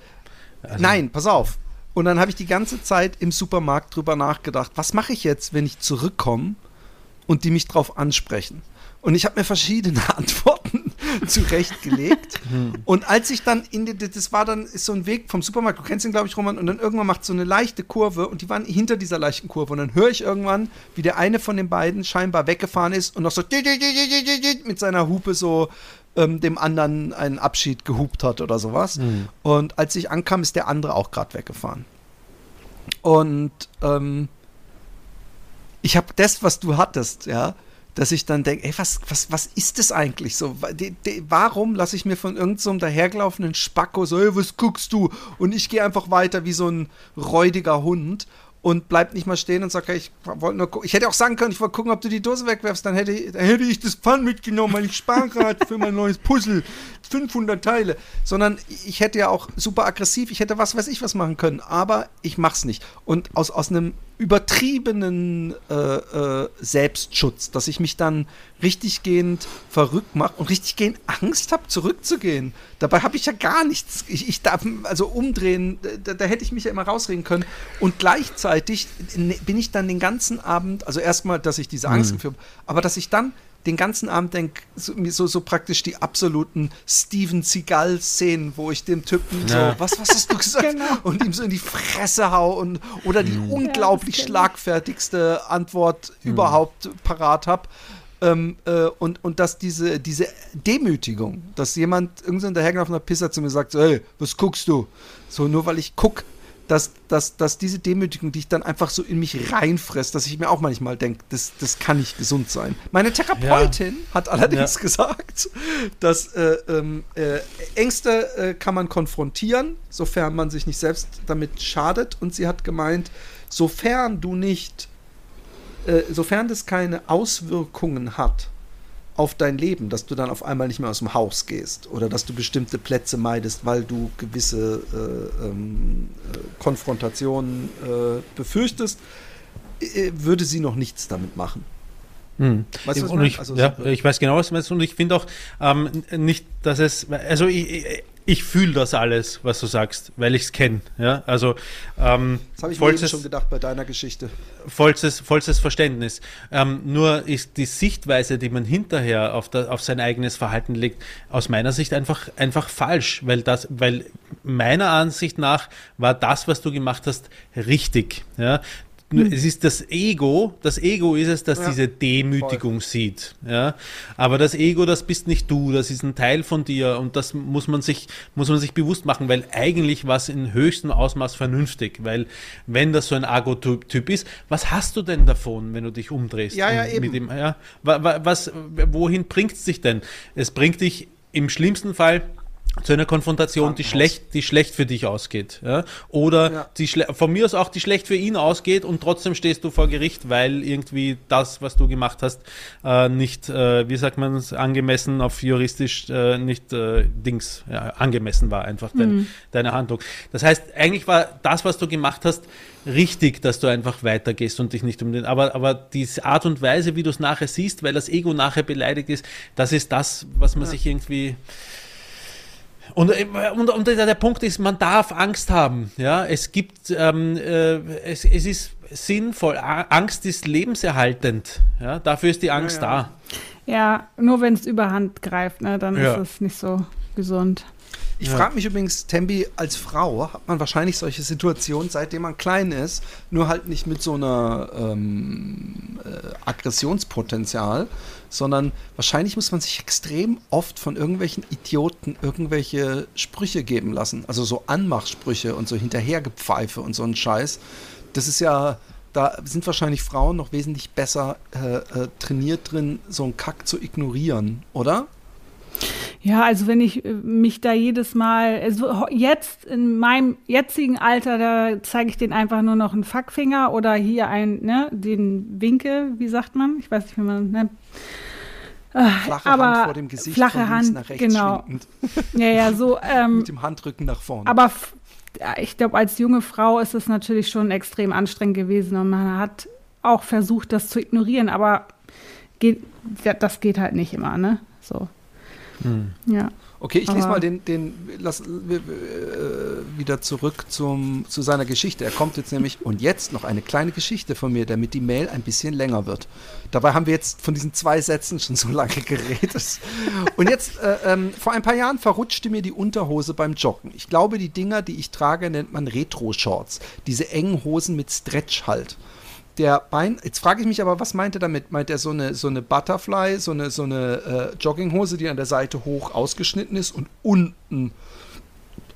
D: Also Nein, pass auf. Und dann habe ich die ganze Zeit im Supermarkt drüber nachgedacht, was mache ich jetzt, wenn ich zurückkomme und die mich drauf ansprechen? Und ich habe mir verschiedene Antworten zurechtgelegt. Hm. und als ich dann in die, das war dann ist so ein Weg vom Supermarkt, du kennst ihn, glaube ich, Roman, und dann irgendwann macht so eine leichte Kurve und die waren hinter dieser leichten Kurve. Und dann höre ich irgendwann, wie der eine von den beiden scheinbar weggefahren ist und noch so mit seiner Hupe so ähm, dem anderen einen Abschied gehupt hat oder sowas. Hm. Und als ich ankam, ist der andere auch gerade weggefahren. Und ähm, ich habe das, was du hattest, ja, dass ich dann denke, ey, was, was, was ist das eigentlich so? De, de, warum lasse ich mir von irgendeinem so dahergelaufenen Spacko so, ey, was guckst du? Und ich gehe einfach weiter wie so ein räudiger Hund und bleib nicht mal stehen und sag, ich wollte nur. Ich hätte auch sagen können, ich wollte gucken, ob du die Dose wegwerfst, dann hätte, dann hätte ich das Pfand mitgenommen, weil ich spare für mein neues Puzzle. 500 Teile. Sondern ich hätte ja auch super aggressiv, ich hätte was weiß ich was machen können, aber ich mach's nicht. Und aus, aus einem übertriebenen äh, äh, Selbstschutz, dass ich mich dann richtig gehend verrückt mache und richtig gehend Angst habe, zurückzugehen. Dabei habe ich ja gar nichts. Ich, ich darf also umdrehen, da, da, hätte ich mich ja immer rausreden können. Und gleichzeitig bin ich dann den ganzen Abend, also erstmal, dass ich diese Angst mhm. gefühlt habe, aber dass ich dann den ganzen Abend denke, so, so, so, praktisch die absoluten Steven Seagal-Szenen, wo ich dem Typen ja. so, was, was hast du gesagt? genau. Und ihm so in die Fresse hau und oder die mhm. unglaublich ja, schlagfertigste Antwort mhm. überhaupt parat habe. Ähm, äh, und, und dass diese, diese Demütigung, dass jemand irgendein dahergelaufener Pisser zu mir sagt, so, hey, was guckst du? So, nur weil ich guck, dass, dass, dass diese Demütigung, die ich dann einfach so in mich reinfresse, dass ich mir auch manchmal denke, das, das kann nicht gesund sein. Meine Therapeutin ja. hat allerdings ja. gesagt, dass äh, ähm, äh, Ängste äh, kann man konfrontieren, sofern man sich nicht selbst damit schadet. Und sie hat gemeint, sofern du nicht, äh, sofern das keine Auswirkungen hat, auf dein Leben, dass du dann auf einmal nicht mehr aus dem Haus gehst oder dass du bestimmte Plätze meidest, weil du gewisse äh, ähm, äh, Konfrontationen äh, befürchtest, äh, würde sie noch nichts damit machen.
E: Hm. Weißt du, was ich, also, ja, ich weiß genau, was du meinst und ich finde auch ähm, nicht, dass es, also ich, ich fühle das alles, was du sagst, weil ich es kenne. Ja? Also, ähm,
D: das habe ich vollstes, mir schon gedacht bei deiner Geschichte.
E: Vollstes, vollstes Verständnis. Ähm, nur ist die Sichtweise, die man hinterher auf, der, auf sein eigenes Verhalten legt, aus meiner Sicht einfach, einfach falsch, weil, das, weil meiner Ansicht nach war das, was du gemacht hast, richtig. Ja? Nur, es ist das Ego, das Ego ist es, das
D: Ja,
E: diese Demütigung sieht. Ja? Aber das Ego, das bist nicht du, das ist ein Teil von dir und das muss man sich, muss man sich bewusst machen, weil eigentlich war es in höchstem Ausmaß vernünftig, weil wenn das so ein Argo-Typ ist, was hast du denn davon, wenn du dich umdrehst?
D: Ja, ja, eben.
E: Mit dem, ja, wa- wa- was, wohin bringt es dich denn? Es bringt dich im schlimmsten Fall zu einer Konfrontation, die schlecht, die schlecht für dich ausgeht. Ja? Oder
D: Ja.
E: die schle- von mir aus auch die schlecht für ihn ausgeht und trotzdem stehst du vor Gericht, weil irgendwie das, was du gemacht hast, äh, nicht, äh, wie sagt man es, angemessen auf juristisch äh, nicht äh, Dings, ja, angemessen war einfach dein, deine Handlung. Das heißt, eigentlich war das, was du gemacht hast, richtig, dass du einfach weitergehst und dich nicht um den, aber, aber diese Art und Weise, wie du es nachher siehst, weil das Ego nachher beleidigt ist, das ist das, was man sich irgendwie und, äh, und, und der der Punkt ist, man darf Angst haben. Ja, es gibt, ähm, äh, es, es ist sinnvoll. Angst ist lebenserhaltend. Ja, dafür ist die Angst
D: ja.
F: Ja, nur wenn es überhand greift, ne, dann
E: Ja.
F: ist es nicht so gesund.
D: Ich
E: Ja.
D: frage mich übrigens, Tembi, als Frau hat man wahrscheinlich solche Situationen, seitdem man klein ist, nur halt nicht mit so einer ähm, äh, Aggressionspotenzial, sondern wahrscheinlich muss man sich extrem oft von irgendwelchen Idioten irgendwelche Sprüche geben lassen. Also so Anmachsprüche und so Hinterhergepfeife und so ein Scheiß. Das ist ja, da sind wahrscheinlich Frauen noch wesentlich besser äh, äh, trainiert drin, so einen Kack zu ignorieren, oder?
F: Ja, also wenn ich äh, mich da jedes Mal, also jetzt in meinem jetzigen Alter, da zeige ich den einfach nur noch einen Fackfinger oder hier ein, ne, den Winkel, wie sagt man? Ich weiß nicht, wie man, ne? Ah,
D: Flache
F: aber
D: Hand vor dem Gesicht
F: flache
D: von
F: Hand,
D: nach rechts
F: genau.
D: schwingend.
F: Ja, ja, so, ähm,
D: mit dem Handrücken nach vorne.
F: aber ich glaube, als junge Frau ist es natürlich schon extrem anstrengend gewesen und man hat auch versucht, das zu ignorieren, aber geht, das geht halt nicht immer, ne? So.
E: Hm.
F: Ja.
D: okay, ich lese
F: aber-
D: mal den, den lass, äh, wieder zurück zum, zu seiner Geschichte. Er kommt jetzt nämlich, und jetzt noch eine kleine Geschichte von mir, damit die Mail ein bisschen länger wird. Dabei haben wir jetzt von diesen zwei Sätzen schon so lange geredet. Und jetzt, äh, ähm, vor ein paar Jahren verrutschte mir die Unterhose beim Joggen. Ich glaube, die Dinger, die ich trage, nennt man Retro-Shorts. Diese engen Hosen mit Stretch halt. Der Bein. Jetzt frage ich mich aber, was meint er damit? Meint er so eine, so eine Butterfly, so eine, so eine äh, Jogginghose, die an der Seite hoch ausgeschnitten ist und unten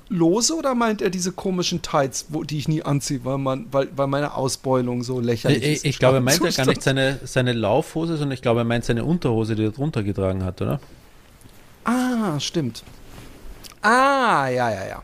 D: lose oder meint er diese komischen Tights, wo, die ich nie anziehe, weil, man, weil, weil meine Ausbeulung so lächerlich
E: Ich,
D: ist?
E: ich glaube, er meint ja gar nicht seine, seine Laufhose, sondern ich glaube, er meint seine Unterhose, die er drunter getragen hat, oder?
D: Ah, stimmt. Ah, ja, ja, ja.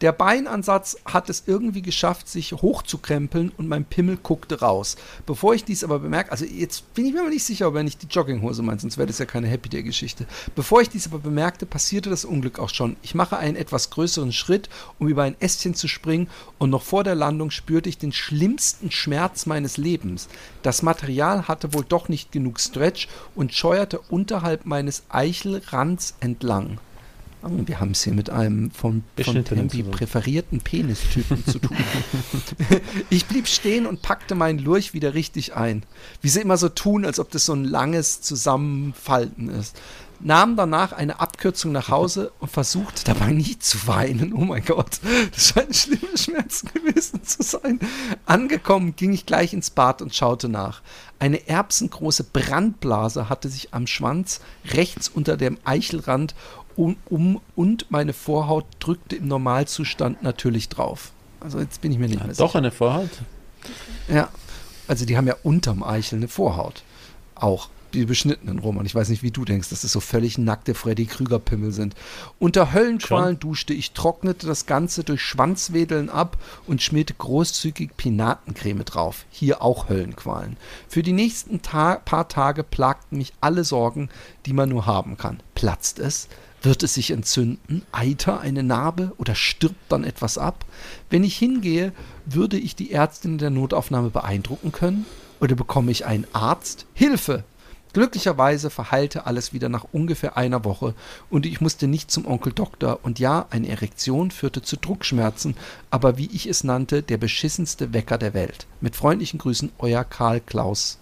D: Der Beinansatz hat es irgendwie geschafft, sich hochzukrempeln und mein Pimmel guckte raus. Bevor ich dies aber bemerkte, also jetzt bin ich mir nicht sicher, ob er nicht die Jogginghose meint, sonst wäre das ja keine Happy Day-Geschichte. Bevor ich dies aber bemerkte, passierte das Unglück auch schon. Ich mache einen etwas größeren Schritt, um über ein Ästchen zu springen und noch vor der Landung spürte ich den schlimmsten Schmerz meines Lebens. Das Material hatte wohl doch nicht genug Stretch und scheuerte unterhalb meines Eichelrands entlang. Wir haben es hier mit einem von, von Tempi präferierten Penistypen zu tun. ich blieb stehen und packte meinen Lurch wieder richtig ein. Wie sie immer so tun, als ob das so ein langes Zusammenfalten ist. Nahm danach eine Abkürzung nach Hause und versuchte dabei nicht zu weinen. Oh mein Gott, das scheinen schlimme Schmerzen gewesen zu sein. Angekommen ging ich gleich ins Bad und schaute nach. Eine erbsengroße Brandblase hatte sich am Schwanz rechts unter dem Eichelrand um, um und meine Vorhaut drückte im Normalzustand natürlich drauf. Also jetzt bin ich mir nicht mehr
E: Hat doch eine Vorhaut.
D: ja, also die haben ja unterm Eichel eine Vorhaut. Auch die beschnittenen Roman. Ich weiß nicht, wie du denkst, dass das so völlig nackte Freddy Krüger-Pimmel sind. Unter Höllenqualen duschte ich, trocknete das Ganze durch Schwanzwedeln ab und schmierte großzügig Pinatencreme drauf. Hier auch Höllenqualen. Für die nächsten Ta paar Tage plagten mich alle Sorgen, die man nur haben kann. Platzt es? Wird es sich entzünden? Eiter eine Narbe oder stirbt dann etwas ab? Wenn ich hingehe, würde ich die Ärztin in der Notaufnahme beeindrucken können? Oder bekomme ich einen Arzt? Hilfe! Glücklicherweise verheilte alles wieder nach ungefähr einer Woche und ich musste nicht zum Onkel Doktor. Und ja, eine Erektion führte zu Druckschmerzen, aber wie ich es nannte, der beschissenste Wecker der Welt. Mit freundlichen Grüßen, euer Karl Klaus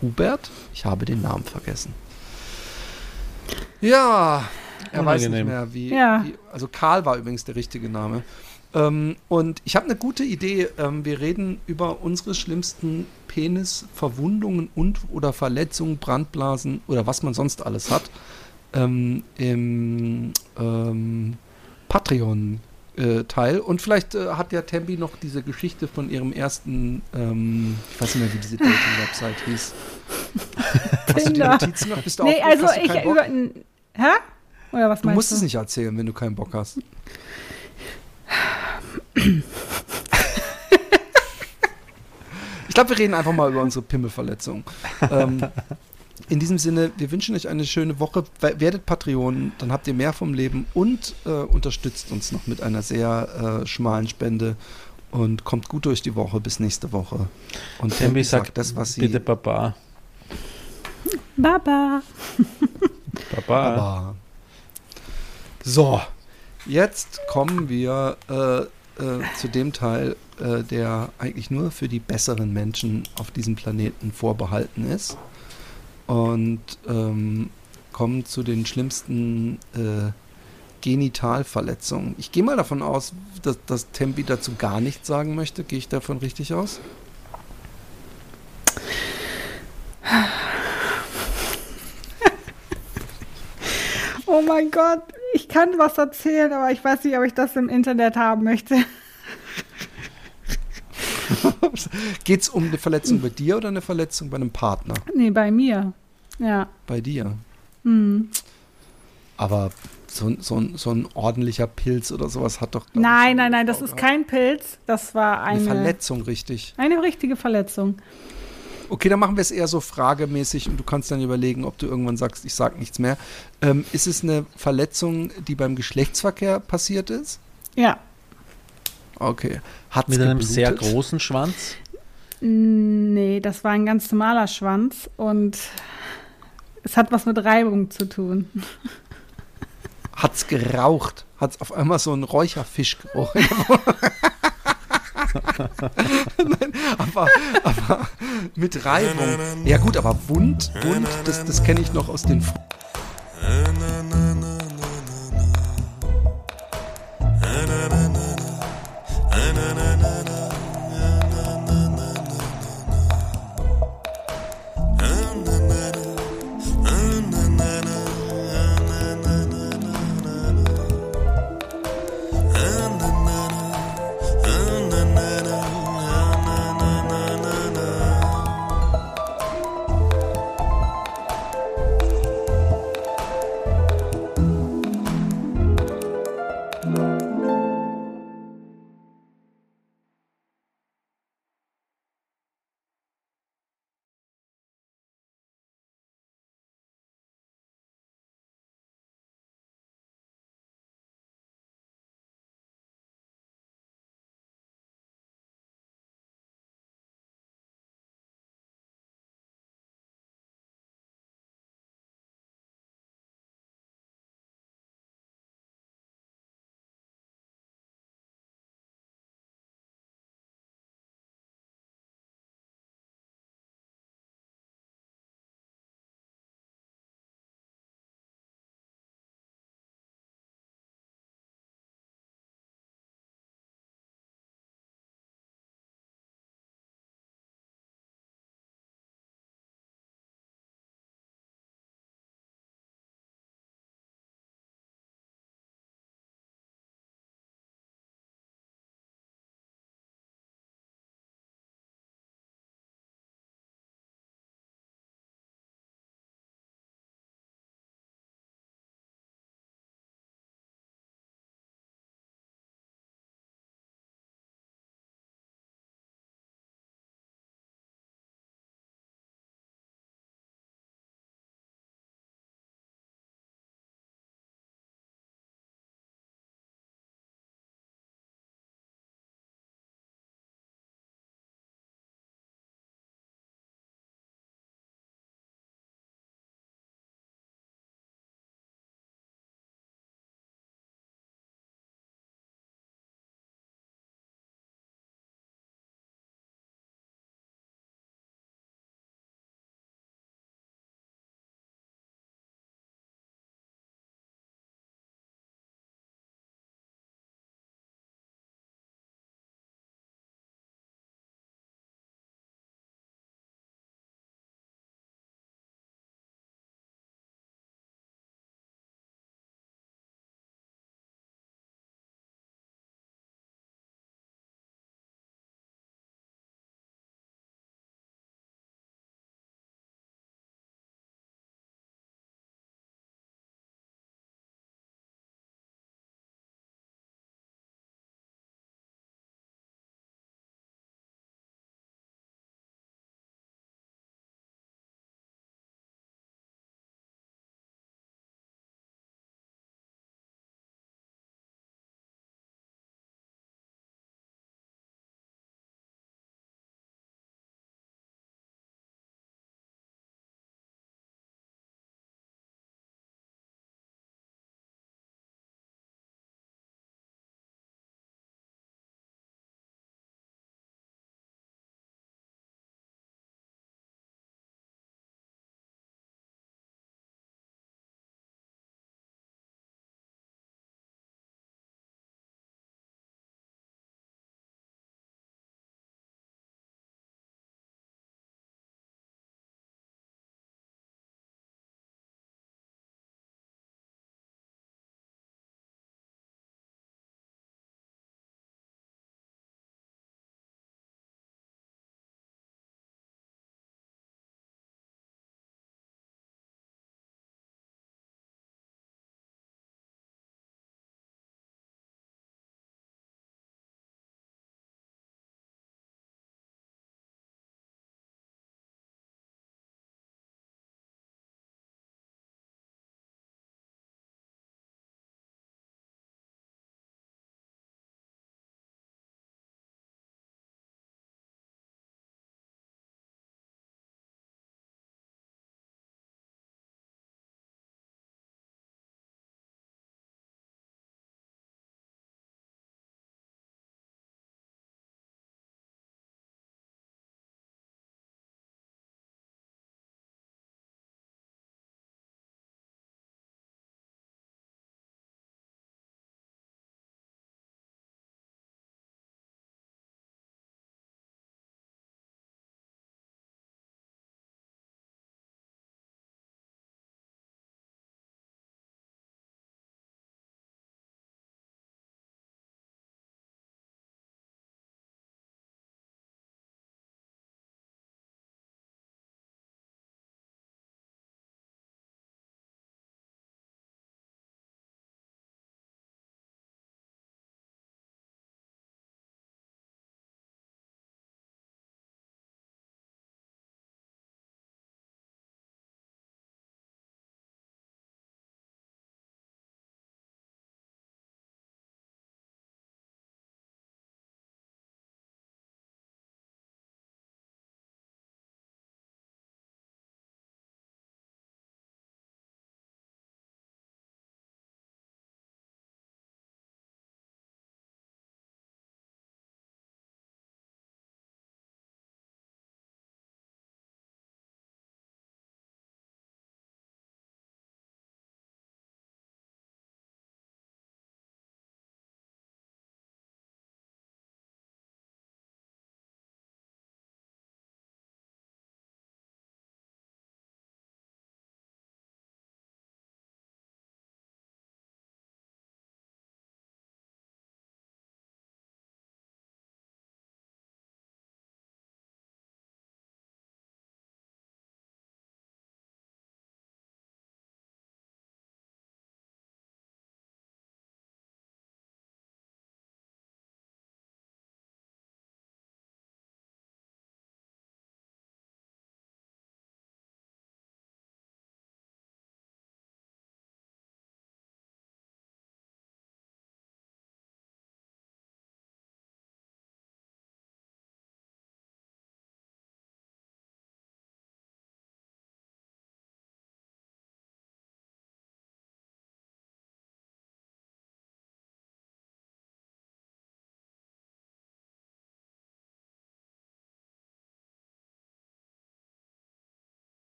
D: Hubert? Ich habe den Namen vergessen. Ja, er weiß nicht
E: Unangenehm.
D: mehr, wie,
F: Ja.
D: wie. Also Karl war übrigens der richtige Name. Ähm, und ich habe eine gute Idee. Ähm, wir reden über unsere schlimmsten Penisverwundungen und oder Verletzungen, Brandblasen oder was man sonst alles hat ähm, im ähm, Patreon. Teil und vielleicht äh, hat ja Tembi noch diese Geschichte von ihrem ersten, ähm, ich weiß nicht mehr, wie diese Dating-Website hieß. Hast du die
F: Tinder.
D: Notizen noch? Bist du
F: Nee, also
D: Hast du
F: ich über. Hä? Oder was
D: Du
F: meinst
D: musst
F: du?
D: es nicht erzählen, wenn du keinen Bock hast. ich glaube, wir reden einfach mal über unsere Pimmelverletzung. Ähm, in diesem Sinne, wir wünschen euch eine schöne Woche. We- Werdet Patreon, dann habt ihr mehr vom Leben und äh, unterstützt uns noch mit einer sehr äh, schmalen Spende und kommt gut durch die Woche bis nächste Woche. Und
E: Tembi
D: Tembi
E: sagt
D: das, was sie
E: bitte Baba.
F: Baba.
E: Baba.
D: Aber so, jetzt kommen wir äh, äh, zu dem Teil, äh, der eigentlich nur für die besseren Menschen auf diesem Planeten vorbehalten ist. Und ähm, kommen zu den schlimmsten äh, Genitalverletzungen. Ich gehe mal davon aus, dass, dass Tempi dazu gar nichts sagen möchte. Gehe ich davon richtig aus?
F: Oh mein Gott, ich kann was erzählen, aber ich weiß nicht, ob ich das im Internet haben möchte.
D: Geht es um eine Verletzung bei dir oder eine Verletzung bei einem Partner?
F: Nee, bei mir. Ja.
D: Bei dir.
F: Hm.
D: Aber so, ein- so, so ein ordentlicher Pilz oder sowas hat doch.
F: Nein, nein, nein, das ist kein Pilz. Das war
D: Eine
F: eine,
D: Verletzung, richtig.
F: eine richtige Verletzung.
D: Okay, dann machen wir es eher so fragemäßig und du kannst dann überlegen, ob du irgendwann sagst, ich sag nichts mehr. Ähm, ist es eine Verletzung, die beim Geschlechtsverkehr passiert ist?
F: Ja.
D: Okay. Hat's
E: Mit einem
D: geblutet?
E: sehr großen Schwanz.
F: Nee, das war ein ganz normaler Schwanz und es hat was mit Reibung zu tun.
D: Hat's geraucht? Hat's auf einmal so einen Räucherfischgeruch? Nein, aber, aber mit Reibung. Ja gut, aber Wund, Wund, das, das kenne ich noch aus den... F-